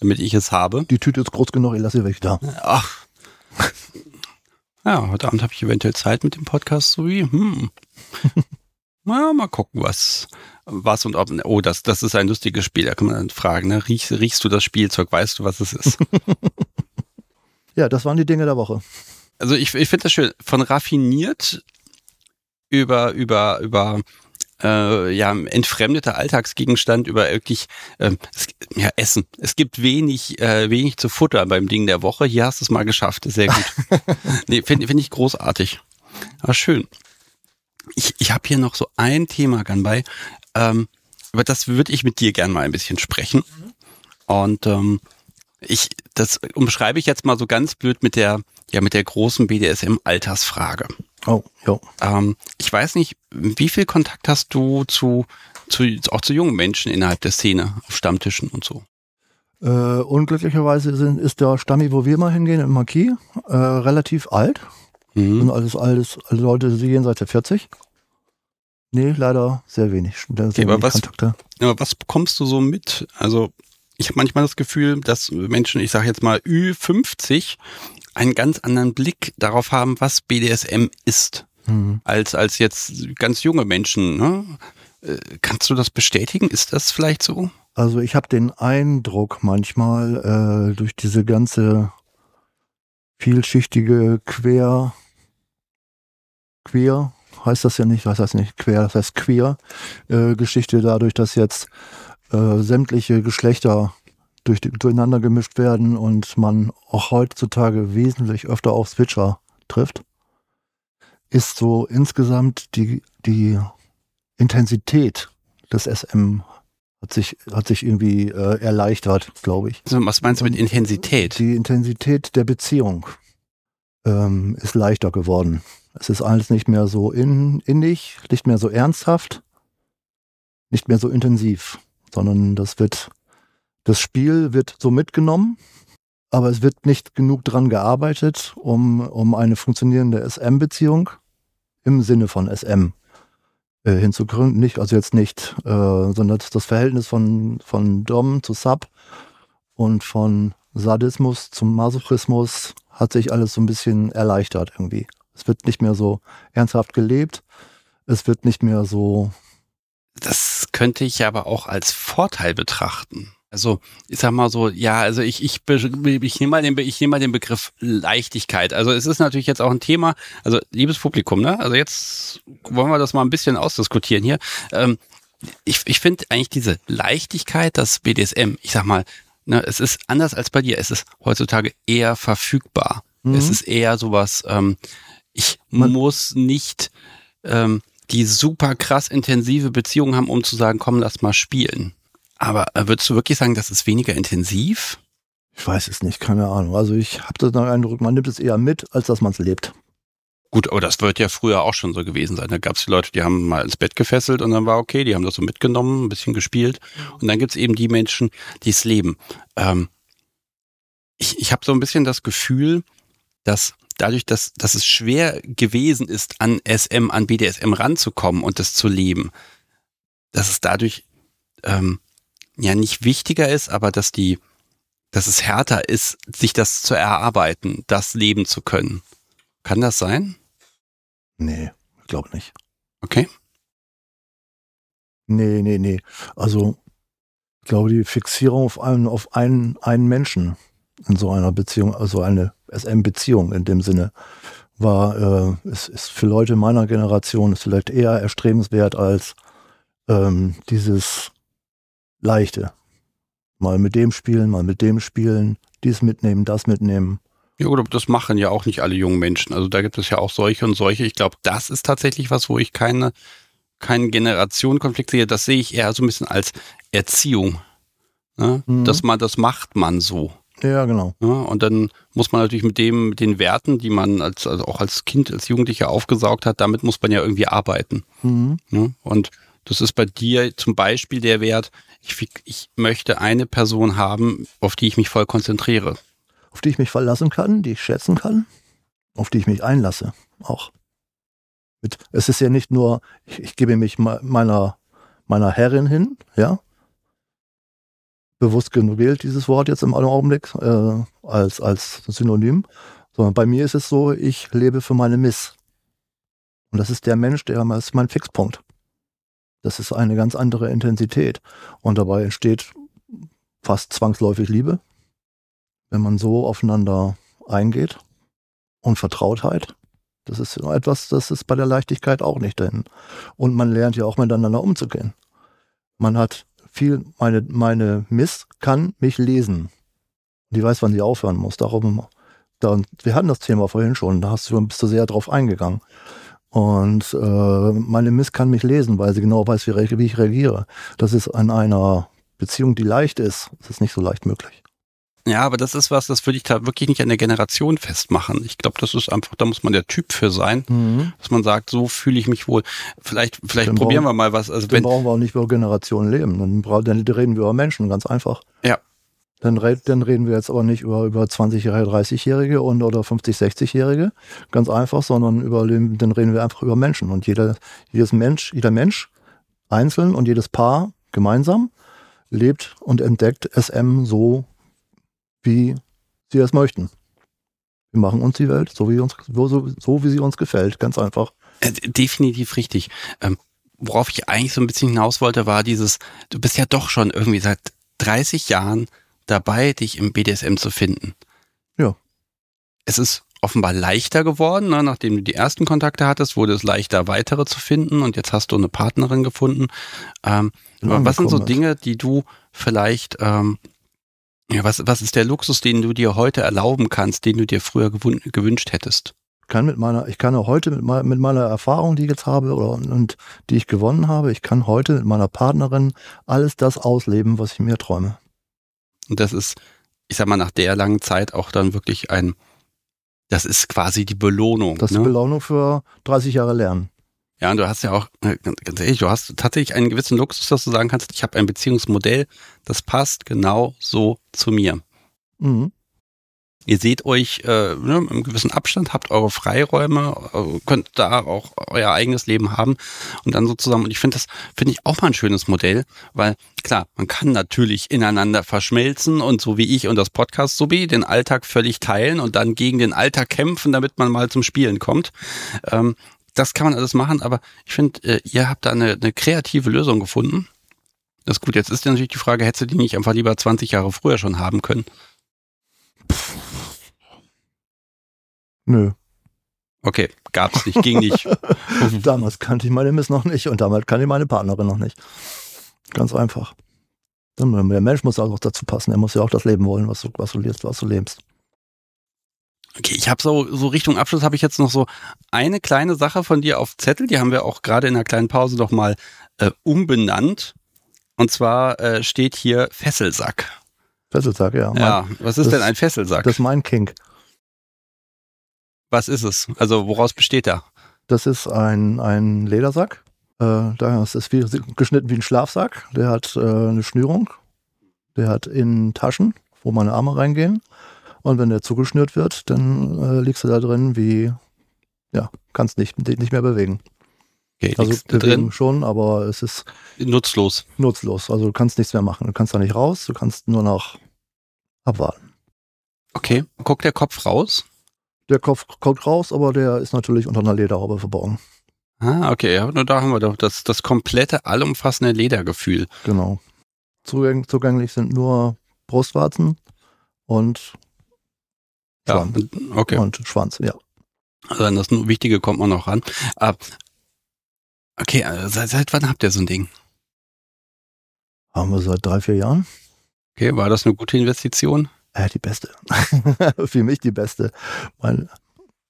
damit ich es habe. Die Tüte ist groß genug, ich lasse sie weg da. Ach. Ja, heute Abend habe ich eventuell Zeit mit dem Podcast, so wie, hm. Na, mal gucken, was, was und ob. Oh, das, das ist ein lustiges Spiel. Da kann man dann fragen, ne? Riechst, riechst du das Spielzeug? Weißt du, was es ist? Ja, das waren die Dinge der Woche. also ich, ich finde das schön. Von raffiniert über, über, über äh, ja, entfremdeter Alltagsgegenstand über wirklich ähm, es, ja, Essen. Es gibt wenig, äh, wenig zu futtern beim Ding der Woche. Hier hast du es mal geschafft. Sehr gut. nee, finde find ich großartig. Aber schön. Ich, ich habe hier noch so ein Thema gern bei. Ähm, über das würde ich mit dir gern mal ein bisschen sprechen. Und ähm, ich, das umschreibe ich jetzt mal so ganz blöd mit der, ja, mit der großen BDSM-Altersfrage. Oh, jo. Ähm, ich weiß nicht, wie viel Kontakt hast du zu, zu, auch zu jungen Menschen innerhalb der Szene, auf Stammtischen und so? Äh, unglücklicherweise sind, ist der Stammi, wo wir mal hingehen, im Marquis, äh, relativ alt. Mhm. Sind alles, alles, alle Leute die jenseits der 40. Nee, leider sehr wenig. Sehr Okay, aber wenig was- Kontakte. Aber was bekommst du so mit? Also ich habe manchmal das Gefühl, dass Menschen, ich sage jetzt mal Ü50, einen ganz anderen Blick darauf haben, was BDSM ist, Hm. als als jetzt ganz junge Menschen. Ne? Äh, Kannst du das bestätigen? Ist das vielleicht so? Also ich habe den Eindruck manchmal äh, durch diese ganze vielschichtige Quer, Queer heißt das ja nicht, was heißt nicht quer, das heißt queer äh, Geschichte dadurch, dass jetzt äh, sämtliche Geschlechter durch, durcheinander gemischt werden und man auch heutzutage wesentlich öfter auf Switcher trifft, ist so insgesamt die, die Intensität des SM hat sich, hat sich irgendwie äh, erleichtert, glaube ich. Also was meinst du mit Intensität? Die Intensität der Beziehung ähm, ist leichter geworden. Es ist alles nicht mehr so in, innig, nicht mehr so ernsthaft, nicht mehr so intensiv, sondern das wird, das Spiel wird so mitgenommen, aber es wird nicht genug dran gearbeitet, um, um eine funktionierende SM-Beziehung im Sinne von SM äh, hinzugründen. Nicht, also jetzt nicht, äh, sondern das Verhältnis von, von Dom zu Sub und von Sadismus zum Masochismus hat sich alles so ein bisschen erleichtert irgendwie. Es wird nicht mehr so ernsthaft gelebt. Es wird nicht mehr so. Das könnte ich aber auch als Vorteil betrachten. Also, ich sag mal so, ja, also ich, ich, ich nehme mal, den, ich nehme mal den Begriff Leichtigkeit. Also es ist natürlich jetzt auch ein Thema, also liebes Publikum, ne? Also jetzt wollen wir das mal ein bisschen ausdiskutieren hier. Ähm, ich ich finde eigentlich diese Leichtigkeit, das BDSM, ich sag mal, ne, es ist anders als bei dir, es ist heutzutage eher verfügbar. Mhm. Es ist eher sowas, ähm, ich Man muss nicht ähm, die super krass intensive Beziehung haben, um zu sagen, komm, lass mal spielen. Aber äh, würdest du wirklich sagen, das ist weniger intensiv? Ich weiß es nicht, keine Ahnung. Also ich habe den Eindruck, man nimmt es eher mit, als dass man es lebt. Gut, aber das wird ja früher auch schon so gewesen sein. Da gab es die Leute, die haben mal ins Bett gefesselt und dann war okay, die haben das so mitgenommen, ein bisschen gespielt. Und dann gibt's eben die Menschen, die es leben. Ähm, ich ich habe so ein bisschen das Gefühl, dass dadurch, dass, dass es schwer gewesen ist, an SM, an BDSM ranzukommen und das zu leben, dass es dadurch ähm, ja nicht wichtiger ist, aber dass die, dass es härter ist, sich das zu erarbeiten, das leben zu können. Kann das sein? Nee, ich glaube nicht. Okay. Nee, nee, nee. Also, ich glaube, die Fixierung auf einen, auf einen, einen Menschen in so einer Beziehung, also eine SM-Beziehung in dem Sinne, war, äh, ist, ist für Leute meiner Generation ist vielleicht eher erstrebenswert als ähm, dieses leichte. Mal mit dem spielen, mal mit dem spielen, dies mitnehmen, das mitnehmen. Ja gut, das machen ja auch nicht alle jungen Menschen. Also da gibt es ja auch solche und solche. Ich glaube, das ist tatsächlich was, wo ich keine, keinen Generationenkonflikt sehe. Das sehe ich eher so ein bisschen als Erziehung. Ne? Mhm. Dass man, das macht man so. Ja, genau. Ja, und dann muss man natürlich mit dem, mit den Werten, die man als, also auch als Kind, als Jugendlicher aufgesaugt hat, damit muss man ja irgendwie arbeiten. Mhm. Ja, und das ist bei dir zum Beispiel der Wert, ich, ich möchte eine Person haben, auf die ich mich voll konzentriere. Auf die ich mich verlassen kann, die ich schätzen kann, auf die ich mich einlasse. Auch. Mit, es ist ja nicht nur, ich, ich gebe mich meiner, meiner Herrin hin, ja, bewusst gewählt, dieses Wort jetzt im Augenblick, äh, als, als Synonym, sondern bei mir ist es so, ich lebe für meine Miss. Und das ist der Mensch, der ist mein Fixpunkt. Das ist eine ganz andere Intensität. Und dabei entsteht fast zwangsläufig Liebe, wenn man so aufeinander eingeht. Und Vertrautheit. Das ist etwas, das ist bei der Leichtigkeit auch nicht drin. Und man lernt ja auch miteinander umzugehen. Man hat viel, meine, meine Miss kann mich lesen. Die weiß, wann sie aufhören muss. Darum, da, wir hatten das Thema vorhin schon, da hast du, bist du sehr drauf eingegangen. Und äh, meine Miss kann mich lesen, weil sie genau weiß, wie, wie ich reagiere. Das ist an einer Beziehung, die leicht ist, das ist nicht so leicht möglich. Ja, aber das ist was, das würde ich da wirklich nicht an der Generation festmachen. Ich glaube, das ist einfach, da muss man der Typ für sein, mhm. dass man sagt, so fühle ich mich wohl. Vielleicht, vielleicht dann probieren brauchen, wir mal was. Also dann wenn, brauchen wir auch nicht über Generationen leben. Dann, dann reden wir über Menschen, ganz einfach. Ja. Dann, dann reden wir jetzt aber nicht über, über 20-Jährige, 30-Jährige und oder 50, 60-Jährige, ganz einfach, sondern über, dann reden wir einfach über Menschen. Und jeder, jedes Mensch, jeder Mensch einzeln und jedes Paar gemeinsam lebt und entdeckt SM so, wie sie es möchten. Wir machen uns die Welt so, wie, uns, so, so wie sie uns gefällt, ganz einfach. Äh, definitiv richtig. Ähm, worauf ich eigentlich so ein bisschen hinaus wollte, war dieses, du bist ja doch schon irgendwie seit 30 Jahren dabei, dich im BDSM zu finden. Ja. Es ist offenbar leichter geworden, ne? nachdem du die ersten Kontakte hattest, wurde es leichter, weitere zu finden und jetzt hast du eine Partnerin gefunden. Ähm, was sind so Dinge, die du vielleicht, ähm, ja, was, was ist der Luxus, den du dir heute erlauben kannst, den du dir früher gewünscht hättest? kann mit meiner, ich kann heute mit, meiner, mit meiner Erfahrung, die ich jetzt habe oder, und die ich gewonnen habe, ich kann heute mit meiner Partnerin alles das ausleben, was ich mir träume. Und das ist, ich sag mal, nach der langen Zeit auch dann wirklich ein, das ist quasi die Belohnung. Das ist ne? die Belohnung für 30 Jahre Lernen. Ja, und du hast ja auch, äh, ganz ehrlich, du hast tatsächlich einen gewissen Luxus, dass du sagen kannst, ich habe ein Beziehungsmodell, das passt genau so zu mir. Mhm. Ihr seht euch äh, ne, im gewissen Abstand, habt eure Freiräume, äh, könnt da auch euer eigenes Leben haben und dann so zusammen. Und ich finde das, finde ich auch mal ein schönes Modell, weil klar, man kann natürlich ineinander verschmelzen und so wie ich und das Podcast sowie den Alltag völlig teilen und dann gegen den Alltag kämpfen, damit man mal zum Spielen kommt. Ähm, das kann man alles machen, aber ich finde, äh, ihr habt da eine, eine kreative Lösung gefunden. Das ist gut. Jetzt ist ja natürlich die Frage, hättest du die nicht einfach lieber 20 Jahre früher schon haben können? Nö. Okay, gab's nicht, ging nicht. damals kannte ich meine Miss noch nicht und damals kannte ich meine Partnerin noch nicht. Ganz einfach. Der Mensch muss auch dazu passen. Er muss ja auch das Leben wollen, was du, was du lebst, was du lebst. Okay, ich habe so, so Richtung Abschluss habe ich jetzt noch so eine kleine Sache von dir auf Zettel, die haben wir auch gerade in einer kleinen Pause noch mal äh, umbenannt. Und zwar äh, steht hier Fesselsack. Fesselsack, ja. Ja, was ist das, denn ein Fesselsack? Das ist mein Kink. Was ist es? Also woraus besteht er? Das ist ein, ein Ledersack. Äh, das ist wie, geschnitten wie ein Schlafsack. Der hat äh, eine Schnürung. Der hat innen Taschen, wo meine Arme reingehen. Und wenn der zugeschnürt wird, dann äh, liegst du da drin wie, ja, kannst nicht, nicht mehr bewegen. Okay, also bewegen drin. schon, aber es ist nutzlos. Nutzlos. Also du kannst nichts mehr machen. Du kannst da nicht raus, du kannst nur noch abwarten. Okay, guckt der Kopf raus? Der Kopf kommt raus, aber der ist natürlich unter einer Lederhaube verborgen. Ah, okay. Ja, nur da haben wir doch das, das komplette, allumfassende Ledergefühl. Genau. Zugäng zugänglich sind nur Brustwarzen und Schwanz. Ja, okay. Und Schwanz, ja. Also an das Wichtige kommt man noch ran. Okay, also seit, seit wann habt ihr so ein Ding? Haben wir seit drei, vier Jahren. Okay, war das eine gute Investition? Ja, die beste. Für mich die beste. Meine,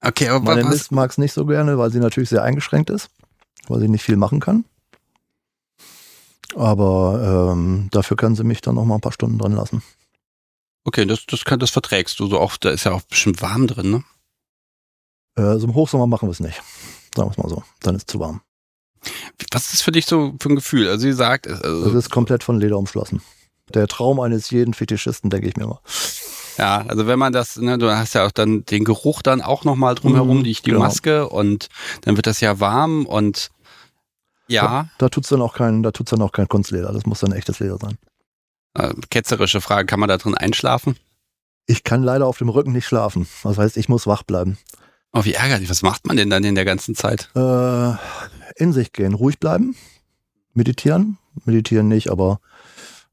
okay, aber meine Mist mag es nicht so gerne, weil sie natürlich sehr eingeschränkt ist, weil sie nicht viel machen kann. Aber ähm, dafür kann sie mich dann noch mal ein paar Stunden drin lassen. Okay, das, das, kann, das verträgst du so oft. Da ist ja auch bestimmt warm drin, ne? Äh, also im Hochsommer machen wir es nicht. Sagen wir es mal so. Dann ist es zu warm. Was ist für dich so für ein Gefühl? Also sie sagt, also es ist komplett von Leder umschlossen der Traum eines jeden Fetischisten, denke ich mir mal. Ja, also wenn man das, ne, du hast ja auch dann den Geruch dann auch nochmal drumherum, mhm, die, die genau. Maske und dann wird das ja warm und ja. Da, da tut's dann auch kein, da tut's dann auch kein Kunstleder, das muss dann echtes Leder sein. Äh, ketzerische Frage, kann man da drin einschlafen? Ich kann leider auf dem Rücken nicht schlafen. Das heißt, ich muss wach bleiben. Oh, wie ärgerlich. Was macht man denn dann in der ganzen Zeit? Äh, in sich gehen, ruhig bleiben, meditieren. Meditieren nicht, aber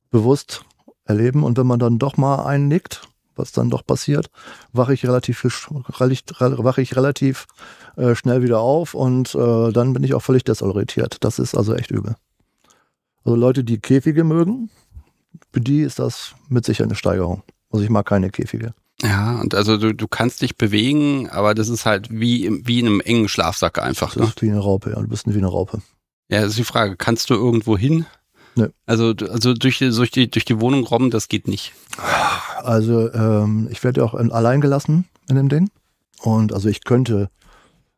bewusst erleben. Und wenn man dann doch mal einnickt, was dann doch passiert, wache ich relativ, wache ich relativ äh, schnell wieder auf und äh, dann bin ich auch völlig desorientiert. Das ist also echt übel. Also Leute, die Käfige mögen, für die ist das mit Sicherheit eine Steigerung. Also ich mag keine Käfige. Ja, und also du, du kannst dich bewegen, aber das ist halt wie, wie in einem engen Schlafsack einfach. Das ne? ist wie eine Raupe, ja. Du bist wie eine Raupe. Ja, das ist die Frage. Kannst du irgendwo hin? Nee. Also, also durch, die, durch, die, durch die Wohnung robben, das geht nicht. Also ähm, ich werde ja auch allein gelassen in dem Ding. Und also ich könnte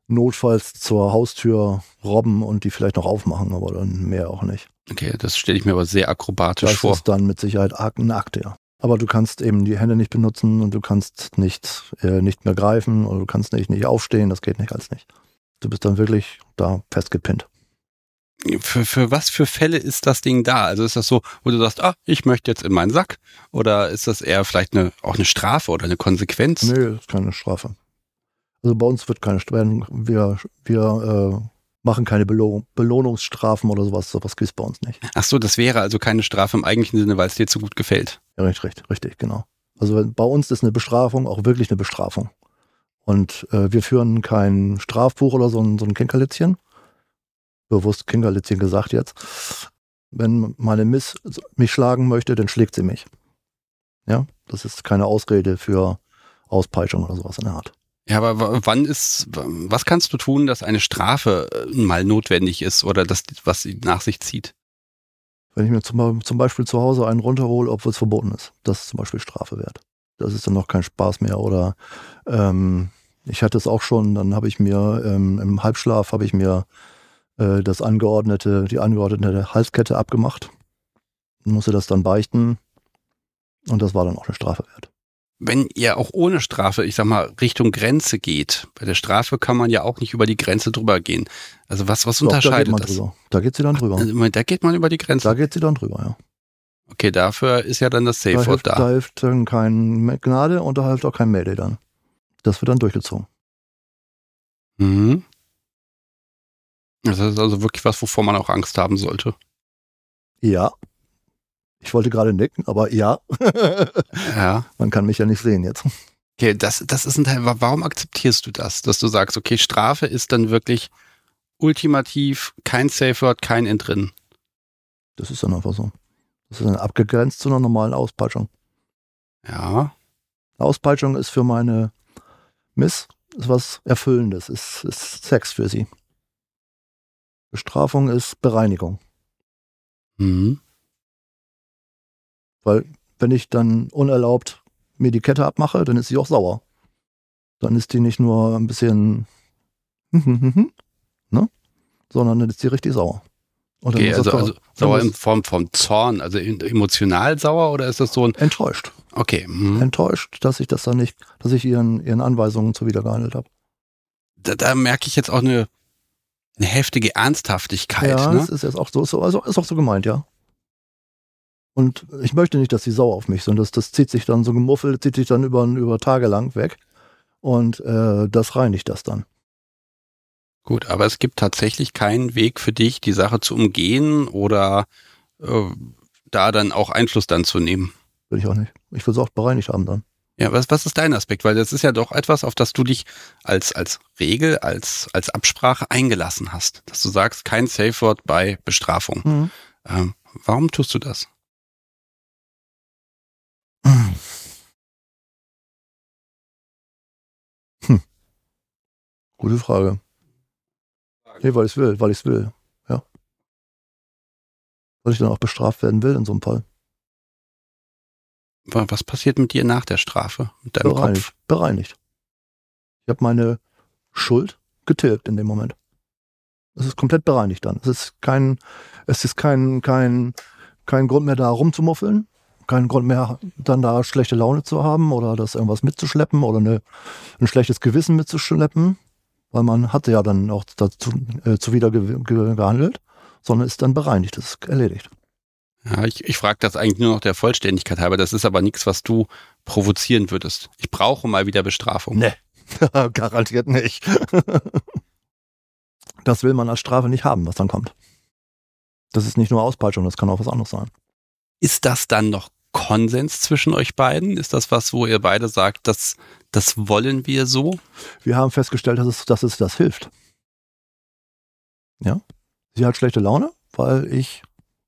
notfalls zur Haustür robben und die vielleicht noch aufmachen, aber dann mehr auch nicht. Okay, das stelle ich mir aber sehr akrobatisch das vor. Das ist dann mit Sicherheit ein Akt, ja. Aber du kannst eben die Hände nicht benutzen und du kannst nicht, äh, nicht mehr greifen oder du kannst nicht, nicht aufstehen, das geht nicht alles nicht. Du bist dann wirklich da festgepinnt für, für was für Fälle ist das Ding da? Also ist das so, wo du sagst, ah, ich möchte jetzt in meinen Sack? Oder ist das eher vielleicht eine, auch eine Strafe oder eine Konsequenz? Nee, das ist keine Strafe. Also bei uns wird keine Strafe. Wir, wir äh, machen keine Belohnung, Belohnungsstrafen oder sowas. Sowas gibt es bei uns nicht. Ach so, das wäre also keine Strafe im eigentlichen Sinne, weil es dir zu gut gefällt. Ja, richtig, richtig, richtig, genau. Also bei uns ist eine Bestrafung auch wirklich eine Bestrafung. Und äh, wir führen kein Strafbuch oder so ein, so ein Kinkerlitzchen, bewusst Kinkerlitzchen gesagt jetzt. Wenn meine Miss mich schlagen möchte, dann schlägt sie mich. Ja, das ist keine Ausrede für Auspeitschung oder sowas in der Art. Ja, aber wann ist, was kannst du tun, dass eine Strafe äh, mal notwendig ist oder das, was sie nach sich zieht? Wenn ich mir zum, Beispiel zu Hause einen runterhole, obwohl es verboten ist, das ist zum Beispiel Strafe wert. Das ist dann noch kein Spaß mehr. Oder ähm, ich hatte es auch schon, dann habe ich mir ähm, im Halbschlaf habe ich mir äh, das angeordnete, die angeordnete Halskette abgemacht. Musste das dann beichten und das war dann auch eine Strafe wert wenn ihr auch ohne Strafe, ich sag mal, Richtung Grenze geht, bei der Strafe kann man ja auch nicht über die Grenze drüber gehen. Also was, was Doch, unterscheidet da das? Drüber. Da geht sie dann drüber. Ach, da geht man über die Grenze. Da geht sie dann drüber, ja. Okay, dafür ist ja dann das Safe da. Word da. Da hilft dann kein Gnade und da hilft auch kein Mayday dann. Das wird dann durchgezogen. Mhm. Das ist also wirklich was, wovor man auch Angst haben sollte. Ja, ich wollte gerade nicken, aber ja. ja. Man kann mich ja nicht sehen jetzt. Okay, das, das ist ein Teil. Warum akzeptierst du das? Dass du sagst, okay, Strafe ist dann wirklich ultimativ kein Safe Word, kein Entrinnen. Das ist dann einfach so. Das ist dann abgegrenzt zu einer normalen Auspeitschung. Ja. Auspeitschung ist für meine Miss ist was Erfüllendes, ist, ist Sex für sie. Bestrafung ist Bereinigung. Mhm. Weil wenn ich dann unerlaubt mir die Kette abmache, dann ist sie auch sauer. Dann ist die nicht nur ein bisschen, ne? sondern dann ist die richtig sauer. okay, also, also sauer in Form von Zorn, also emotional sauer oder ist das so ein. Enttäuscht. Okay. Mhm. Enttäuscht, dass ich das dann nicht, dass ich ihren, ihren Anweisungen zuwidergehandelt habe. Da, da merke ich jetzt auch eine, eine heftige Ernsthaftigkeit. Ja, ne? das ist jetzt auch so, also ist auch so gemeint, ja. Und ich möchte nicht, dass sie sauer auf mich sind. Das, das zieht sich dann so gemuffelt, zieht sich dann über, über Tage lang weg. Und äh, das reinigt das dann. Gut, aber es gibt tatsächlich keinen Weg für dich, die Sache zu umgehen oder äh, da dann auch Einfluss dann zu nehmen. Will ich auch nicht. Ich will es auch bereinigt haben dann. Ja, was, was ist dein Aspekt? Weil das ist ja doch etwas, auf das du dich als, als Regel, als, als Absprache eingelassen hast. Dass du sagst, kein Safe Word bei Bestrafung. Mhm. Ähm, warum tust du das? Hm. Gute Frage. Nee, weil ich es will, weil ich es will. Ja. Weil ich dann auch bestraft werden will in so einem Fall. Was passiert mit dir nach der Strafe? Mit deinem bereinigt, Kopf? Bereinigt. Ich habe meine Schuld getilgt in dem Moment. Es ist komplett bereinigt dann. Es ist kein, es ist kein, kein, kein Grund mehr da rumzumuffeln keinen Grund mehr, dann da schlechte Laune zu haben oder das irgendwas mitzuschleppen oder eine, ein schlechtes Gewissen mitzuschleppen, weil man hatte ja dann auch dazu äh, zuwider ge ge gehandelt, sondern ist dann bereinigt, das ist erledigt. Ja, ich, ich frage das eigentlich nur noch der Vollständigkeit halber. Das ist aber nichts, was du provozieren würdest. Ich brauche mal wieder Bestrafung. Nee, garantiert nicht. das will man als Strafe nicht haben, was dann kommt. Das ist nicht nur Auspeitschung, das kann auch was anderes sein. Ist das dann noch Konsens zwischen euch beiden? Ist das was, wo ihr beide sagt, das, das wollen wir so? Wir haben festgestellt, dass es, dass es das hilft. Ja. Sie hat schlechte Laune, weil ich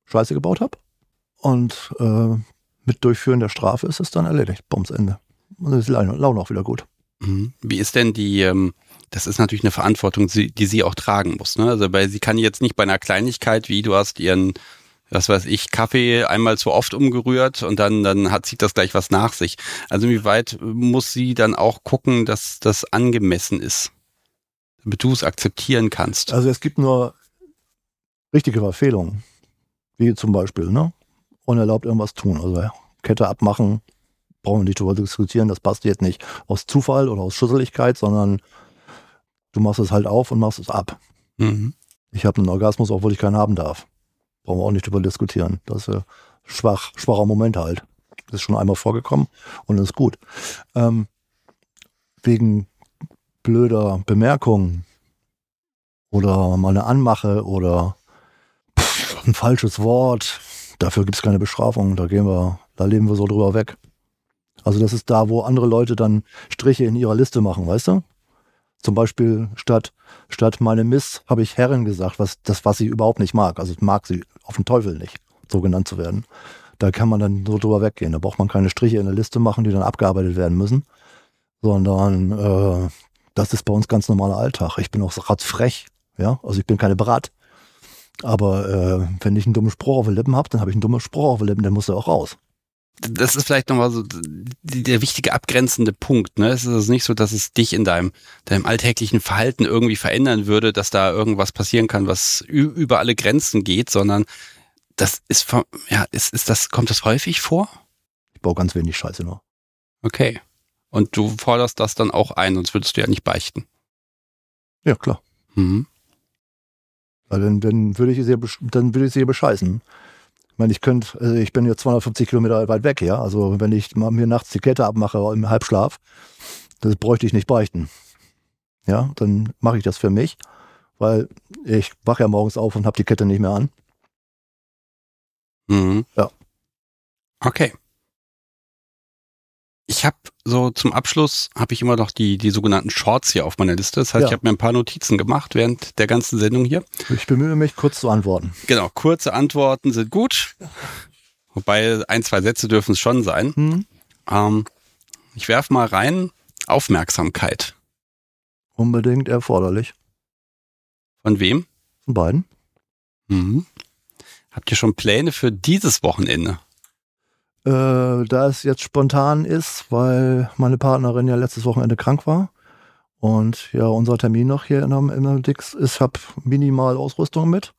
Scheiße gebaut habe. Und äh, mit Durchführen der Strafe ist es dann erledigt. Bums Ende. Und dann ist die Laune auch wieder gut. Mhm. Wie ist denn die, ähm, das ist natürlich eine Verantwortung, die sie auch tragen muss. Ne? Also bei, sie kann jetzt nicht bei einer Kleinigkeit, wie du hast ihren was weiß ich, Kaffee einmal zu oft umgerührt und dann, dann hat, zieht das gleich was nach sich. Also inwieweit muss sie dann auch gucken, dass das angemessen ist, damit du es akzeptieren kannst? Also es gibt nur richtige Verfehlungen, wie zum Beispiel, ne? Unerlaubt irgendwas tun, also Kette abmachen, brauchen wir nicht darüber diskutieren, das passt jetzt nicht aus Zufall oder aus Schusseligkeit, sondern du machst es halt auf und machst es ab. Mhm. Ich habe einen Orgasmus, obwohl ich keinen haben darf. Brauchen wir auch nicht drüber diskutieren. Das ist äh, schwach, schwacher Moment halt. Das ist schon einmal vorgekommen und das ist gut. Ähm, wegen blöder Bemerkungen oder mal eine Anmache oder pff, ein falsches Wort, dafür gibt es keine Bestrafung. Da gehen wir, da leben wir so drüber weg. Also das ist da, wo andere Leute dann Striche in ihrer Liste machen, weißt du? Zum Beispiel statt, statt meine Miss habe ich Herrin gesagt, was, das, was sie überhaupt nicht mag. Also mag sie auf den Teufel nicht, so genannt zu werden. Da kann man dann so drüber weggehen. Da braucht man keine Striche in der Liste machen, die dann abgearbeitet werden müssen, sondern äh, Das ist bei uns ganz normaler Alltag. Ich bin auch ratzfrech, ja. Also ich bin keine Brat. Aber äh, wenn ich einen dummen Spruch auf den Lippen habe, dann habe ich einen dummen Spruch auf den Lippen, dann muss er auch raus. Das ist vielleicht nochmal so der wichtige abgrenzende Punkt. Ne? Es ist also nicht so, dass es dich in deinem, deinem alltäglichen Verhalten irgendwie verändern würde, dass da irgendwas passieren kann, was über alle Grenzen geht, sondern das ist, ja, ist, ist das, kommt das häufig vor? Ich baue ganz wenig Scheiße nur. Okay. Und du forderst das dann auch ein, sonst würdest du ja nicht beichten. Ja, klar. Mhm. Weil dann, dann würde ich sie, dann würde ich sie bescheißen. Ich meine, ich könnte, also ich bin jetzt 250 Kilometer weit weg, ja. Also wenn ich mir nachts die Kette abmache im Halbschlaf, das bräuchte ich nicht beichten. Ja, dann mache ich das für mich, weil ich wache ja morgens auf und habe die Kette nicht mehr an. Mhm. Ja. Okay. Ich habe so zum Abschluss habe ich immer noch die die sogenannten Shorts hier auf meiner Liste. Das heißt, ja. ich habe mir ein paar Notizen gemacht während der ganzen Sendung hier. Ich bemühe mich kurz zu antworten. Genau, kurze Antworten sind gut. Wobei ein zwei Sätze dürfen es schon sein. Hm. Ähm, ich werf mal rein Aufmerksamkeit. Unbedingt erforderlich. Von wem? Von beiden. Mhm. Habt ihr schon Pläne für dieses Wochenende? Äh, da es jetzt spontan ist, weil meine Partnerin ja letztes Wochenende krank war und ja unser Termin noch hier in der Dix ist, ich habe minimal Ausrüstung mit.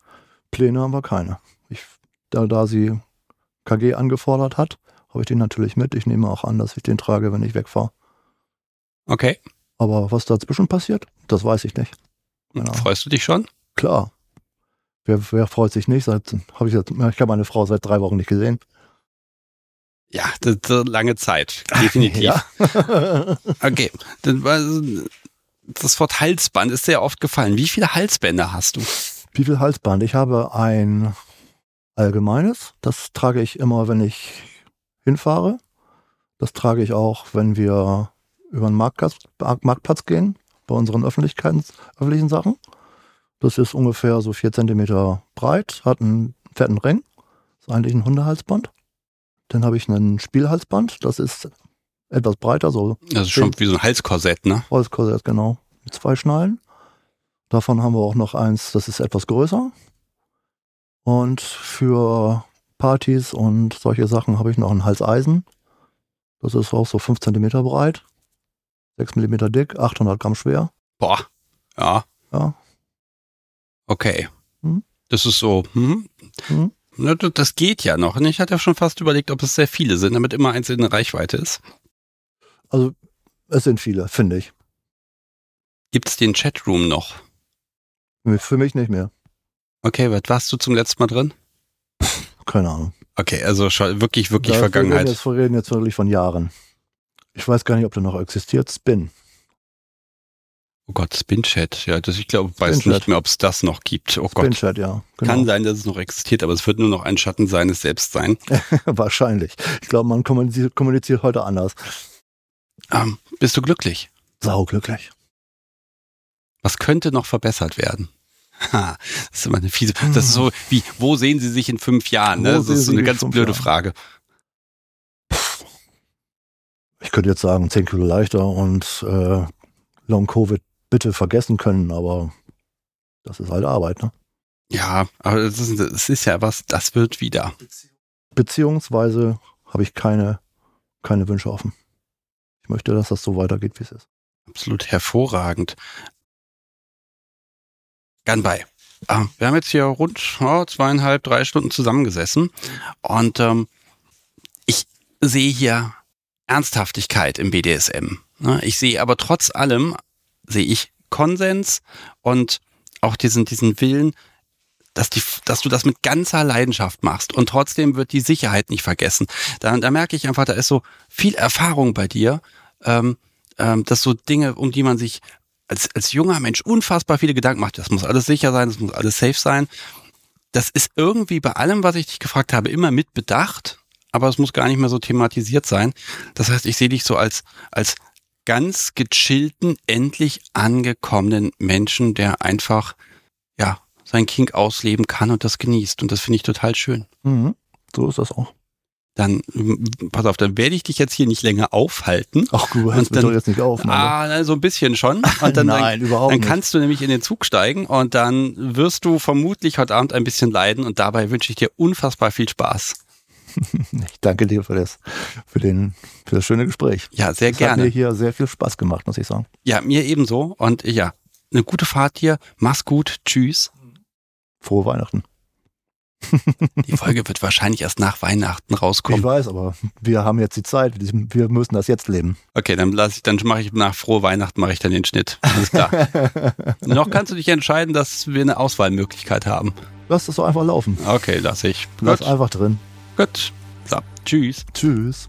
Pläne haben wir keine. Ich, da, da sie KG angefordert hat, habe ich den natürlich mit. Ich nehme auch an, dass ich den trage, wenn ich wegfahre. Okay. Aber was dazwischen passiert, das weiß ich nicht. Genau. Freust du dich schon? Klar. Wer, wer freut sich nicht? Seit, hab ich, ich habe meine Frau seit drei Wochen nicht gesehen. Ja, das ist eine lange Zeit, definitiv. ja. okay, das Wort Halsband ist sehr oft gefallen. Wie viele Halsbänder hast du? Wie viel Halsband? Ich habe ein allgemeines. Das trage ich immer, wenn ich hinfahre. Das trage ich auch, wenn wir über den Marktplatz, Marktplatz gehen, bei unseren öffentlichen Sachen. Das ist ungefähr so vier Zentimeter breit, hat einen fetten Ring. Das ist eigentlich ein Hundehalsband. Dann habe ich ein Spielhalsband, das ist etwas breiter, so. Das ist schon wie so ein Halskorsett, ne? Halskorsett, genau. Mit zwei Schnallen. Davon haben wir auch noch eins, das ist etwas größer. Und für Partys und solche Sachen habe ich noch ein Halseisen. Das ist auch so 5 cm breit, 6 mm dick, 800 Gramm schwer. Boah, ja. Ja. Okay. Hm? Das ist so, hm? Hm? Das geht ja noch. Ich hatte ja schon fast überlegt, ob es sehr viele sind, damit immer eins in der Reichweite ist. Also, es sind viele, finde ich. Gibt es den Chatroom noch? Für mich nicht mehr. Okay, was warst du zum letzten Mal drin? Keine Ahnung. Okay, also schon wirklich, wirklich da Vergangenheit. Wir reden, jetzt, wir reden jetzt wirklich von Jahren. Ich weiß gar nicht, ob der noch existiert. Spin. Oh Gott, Spinchat. Ja, das, ich glaube, weiß nicht mehr, ob es das noch gibt. Oh Gott. Spinchat, ja. Genau. Kann sein, dass es noch existiert, aber es wird nur noch ein Schatten seines Selbst sein. Wahrscheinlich. Ich glaube, man kommuniziert, kommuniziert heute anders. Ähm, bist du glücklich? Sau glücklich. Was könnte noch verbessert werden? Ha, das ist immer eine fiese. Das ist so wie, wo sehen Sie sich in fünf Jahren? Ne? Das ist so eine ganz blöde Jahren? Frage. Ich könnte jetzt sagen, zehn Kilo leichter und äh, Long Covid bitte vergessen können, aber das ist halt Arbeit, ne? Ja, aber es ist, ist ja was, das wird wieder. Beziehungsweise habe ich keine, keine Wünsche offen. Ich möchte, dass das so weitergeht, wie es ist. Absolut hervorragend. Gern bei. Ah, wir haben jetzt hier rund oh, zweieinhalb, drei Stunden zusammengesessen und ähm, ich sehe hier Ernsthaftigkeit im BDSM. Ne? Ich sehe aber trotz allem sehe ich Konsens und auch diesen, diesen Willen, dass, die, dass du das mit ganzer Leidenschaft machst und trotzdem wird die Sicherheit nicht vergessen. Da, da merke ich einfach, da ist so viel Erfahrung bei dir, ähm, ähm, dass so Dinge, um die man sich als, als junger Mensch unfassbar viele Gedanken macht, das muss alles sicher sein, das muss alles safe sein. Das ist irgendwie bei allem, was ich dich gefragt habe, immer mit bedacht, aber es muss gar nicht mehr so thematisiert sein. Das heißt, ich sehe dich so als, als ganz gechillten, endlich angekommenen Menschen, der einfach, ja, sein King ausleben kann und das genießt. Und das finde ich total schön. Mhm. So ist das auch. dann, mm, pass auf, dann werde ich dich jetzt hier nicht länger aufhalten. Ach, du hörst Und mich dann- doch jetzt nicht auf. Ah, so ein bisschen schon. Und dann, Nein, überhaupt dann nicht. kannst du nämlich in den Zug steigen und dann wirst du vermutlich heute Abend ein bisschen leiden und dabei wünsche ich dir unfassbar viel Spaß. Ich danke dir für das, für den, für das schöne Gespräch. Ja, sehr Es hat mir gerne. hier sehr viel Spaß gemacht, muss ich sagen. Ja, mir ebenso und ja, eine gute Fahrt dir. Mach's gut. Tschüss. Frohe Weihnachten. Die Folge wird wahrscheinlich erst nach Weihnachten Ich rauskommen. weiß, aber wir haben jetzt die Zeit. Wir müssen das jetzt leben. Okay, dann lass ich, dann mache ich nach frohe Weihnachten mache ich dann den Schnitt. Alles klar. Noch kannst du dich entscheiden, dass wir eine Auswahlmöglichkeit haben. Lass das doch einfach laufen. Okay, lass ich. Lass Gut. einfach drin. Gut. So, tschüss. Tschüss.